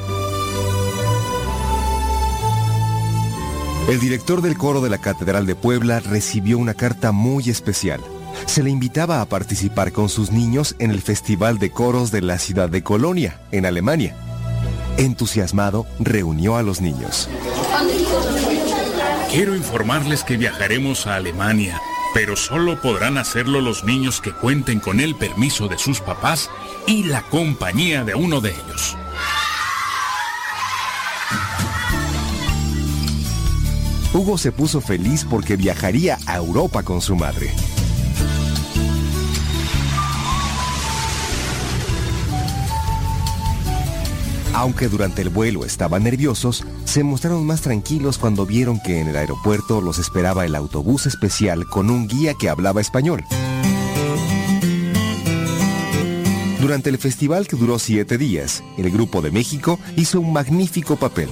El director del coro de la Catedral de Puebla recibió una carta muy especial. Se le invitaba a participar con sus niños en el Festival de Coros de la ciudad de Colonia, en Alemania. Entusiasmado, reunió a los niños. Quiero informarles que viajaremos a Alemania, pero solo podrán hacerlo los niños que cuenten con el permiso de sus papás y la compañía de uno de ellos. Hugo se puso feliz porque viajaría a Europa con su madre. Aunque durante el vuelo estaban nerviosos, se mostraron más tranquilos cuando vieron que en el aeropuerto los esperaba el autobús especial con un guía que hablaba español. Durante el festival que duró siete días, el Grupo de México hizo un magnífico papel.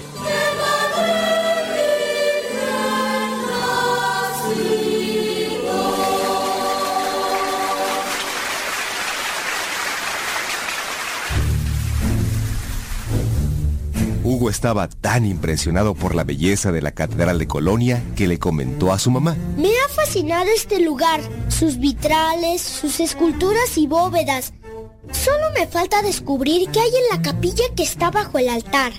Hugo estaba tan impresionado por la belleza de la Catedral de Colonia que le comentó a su mamá. Me ha fascinado este lugar, sus vitrales, sus esculturas y bóvedas. Falta descubrir qué hay en la capilla que está bajo el altar.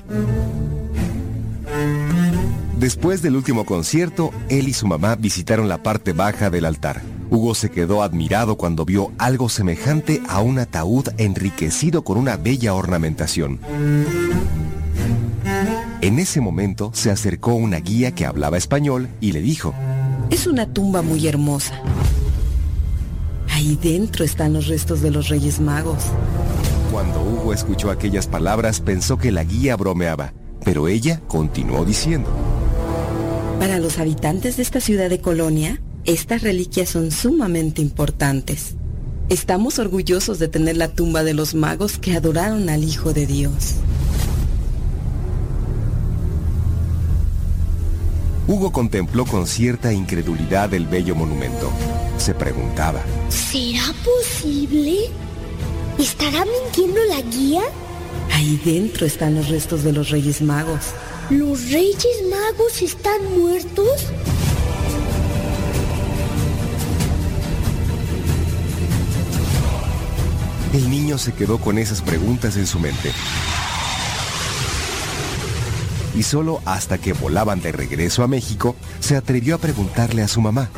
Después del último concierto, él y su mamá visitaron la parte baja del altar. Hugo se quedó admirado cuando vio algo semejante a un ataúd enriquecido con una bella ornamentación. En ese momento se acercó una guía que hablaba español y le dijo, Es una tumba muy hermosa. Ahí dentro están los restos de los Reyes Magos. Cuando Hugo escuchó aquellas palabras pensó que la guía bromeaba, pero ella continuó diciendo, Para los habitantes de esta ciudad de Colonia, estas reliquias son sumamente importantes. Estamos orgullosos de tener la tumba de los magos que adoraron al Hijo de Dios. Hugo contempló con cierta incredulidad el bello monumento. Se preguntaba, ¿Será posible? ¿Estará mintiendo la guía? Ahí dentro están los restos de los Reyes Magos. ¿Los Reyes Magos están muertos? el niño se quedó con esas preguntas en su mente. Y solo hasta que volaban de regreso a México, se atrevió a preguntarle a su mamá.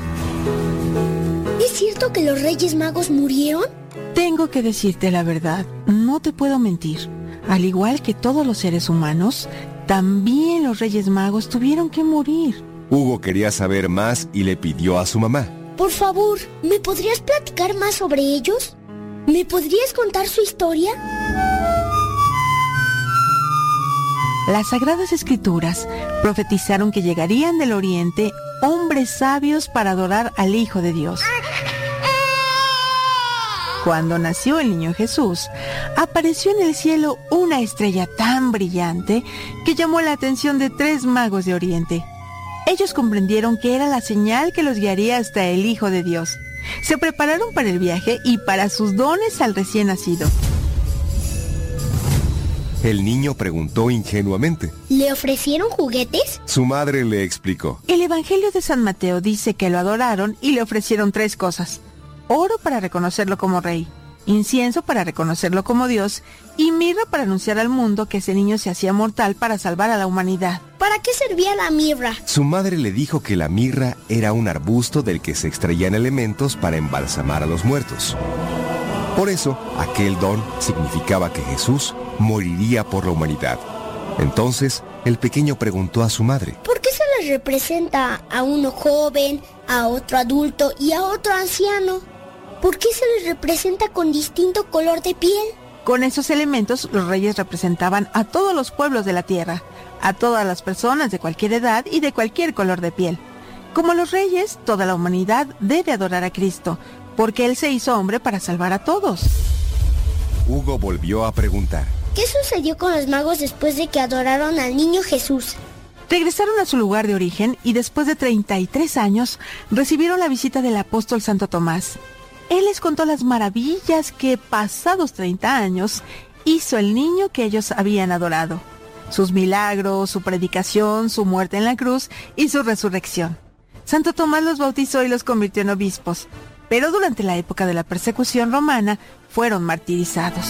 ¿Es cierto que los Reyes Magos murieron? Tengo que decirte la verdad, no te puedo mentir. Al igual que todos los seres humanos, también los Reyes Magos tuvieron que morir. Hugo quería saber más y le pidió a su mamá. Por favor, ¿me podrías platicar más sobre ellos? ¿Me podrías contar su historia? Las sagradas escrituras profetizaron que llegarían del oriente hombres sabios para adorar al Hijo de Dios. Cuando nació el niño Jesús, apareció en el cielo una estrella tan brillante que llamó la atención de tres magos de Oriente. Ellos comprendieron que era la señal que los guiaría hasta el Hijo de Dios. Se prepararon para el viaje y para sus dones al recién nacido. El niño preguntó ingenuamente. ¿Le ofrecieron juguetes? Su madre le explicó. El Evangelio de San Mateo dice que lo adoraron y le ofrecieron tres cosas. Oro para reconocerlo como rey, incienso para reconocerlo como Dios y mirra para anunciar al mundo que ese niño se hacía mortal para salvar a la humanidad. ¿Para qué servía la mirra? Su madre le dijo que la mirra era un arbusto del que se extraían elementos para embalsamar a los muertos. Por eso, aquel don significaba que Jesús moriría por la humanidad. Entonces, el pequeño preguntó a su madre. ¿Por qué se les representa a uno joven, a otro adulto y a otro anciano? ¿Por qué se les representa con distinto color de piel? Con esos elementos, los reyes representaban a todos los pueblos de la tierra, a todas las personas de cualquier edad y de cualquier color de piel. Como los reyes, toda la humanidad debe adorar a Cristo, porque Él se hizo hombre para salvar a todos. Hugo volvió a preguntar. ¿Qué sucedió con los magos después de que adoraron al niño Jesús? Regresaron a su lugar de origen y después de 33 años recibieron la visita del apóstol Santo Tomás. Él les contó las maravillas que, pasados 30 años, hizo el niño que ellos habían adorado. Sus milagros, su predicación, su muerte en la cruz y su resurrección. Santo Tomás los bautizó y los convirtió en obispos, pero durante la época de la persecución romana fueron martirizados.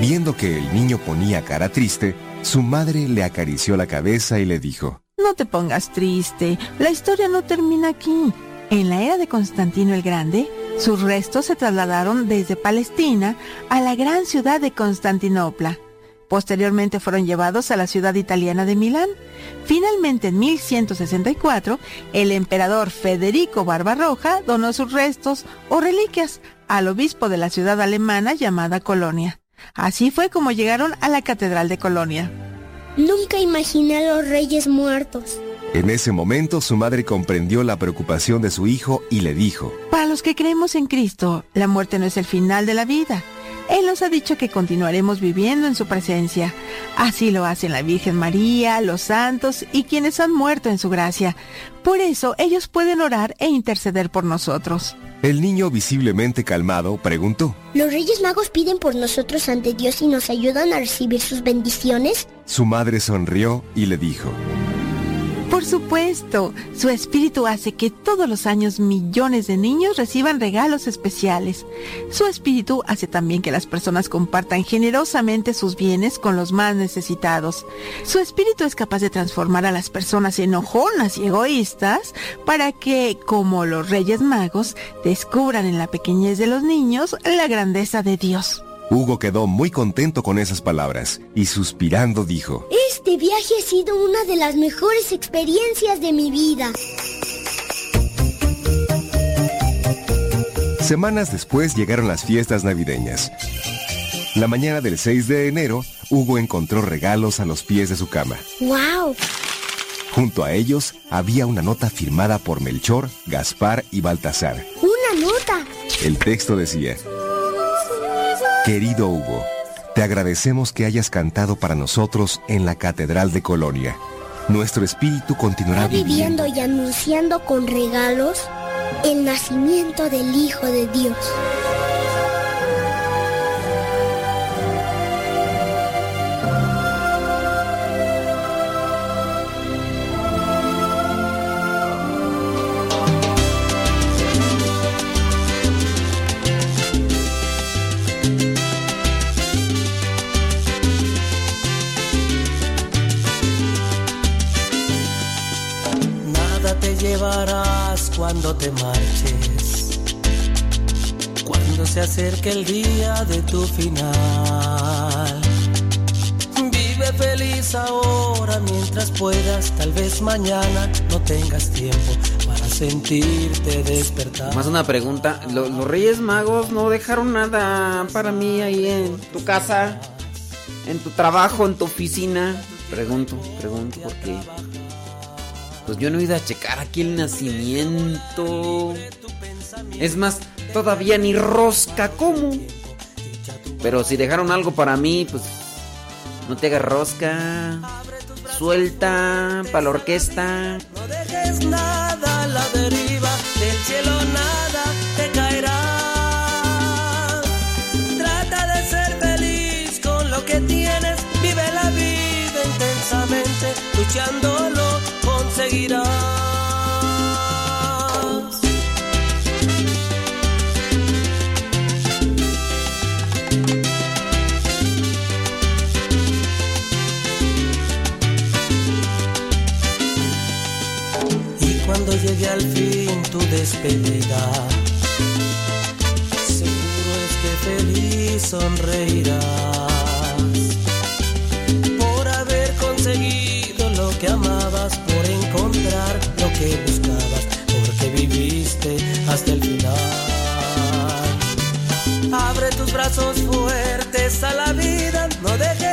Viendo que el niño ponía cara triste, su madre le acarició la cabeza y le dijo, No te pongas triste, la historia no termina aquí. En la era de Constantino el Grande, sus restos se trasladaron desde Palestina a la gran ciudad de Constantinopla. Posteriormente fueron llevados a la ciudad italiana de Milán. Finalmente, en 1164, el emperador Federico Barbarroja donó sus restos o reliquias al obispo de la ciudad alemana llamada Colonia. Así fue como llegaron a la Catedral de Colonia. Nunca imaginé a los reyes muertos. En ese momento su madre comprendió la preocupación de su hijo y le dijo, Para los que creemos en Cristo, la muerte no es el final de la vida. Él nos ha dicho que continuaremos viviendo en su presencia. Así lo hacen la Virgen María, los santos y quienes han muerto en su gracia. Por eso ellos pueden orar e interceder por nosotros. El niño visiblemente calmado preguntó. ¿Los Reyes Magos piden por nosotros ante Dios y nos ayudan a recibir sus bendiciones? Su madre sonrió y le dijo. Por supuesto, su espíritu hace que todos los años millones de niños reciban regalos especiales. Su espíritu hace también que las personas compartan generosamente sus bienes con los más necesitados. Su espíritu es capaz de transformar a las personas enojonas y egoístas para que, como los Reyes Magos, descubran en la pequeñez de los niños la grandeza de Dios. Hugo quedó muy contento con esas palabras y suspirando dijo, Este viaje ha sido una de las mejores experiencias de mi vida. Semanas después llegaron las fiestas navideñas. La mañana del 6 de enero, Hugo encontró regalos a los pies de su cama. ¡Wow! Junto a ellos había una nota firmada por Melchor, Gaspar y Baltasar. ¡Una nota! El texto decía, Querido Hugo, te agradecemos que hayas cantado para nosotros en la Catedral de Colonia. Nuestro espíritu continuará Viviendo y anunciando con regalos el nacimiento del Hijo de Dios. te marches. Cuando se acerque el día de tu final. Vive feliz ahora mientras puedas, tal vez mañana no tengas tiempo para sentirte despertar. Más una pregunta, ¿los, los Reyes Magos no dejaron nada para mí ahí en tu casa, en tu trabajo, en tu oficina? Pregunto, pregunto, ¿por qué? Pues yo no he ido a checar aquí el nacimiento. Es más, todavía ni rosca, ¿cómo? Pero si dejaron algo para mí, pues no te hagas rosca. Suelta para la orquesta. No dejes nada a la deriva, del cielo nada te caerá. Trata de ser feliz con lo que tienes, vive la vida intensamente, luchando y cuando llegue al fin tu despedida. Seguro es que feliz sonreirás por haber conseguido lo que amabas encontrar lo que buscabas, porque viviste hasta el final. Abre tus brazos fuertes a la vida, no dejes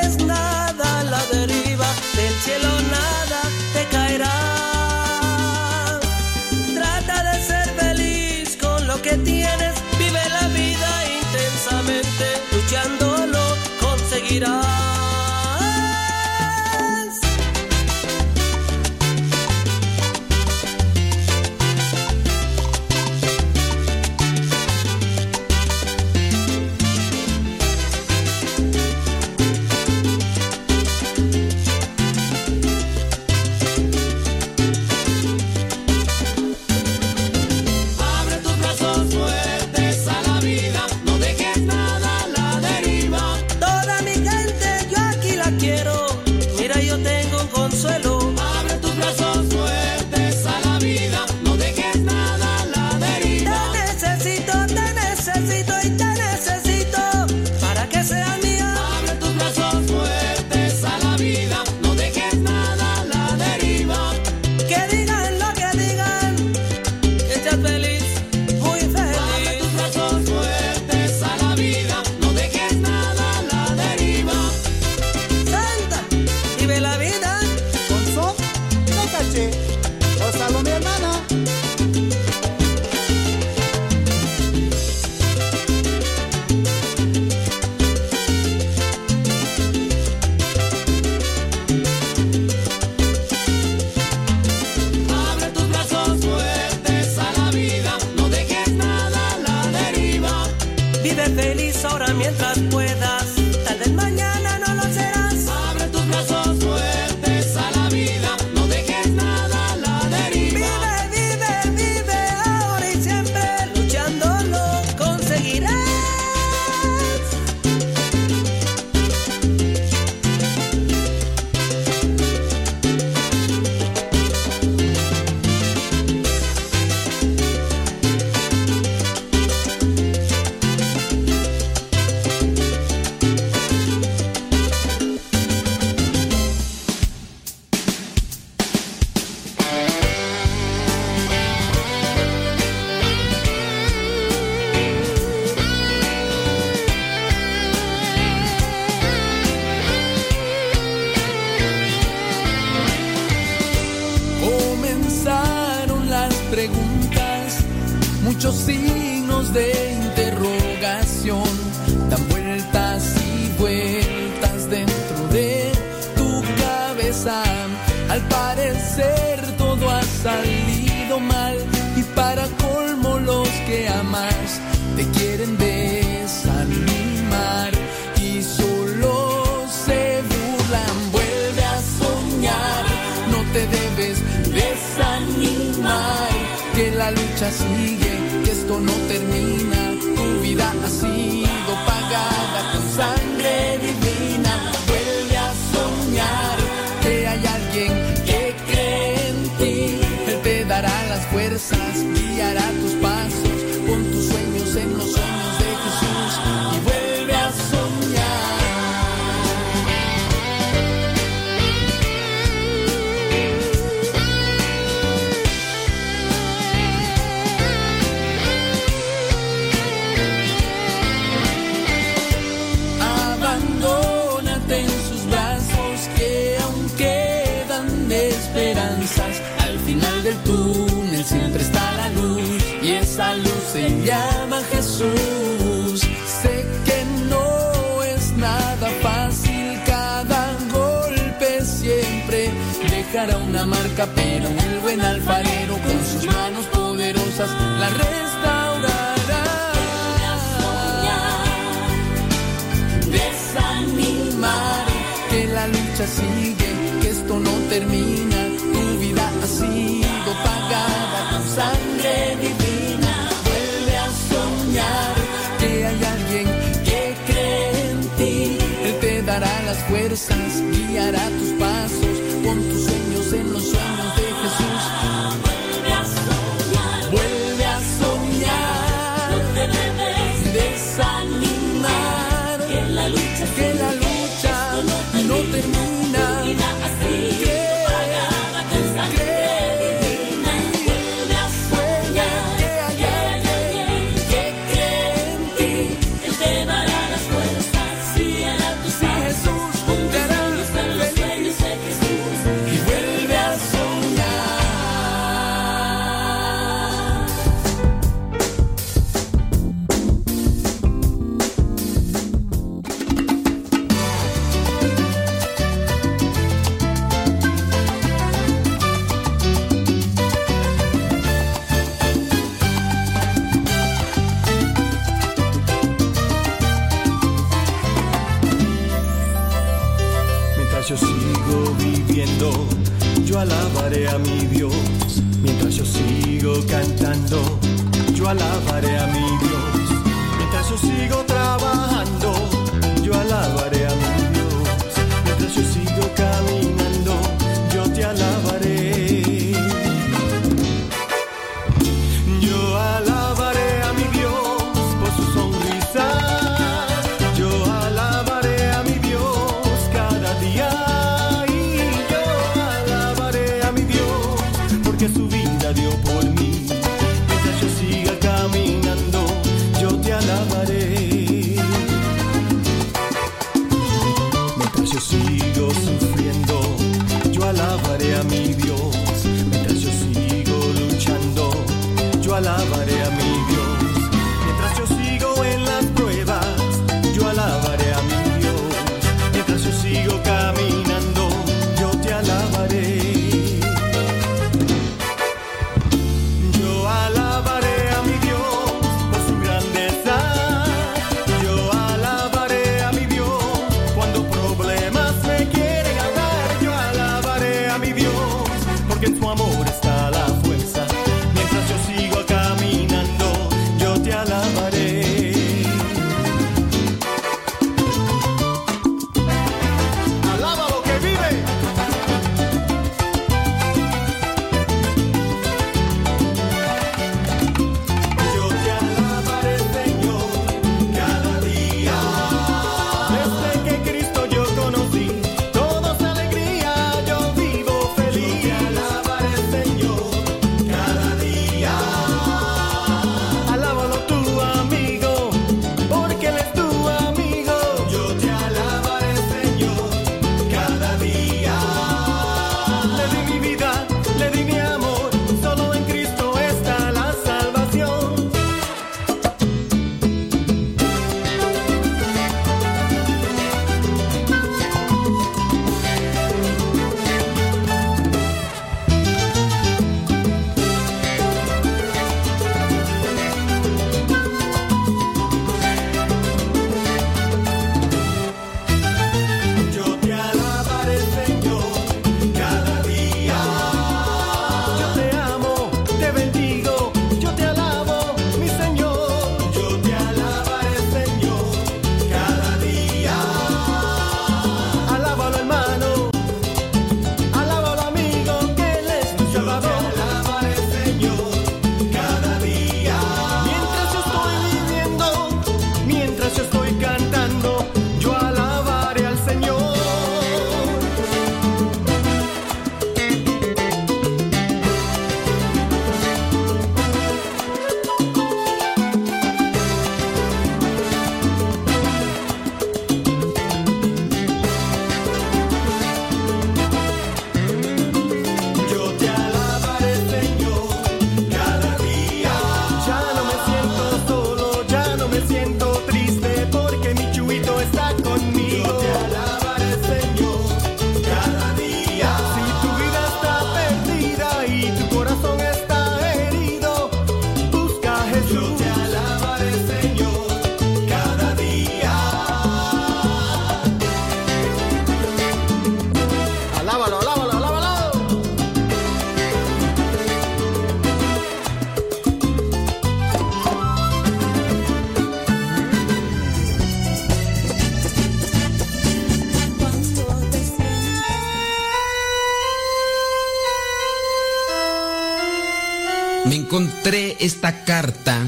encontré esta carta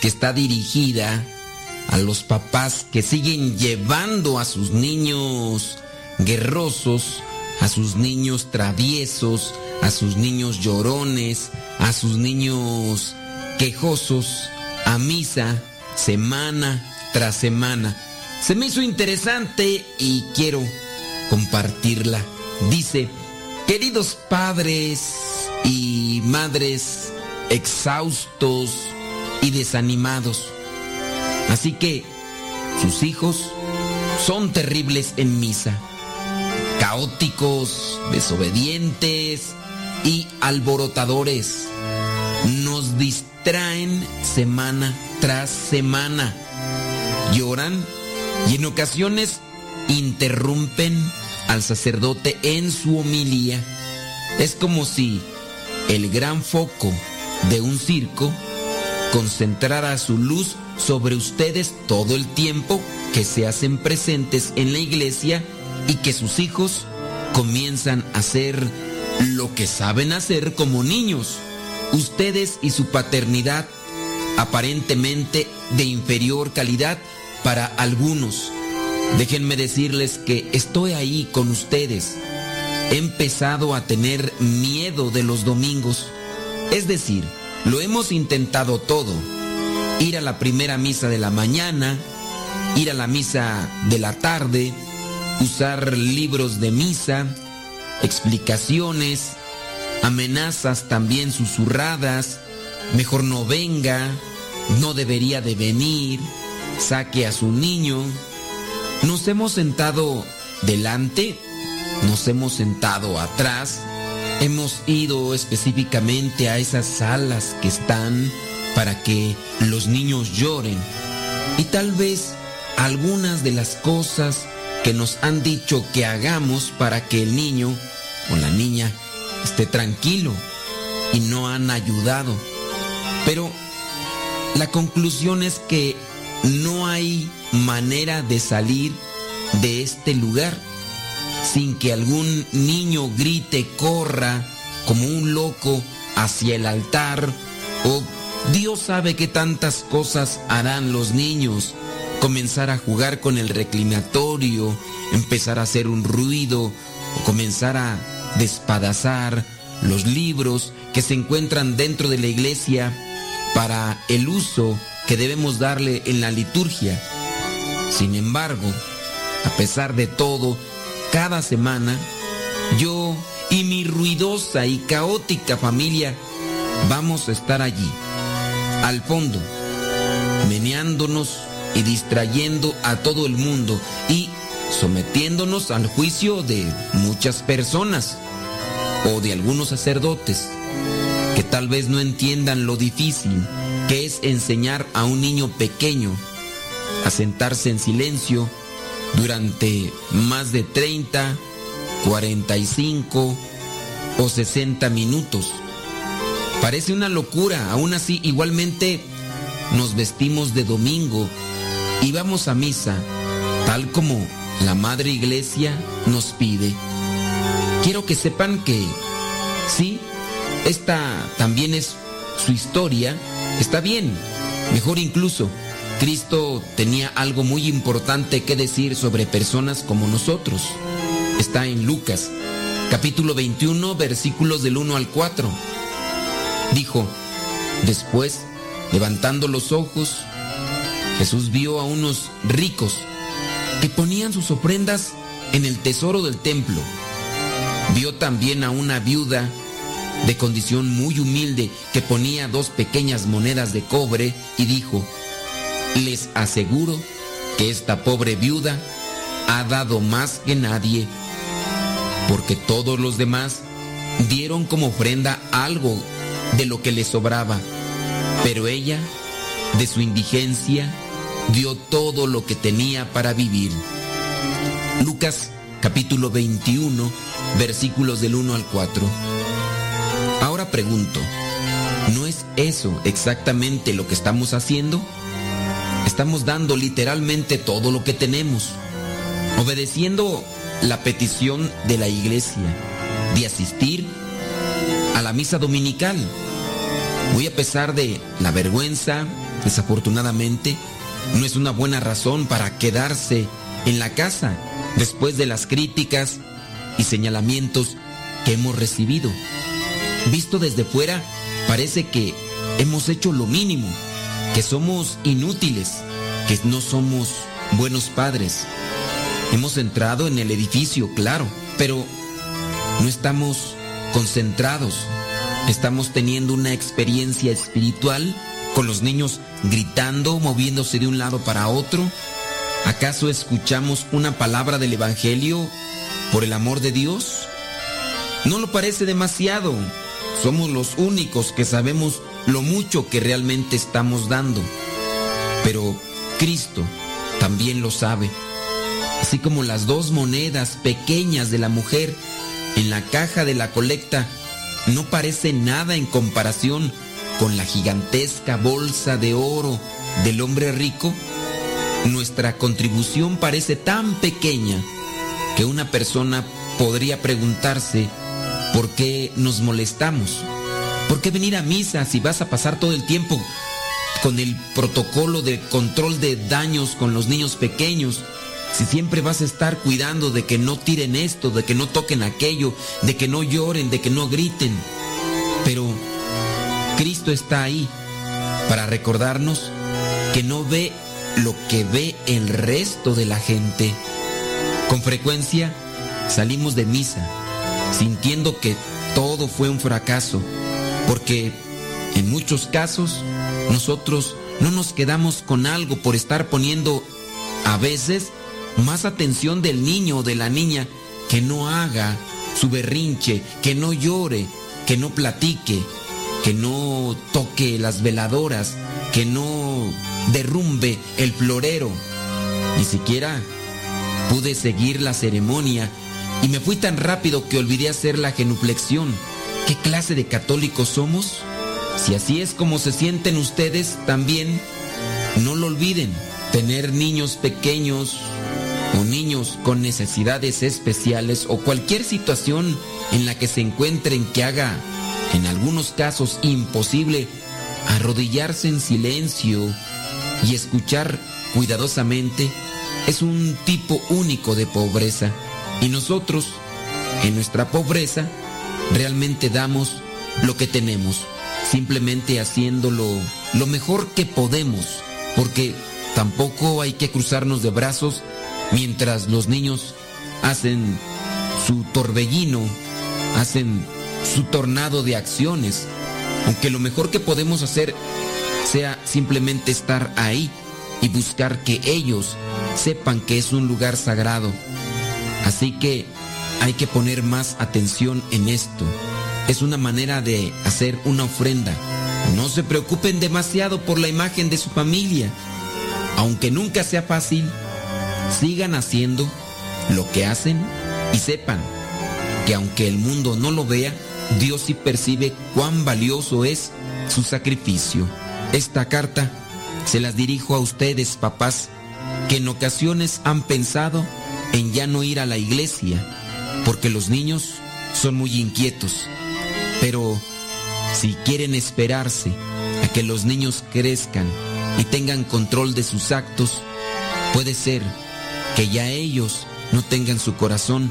que está dirigida a los papás que siguen llevando a sus niños guerrosos, a sus niños traviesos, a sus niños llorones, a sus niños quejosos a misa semana tras semana. Se me hizo interesante y quiero compartirla. Dice, queridos padres y madres exhaustos y desanimados, así que sus hijos son terribles en misa, caóticos, desobedientes y alborotadores. Nos distraen semana tras semana. Lloran y en ocasiones interrumpen al sacerdote en su homilía. Es como si el gran foco de un circo concentrara su luz sobre ustedes todo el tiempo que se hacen presentes en la iglesia y que sus hijos comienzan a hacer lo que saben hacer como niños. Ustedes y su paternidad aparentemente de inferior calidad para algunos. Déjenme decirles que estoy ahí con ustedes. He empezado a tener miedo de los domingos. Es decir, lo hemos intentado todo. Ir a la primera misa de la mañana, ir a la misa de la tarde, usar libros de misa, explicaciones, amenazas también susurradas, mejor no venga, no debería de venir, saque a su niño. Nos hemos sentado delante, nos hemos sentado atrás, hemos ido específicamente a esas salas que están para que los niños lloren. Y tal vez algunas de las cosas que nos han dicho que hagamos para que el niño o la niña esté tranquilo y no han ayudado. Pero la conclusión es que no hay manera de salir de este lugar sin que algún niño grite, corra como un loco hacia el altar o Dios sabe que tantas cosas harán los niños. Comenzar a jugar con el reclinatorio, empezar a hacer un ruido o comenzar a despadazar los libros que se encuentran dentro de la iglesia para el uso que debemos darle en la liturgia. Sin embargo, a pesar de todo, cada semana, yo y mi ruidosa y caótica familia vamos a estar allí, al fondo, meneándonos y distrayendo a todo el mundo y sometiéndonos al juicio de muchas personas o de algunos sacerdotes que tal vez no entiendan lo difícil que es enseñar a un niño pequeño a sentarse en silencio durante más de 30, 45 o 60 minutos. Parece una locura, aún así igualmente nos vestimos de domingo y vamos a misa, tal como la Madre Iglesia nos pide. Quiero que sepan que, sí, esta también es su historia, está bien, mejor incluso. Cristo tenía algo muy importante que decir sobre personas como nosotros. Está en Lucas, capítulo 21, versículos del 1 al 4. Dijo, después, levantando los ojos, Jesús vio a unos ricos que ponían sus ofrendas en el tesoro del templo. Vio también a una viuda de condición muy humilde que ponía dos pequeñas monedas de cobre y dijo, les aseguro que esta pobre viuda ha dado más que nadie, porque todos los demás dieron como ofrenda algo de lo que le sobraba, pero ella, de su indigencia, dio todo lo que tenía para vivir. Lucas capítulo 21, versículos del 1 al 4. Ahora pregunto, ¿no es eso exactamente lo que estamos haciendo? Estamos dando literalmente todo lo que tenemos, obedeciendo la petición de la iglesia de asistir a la misa dominical. Muy a pesar de la vergüenza, desafortunadamente, no es una buena razón para quedarse en la casa después de las críticas y señalamientos que hemos recibido. Visto desde fuera, parece que hemos hecho lo mínimo, que somos inútiles, que no somos buenos padres. Hemos entrado en el edificio, claro, pero no estamos concentrados. Estamos teniendo una experiencia espiritual con los niños gritando, moviéndose de un lado para otro. ¿Acaso escuchamos una palabra del Evangelio por el amor de Dios? No lo parece demasiado. Somos los únicos que sabemos lo mucho que realmente estamos dando. Pero Cristo también lo sabe. Así como las dos monedas pequeñas de la mujer en la caja de la colecta no parece nada en comparación con la gigantesca bolsa de oro del hombre rico, nuestra contribución parece tan pequeña que una persona podría preguntarse por qué nos molestamos. ¿Por qué venir a misa si vas a pasar todo el tiempo con el protocolo de control de daños con los niños pequeños? Si siempre vas a estar cuidando de que no tiren esto, de que no toquen aquello, de que no lloren, de que no griten. Pero Cristo está ahí para recordarnos que no ve lo que ve el resto de la gente. Con frecuencia salimos de misa sintiendo que todo fue un fracaso, porque en muchos casos nosotros no nos quedamos con algo por estar poniendo a veces más atención del niño o de la niña que no haga su berrinche, que no llore, que no platique, que no toque las veladoras, que no derrumbe el florero. Ni siquiera pude seguir la ceremonia y me fui tan rápido que olvidé hacer la genuflexión. ¿Qué clase de católicos somos? Si así es como se sienten ustedes, también no lo olviden. Tener niños pequeños o niños con necesidades especiales o cualquier situación en la que se encuentren que haga, en algunos casos, imposible arrodillarse en silencio y escuchar cuidadosamente, es un tipo único de pobreza. Y nosotros, en nuestra pobreza, realmente damos lo que tenemos, simplemente haciéndolo lo mejor que podemos, porque tampoco hay que cruzarnos de brazos mientras los niños hacen su torbellino, hacen su tornado de acciones, aunque lo mejor que podemos hacer sea simplemente estar ahí y buscar que ellos sepan que es un lugar sagrado. Así que hay que poner más atención en esto. Es una manera de hacer una ofrenda. No se preocupen demasiado por la imagen de su familia. Aunque nunca sea fácil, sigan haciendo lo que hacen y sepan que aunque el mundo no lo vea, Dios sí percibe cuán valioso es su sacrificio. Esta carta se las dirijo a ustedes, papás, que en ocasiones han pensado en ya no ir a la iglesia, porque los niños son muy inquietos. Pero si quieren esperarse a que los niños crezcan y tengan control de sus actos, puede ser que ya ellos no tengan su corazón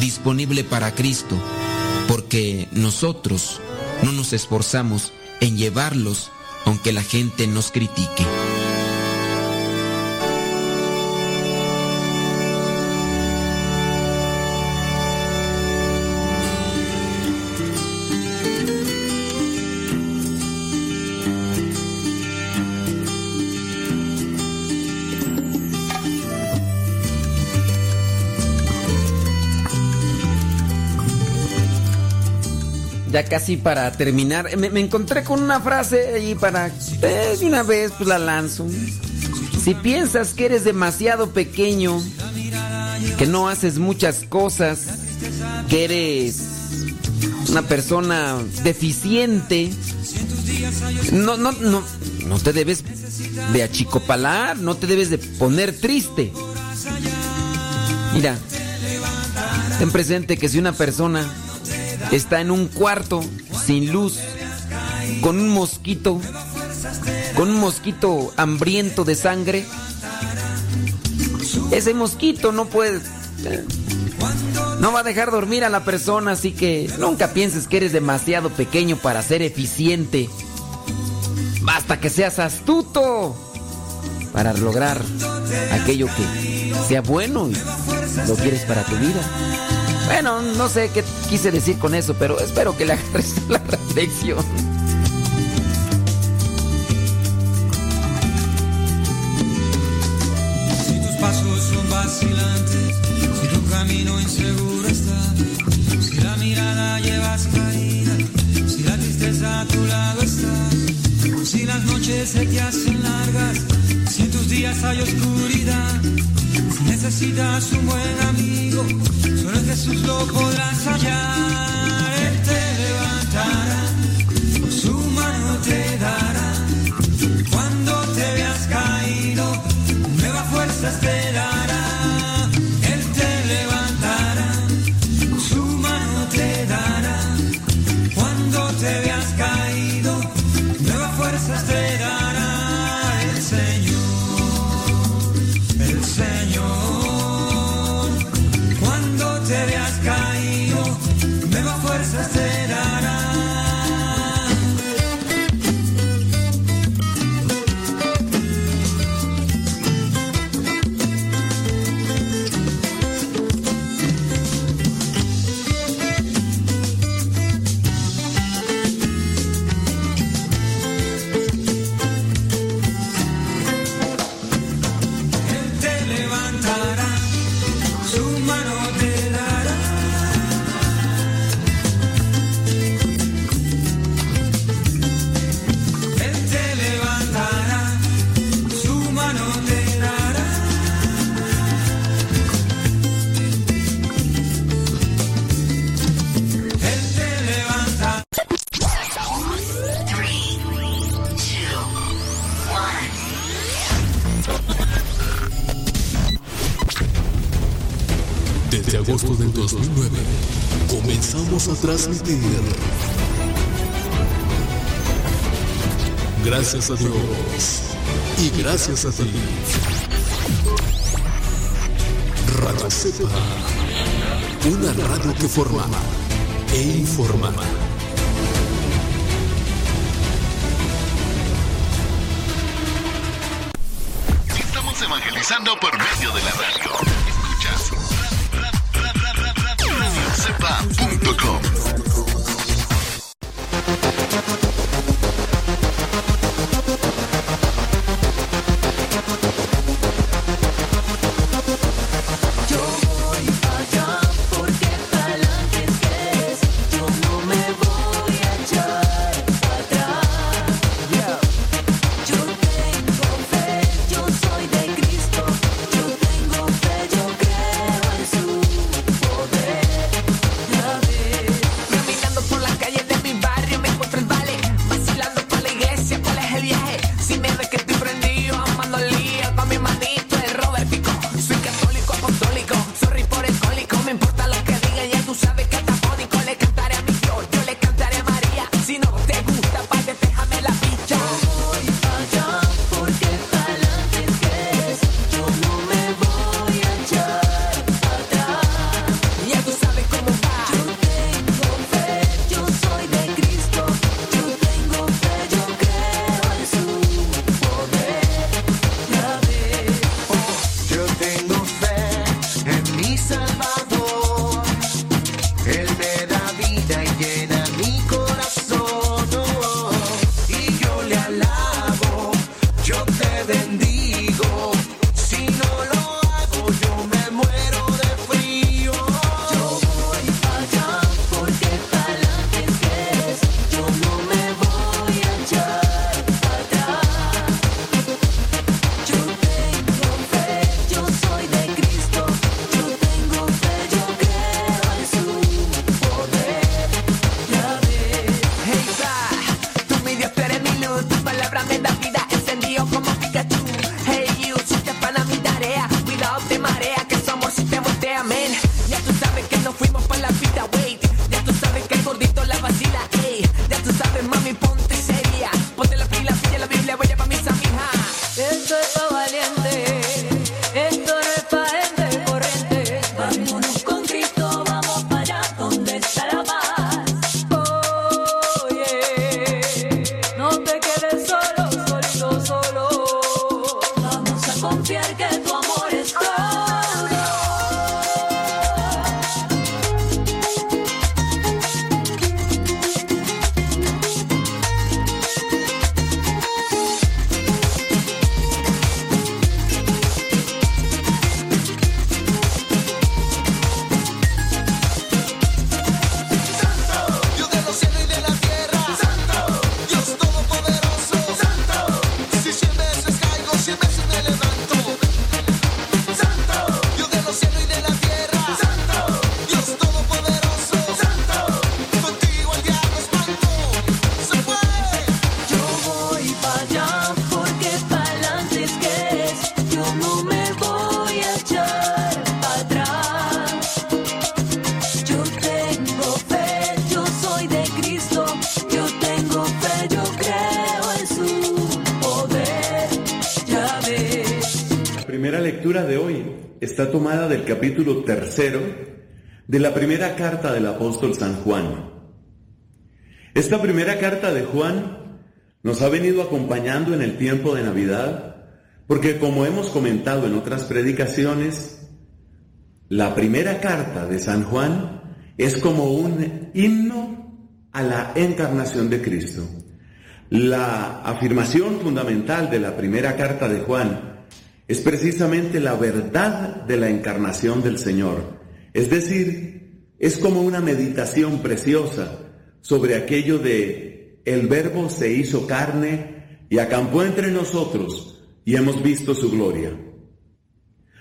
disponible para Cristo, porque nosotros no nos esforzamos en llevarlos aunque la gente nos critique. Ya casi para terminar, me, encontré con una frase ahí para... Eh, una vez pues la lanzo. Si piensas que eres demasiado pequeño, que no haces muchas cosas, que eres una persona deficiente, no, no, no, no te debes de achicopalar, no te debes de poner triste. Mira, ten presente que si una persona está en un cuarto sin luz con un mosquito, con un mosquito hambriento de sangre. Ese mosquito no puede... No va a dejar dormir a la persona, así que nunca pienses que eres demasiado pequeño para ser eficiente. Basta que seas astuto para lograr aquello que sea bueno y lo quieres para tu vida. Bueno, no sé qué quise decir con eso, pero espero que le agarres la reflexión. Si tus pasos son vacilantes, si tu camino inseguro está, si la mirada llevas caída, si la tristeza a tu lado está, si las noches se te hacen largas, si en tus días hay oscuridad, si necesitas un buen amigo, Jesús lo podrás hallar. Él te levantará, su mano te dará, cuando te veas caído nuevas fuerzas te dará. Radio Cepa, una radio que forma e informa. Capítulo tercero de la primera carta del apóstol San Juan. Esta primera carta de Juan nos ha venido acompañando en el tiempo de Navidad, porque como hemos comentado en otras predicaciones, la primera carta de San Juan es como un himno a la encarnación de Cristo. La afirmación fundamental de la primera carta de Juan es precisamente la verdad de la encarnación del Señor. Es decir, es como una meditación preciosa sobre aquello de el verbo se hizo carne y acampó entre nosotros y hemos visto su gloria.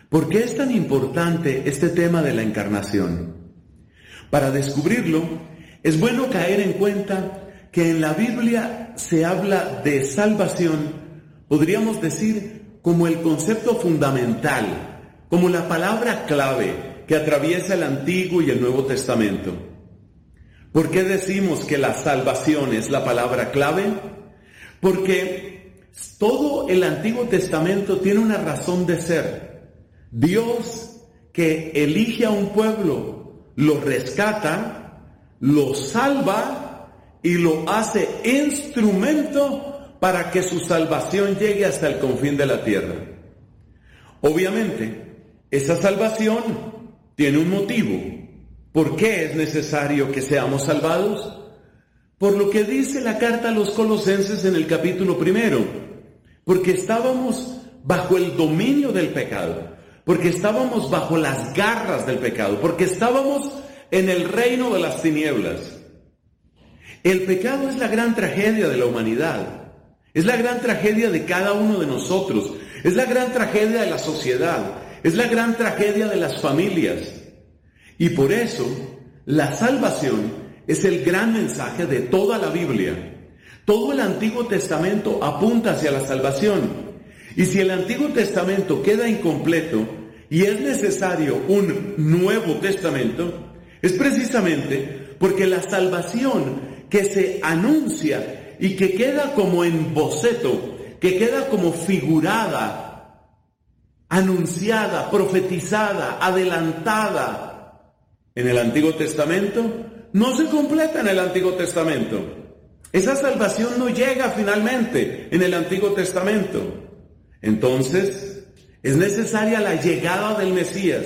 ¿Por qué es tan importante este tema de la encarnación? Para descubrirlo, es bueno caer en cuenta que en la Biblia se habla de salvación, podríamos decir, como el concepto fundamental, como la palabra clave que atraviesa el Antiguo y el Nuevo Testamento. ¿Por qué decimos que la salvación es la palabra clave? Porque todo el Antiguo Testamento tiene una razón de ser. Dios que elige a un pueblo, lo rescata, lo salva y lo hace instrumento para que su salvación llegue hasta el confín de la tierra. Obviamente, esa salvación tiene un motivo. ¿Por qué es necesario que seamos salvados? Por lo que dice la carta a los colosenses en el capítulo primero, porque estábamos bajo el dominio del pecado, porque estábamos bajo las garras del pecado, porque estábamos en el reino de las tinieblas. El pecado es la gran tragedia de la humanidad. Es la gran tragedia de cada uno de nosotros. Es la gran tragedia de la sociedad. Es la gran tragedia de las familias. Y por eso, la salvación es el gran mensaje de toda la Biblia. Todo el Antiguo Testamento apunta hacia la salvación. Y si el Antiguo Testamento queda incompleto y es necesario un Nuevo Testamento, es precisamente porque la salvación que se anuncia y que queda como en boceto, que queda como figurada, anunciada, profetizada, adelantada en el Antiguo Testamento, no se completa en el Antiguo Testamento. Esa salvación no llega finalmente en el Antiguo Testamento. Entonces, es necesaria la llegada del Mesías.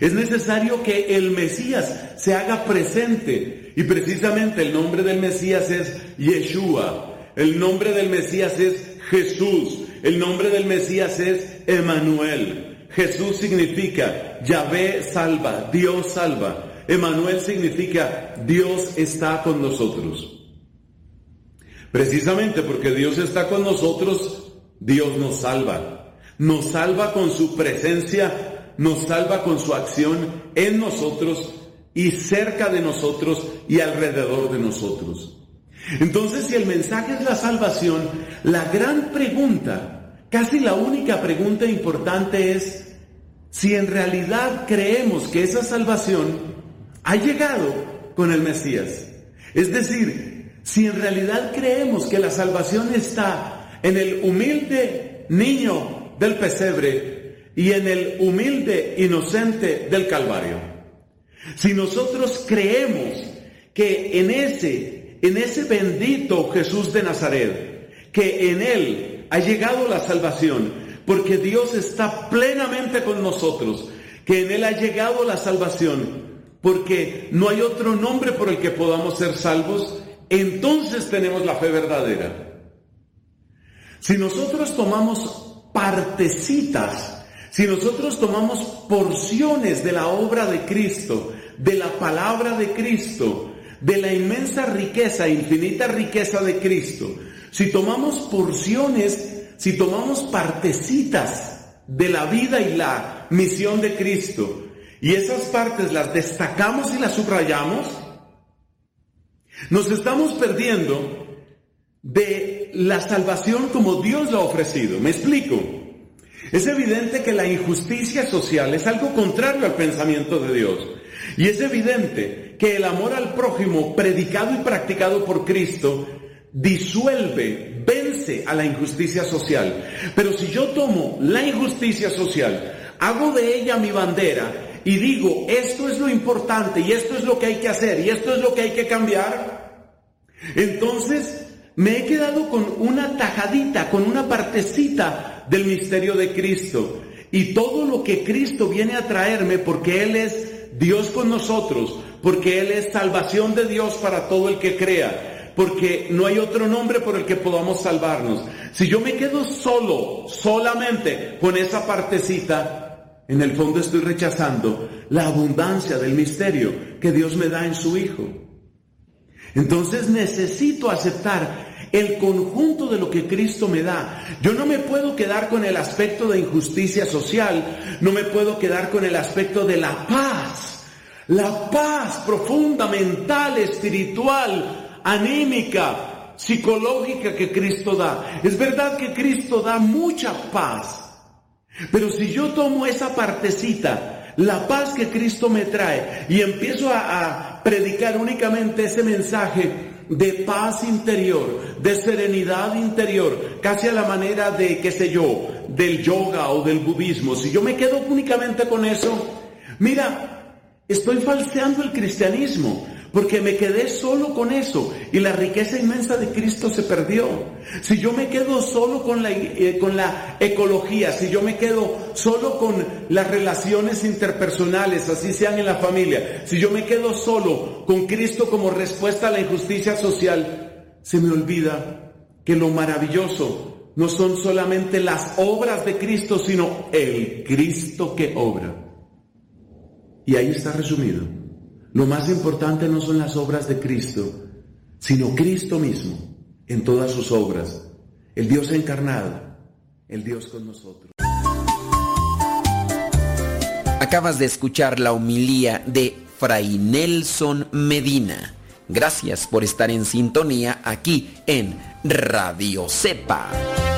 Es necesario que el Mesías se haga presente y precisamente el nombre del Mesías es Yeshua. El nombre del Mesías es Jesús. El nombre del Mesías es Emanuel. Jesús significa Yahvé salva, Dios salva. Emanuel significa Dios está con nosotros. Precisamente porque Dios está con nosotros, Dios nos salva. Nos salva con su presencia, nos salva con su acción en nosotros y cerca de nosotros y alrededor de nosotros. Entonces, si el mensaje es la salvación, la gran pregunta, casi la única pregunta importante es si en realidad creemos que esa salvación ha llegado con el Mesías. Es decir, si en realidad creemos que la salvación está en el humilde niño del pesebre y en el humilde inocente del Calvario. Si nosotros creemos que en ese, en ese bendito Jesús de Nazaret, que en Él ha llegado la salvación, porque Dios está plenamente con nosotros, que en Él ha llegado la salvación, porque no hay otro nombre por el que podamos ser salvos, entonces tenemos la fe verdadera. Si nosotros tomamos partecitas si nosotros tomamos porciones de la obra de Cristo, de la palabra de Cristo, de la inmensa riqueza, infinita riqueza de Cristo, si tomamos porciones, si tomamos partecitas de la vida y la misión de Cristo, y esas partes las destacamos y las subrayamos, nos estamos perdiendo de la salvación como Dios la ha ofrecido. ¿Me explico? Es evidente que la injusticia social es algo contrario al pensamiento de Dios. Y es evidente que el amor al prójimo predicado y practicado por Cristo disuelve, vence a la injusticia social. Pero si yo tomo la injusticia social, hago de ella mi bandera y digo, esto es lo importante y esto es lo que hay que hacer y esto es lo que hay que cambiar, entonces me he quedado con una tajadita, con una partecita del misterio de Cristo. Y todo lo que Cristo viene a traerme, porque Él es Dios con nosotros, porque Él es salvación de Dios para todo el que crea, porque no hay otro nombre por el que podamos salvarnos. Si yo me quedo solo, solamente con esa partecita, en el fondo estoy rechazando la abundancia del misterio que Dios me da en su Hijo. Entonces necesito aceptar el conjunto de lo que Cristo me da. Yo no me puedo quedar con el aspecto de injusticia social, no me puedo quedar con el aspecto de la paz. La paz profunda, mental, espiritual, anímica, psicológica que Cristo da. Es verdad que Cristo da mucha paz. Pero si yo tomo esa partecita, la paz que Cristo me trae, y empiezo a, a predicar únicamente ese mensaje de paz interior, de serenidad interior, casi a la manera de, qué sé yo, del yoga o del budismo, si yo me quedo únicamente con eso, mira, estoy falseando el cristianismo. Porque me quedé solo con eso y la riqueza inmensa de Cristo se perdió. Si yo me quedo solo con la, eh, con la ecología, si yo me quedo solo con las relaciones interpersonales, así sean en la familia, si yo me quedo solo con Cristo como respuesta a la injusticia social, se me olvida que lo maravilloso no son solamente las obras de Cristo, sino el Cristo que obra. Y ahí está resumido. Lo más importante no son las obras de Cristo, sino Cristo mismo en todas sus obras. El Dios encarnado, el Dios con nosotros. Acabas de escuchar la homilía de Fray Nelson Medina. Gracias por estar en sintonía aquí en Radio Cepa.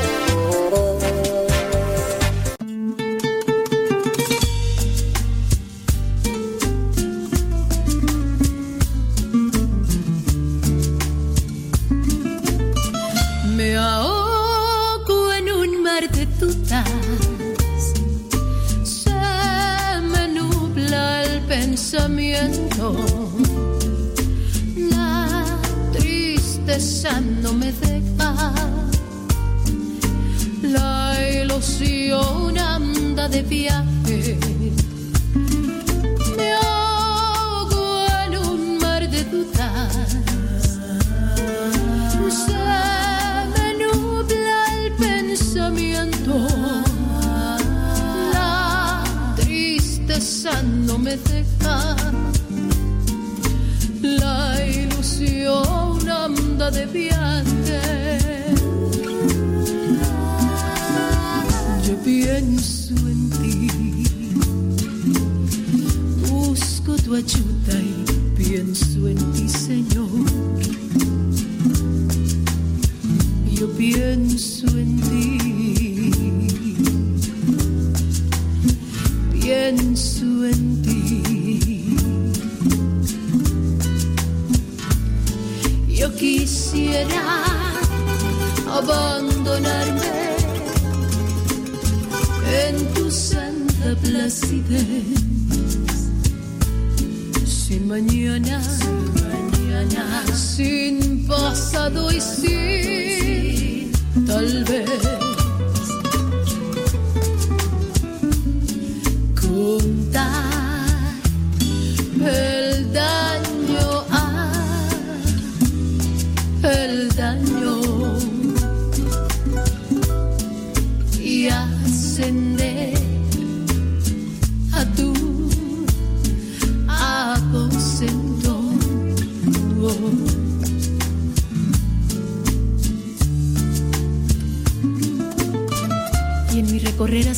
Pensamiento. La tristeza no me deja. La ilusión anda de viaje. Anda de viaje. Yo pienso en ti. Busco tu ayuda y pienso en ti, Señor. Yo pienso en ti. Pienso quisiera abandonarme en tu santa placidez. Sin mañana, sin mañana, sin pasado y sin tal vez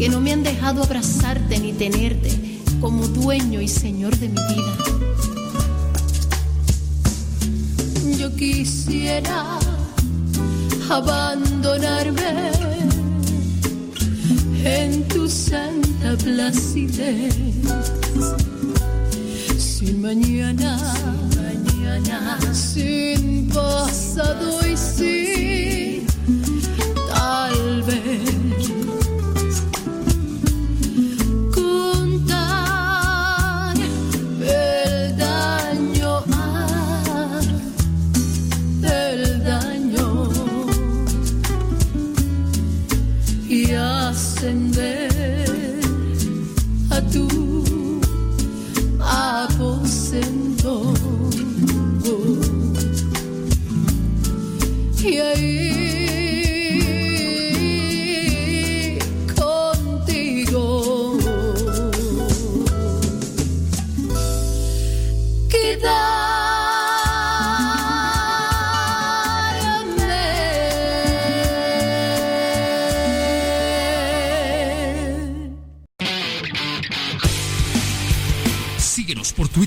que no me han dejado abrazarte ni tenerte, como dueño y señor de mi vida. Yo quisiera abandonarme en tu santa placidez. Sin mañana, mañana, sin pasado y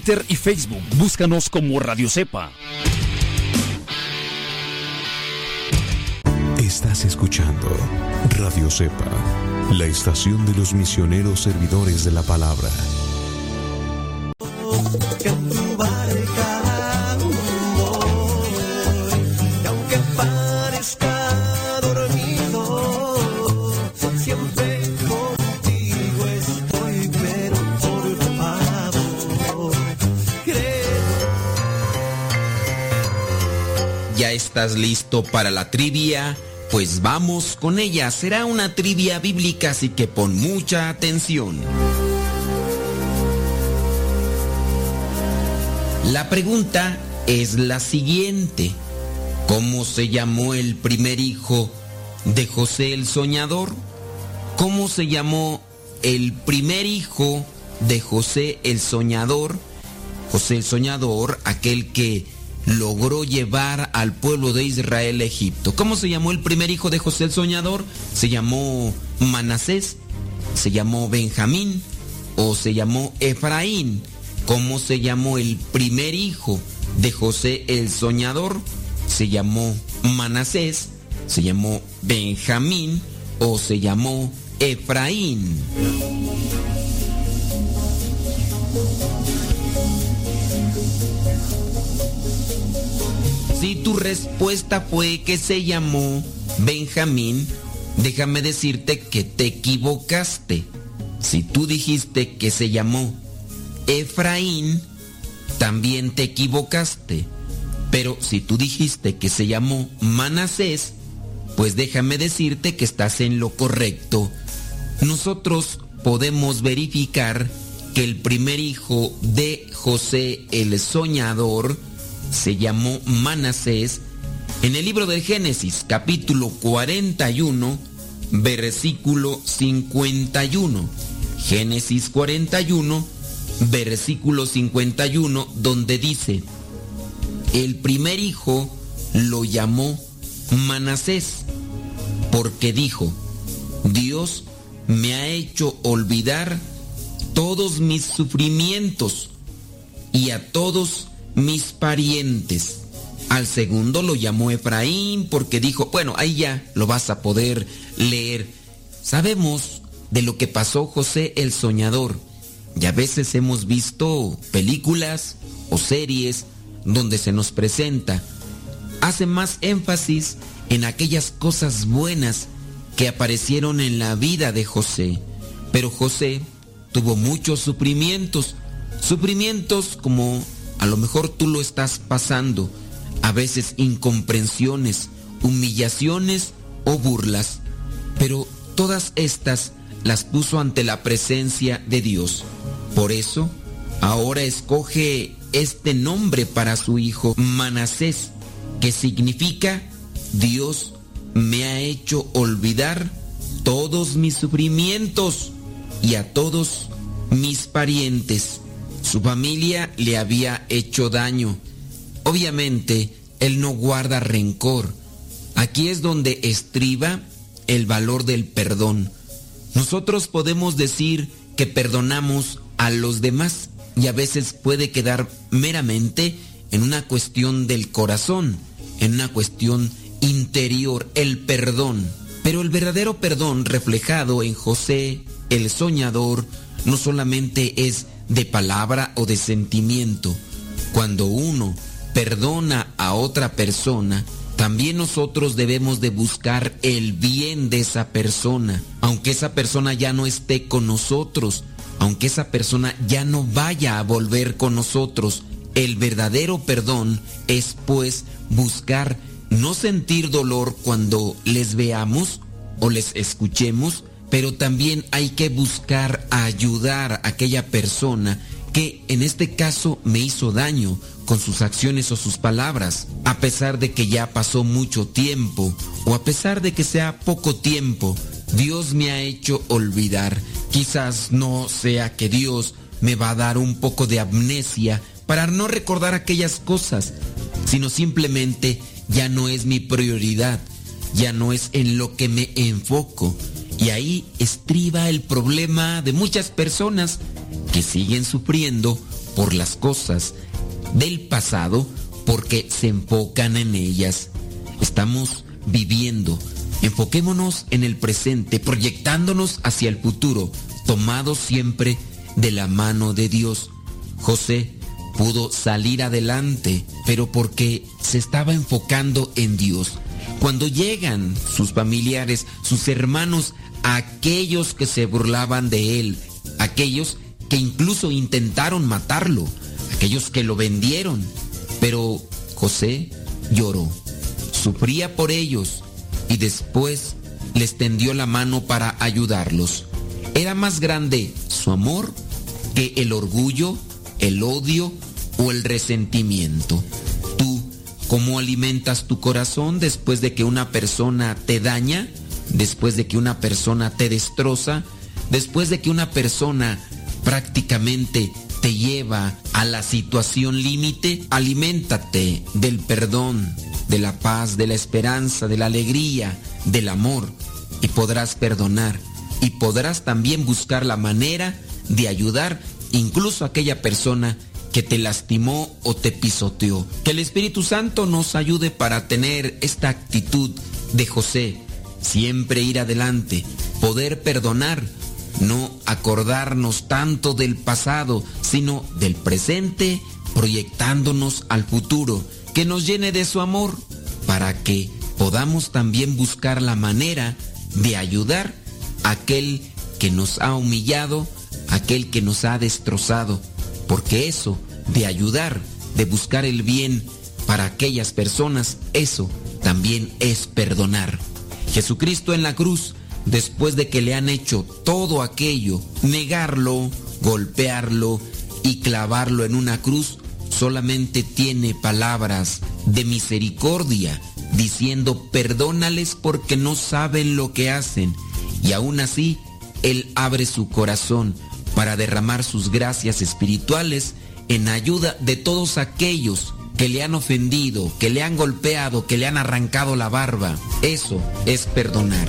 Twitter y Facebook. Búscanos como Radio Cepa. Estás escuchando Radio Cepa, la estación de los misioneros servidores de la palabra. Listo para la trivia? Pues vamos con ella. Será una trivia bíblica, así que pon mucha atención. La pregunta es la siguiente. ¿Cómo se llamó el primer hijo de José el Soñador? ¿Cómo se llamó el primer hijo de José el Soñador? José el Soñador, aquel que logró llevar al pueblo de Israel a Egipto. ¿Cómo se llamó el primer hijo de José el Soñador? Se llamó Manasés, se llamó Benjamín o se llamó Efraín. ¿Cómo se llamó el primer hijo de José el Soñador? Se llamó Manasés, se llamó Benjamín o se llamó Efraín. Si tu respuesta fue que se llamó Benjamín, déjame decirte que te equivocaste. Si tú dijiste que se llamó Efraín, también te equivocaste. Pero si tú dijiste que se llamó Manasés, pues déjame decirte que estás en lo correcto. Nosotros podemos verificar que el primer hijo de José el Soñador se llamó Manasés en el libro del Génesis capítulo 41 versículo 51. Génesis 41 versículo 51 donde dice, el primer hijo lo llamó Manasés porque dijo, Dios me ha hecho olvidar todos mis sufrimientos y a todos mis parientes. Al segundo lo llamó Efraín porque dijo, bueno, ahí ya lo vas a poder leer. Sabemos de lo que pasó José el Soñador. Y a veces hemos visto películas o series donde se nos presenta. Hace más énfasis en aquellas cosas buenas que aparecieron en la vida de José. Pero José tuvo muchos sufrimientos. Sufrimientos como a lo mejor tú lo estás pasando. A veces incomprensiones, humillaciones o burlas. Pero todas estas las puso ante la presencia de Dios. Por eso, ahora escoge este nombre para su hijo, Manasés, que significa Dios me ha hecho olvidar todos mis sufrimientos y a todos mis parientes. Su familia le había hecho daño. Obviamente, él no guarda rencor. Aquí es donde estriba el valor del perdón. Nosotros podemos decir que perdonamos a los demás y a veces puede quedar meramente en una cuestión del corazón, en una cuestión interior, el perdón. Pero el verdadero perdón reflejado en José, el soñador, no solamente es de palabra o de sentimiento. Cuando uno perdona a otra persona, también nosotros debemos de buscar el bien de esa persona, aunque esa persona ya no esté con nosotros, aunque esa persona ya no vaya a volver con nosotros. El verdadero perdón es pues buscar no sentir dolor cuando les veamos o les escuchemos, pero también hay que buscar ayudar a aquella persona que en este caso me hizo daño con sus acciones o sus palabras, a pesar de que ya pasó mucho tiempo o a pesar de que sea poco tiempo, Dios me ha hecho olvidar. Quizás no sea que Dios me va a dar un poco de amnesia para no recordar aquellas cosas, sino simplemente ya no es mi prioridad, ya no es en lo que me enfoco. Y ahí estriba el problema de muchas personas que siguen sufriendo por las cosas del pasado porque se enfocan en ellas. Estamos viviendo. Enfoquémonos en el presente, proyectándonos hacia el futuro, tomados siempre de la mano de Dios. José pudo salir adelante, pero porque se estaba enfocando en Dios. Cuando llegan sus familiares, sus hermanos, aquellos que se burlaban de él, aquellos que incluso intentaron matarlo, aquellos que lo vendieron, pero José lloró, sufría por ellos y después les tendió la mano para ayudarlos. Era más grande su amor que el orgullo, el odio o el resentimiento. ¿Cómo alimentas tu corazón después de que una persona te daña? Después de que una persona te destroza? Después de que una persona prácticamente te lleva a la situación límite? Aliméntate del perdón, de la paz, de la esperanza, de la alegría, del amor y podrás perdonar y podrás también buscar la manera de ayudar incluso a aquella persona que te lastimó o te pisoteó. Que el Espíritu Santo nos ayude para tener esta actitud de José, siempre ir adelante, poder perdonar, no acordarnos tanto del pasado, sino del presente, proyectándonos al futuro, que nos llene de su amor, para que podamos también buscar la manera de ayudar a aquel que nos ha humillado, aquel que nos ha destrozado, porque eso de ayudar, de buscar el bien para aquellas personas, eso también es perdonar. Jesucristo en la cruz, después de que le han hecho todo aquello, negarlo, golpearlo y clavarlo en una cruz, solamente tiene palabras de misericordia, diciendo perdónales porque no saben lo que hacen. Y aún así, Él abre su corazón para derramar sus gracias espirituales en ayuda de todos aquellos que le han ofendido, que le han golpeado, que le han arrancado la barba. Eso es perdonar.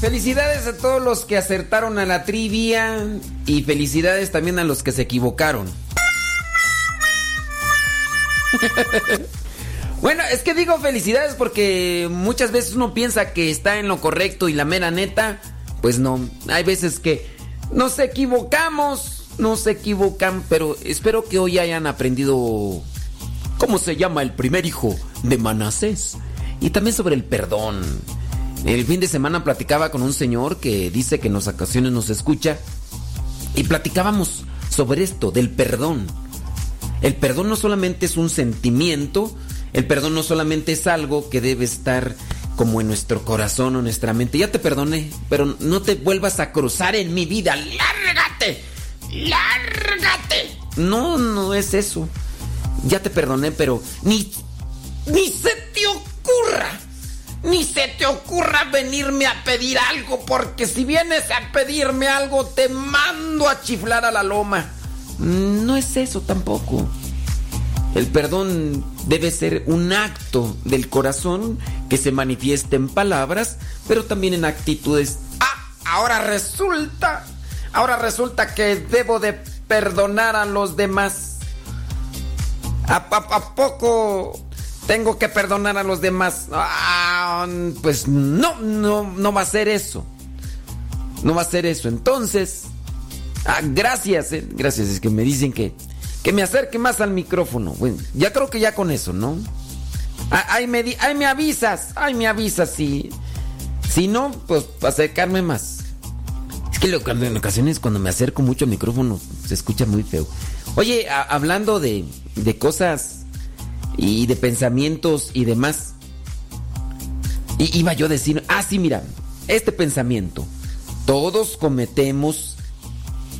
Felicidades a todos los que acertaron a la trivia y felicidades también a los que se equivocaron. bueno, es que digo felicidades porque muchas veces uno piensa que está en lo correcto y la mera neta, pues no. Hay veces que nos equivocamos, nos equivocan, pero espero que hoy hayan aprendido cómo se llama el primer hijo de Manasés y también sobre el perdón. El fin de semana platicaba con un señor que dice que en las ocasiones nos escucha y platicábamos sobre esto, del perdón. El perdón no solamente es un sentimiento, el perdón no solamente es algo que debe estar como en nuestro corazón o nuestra mente. Ya te perdoné, pero no te vuelvas a cruzar en mi vida. ¡Lárgate! ¡Lárgate! No, no es eso. Ya te perdoné, pero ni, ni se te ocurra ni se te ocurra venirme a pedir algo, porque si vienes a pedirme algo, te mando a chiflar a la loma. No es eso tampoco. El perdón debe ser un acto del corazón que se manifieste en palabras, pero también en actitudes. Ah, ahora resulta, ahora resulta que debo de perdonar a los demás. ¿A, a- a poco tengo que perdonar a los demás? Ah, pues no, no, no va a ser eso. No va a ser eso. Entonces, ah, gracias, eh, gracias. Es que me dicen que, que me acerque más al micrófono. Bueno, ya creo que ya con eso, ¿no? Ah, Ahí me, me avisas, ahí me avisas si, si no, pues acercarme más. Es que en ocasiones cuando me acerco mucho al micrófono se escucha muy feo. Oye, hablando de, de cosas y de pensamientos y demás, i- iba yo a decir, ah, sí, mira, este pensamiento, todos cometemos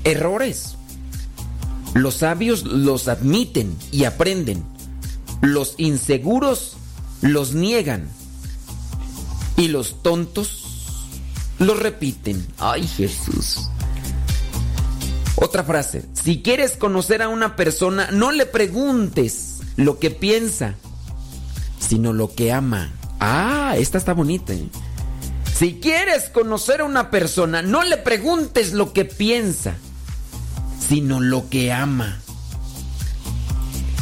errores. Los sabios los admiten y aprenden. Los inseguros los niegan. Y los tontos los repiten. Ay Jesús. Otra frase. Si quieres conocer a una persona, no le preguntes lo que piensa, sino lo que ama. Ah, esta está bonita. ¿eh? Si quieres conocer a una persona, no le preguntes lo que piensa, sino lo que ama.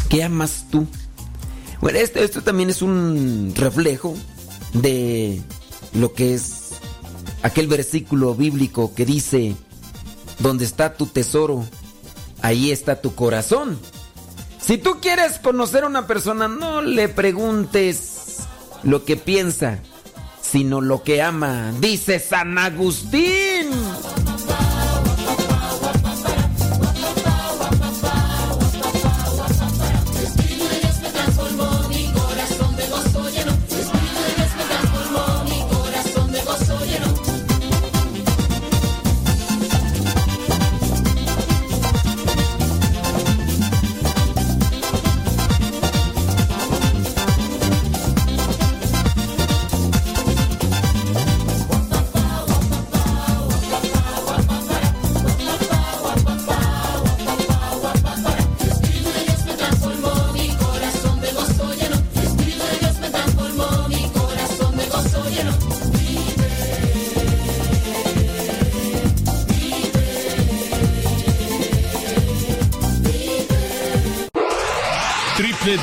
¿Qué amas tú? Bueno, esto, esto también es un reflejo de lo que es aquel versículo bíblico que dice, donde está tu tesoro, ahí está tu corazón. Si tú quieres conocer a una persona, no le preguntes lo que piensa, sino lo que ama, dice San Agustín.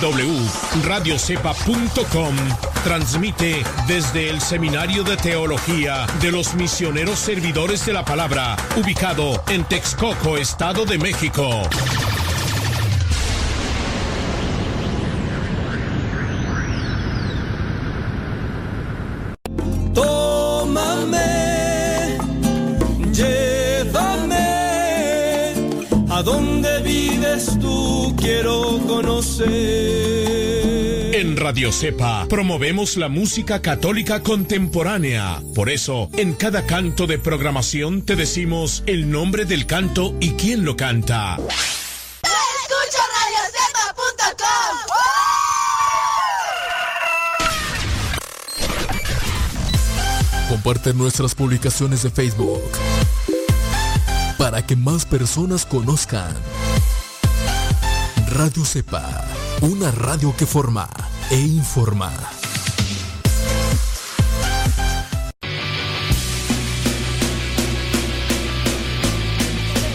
www.radiocepa.com transmite desde el Seminario de Teología de los Misioneros Servidores de la Palabra, ubicado en Texcoco, Estado de México. Radio Cepa promovemos la música católica contemporánea. Por eso, en cada canto de programación te decimos el nombre del canto y quién lo canta. Escucha radiocepa.com. Comparte nuestras publicaciones de Facebook para que más personas conozcan. Radio Cepa, una radio que forma e informa.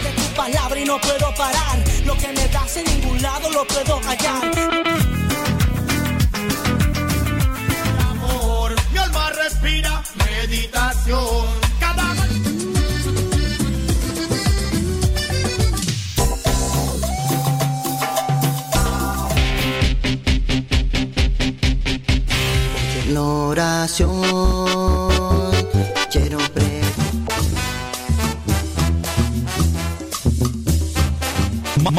de tu palabra y no puedo parar. Lo que me das en ningún lado lo puedo hallar.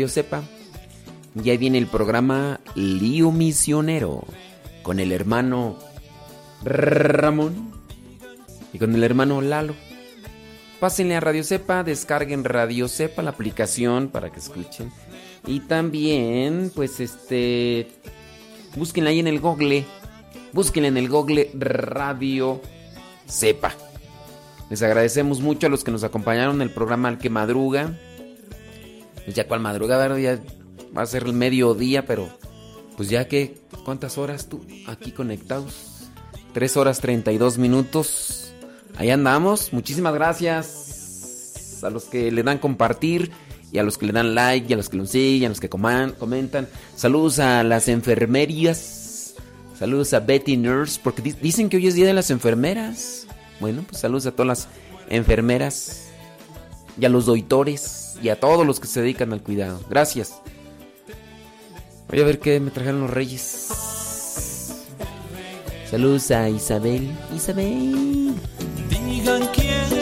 Radio Cepa. Y ahí viene el programa Lío Misionero con el hermano Ramón y con el hermano Lalo. Pásenle a Radio Cepa, descarguen Radio Cepa, la aplicación para que escuchen. Y también, pues este, búsquenla ahí en el Google. Búsquenla en el Google Radio Cepa. Les agradecemos mucho a los que nos acompañaron en el programa Al que Madruga. Ya cual madruga, ¿verdad? ya va a ser el mediodía, pero pues ya que, ¿cuántas horas tú aquí conectados? Tres horas 32 minutos. Ahí andamos. Muchísimas gracias a los que le dan compartir y a los que le dan like y a los que lo siguen, a los que coman- comentan. Saludos a las enfermerías. Saludos a Betty Nurse, porque di- dicen que hoy es Día de las Enfermeras. Bueno, pues saludos a todas las enfermeras y a los doitores y a todos los que se dedican al cuidado. Gracias. Voy a ver qué me trajeron los reyes. Saludos a Isabel. Isabel. Digan quién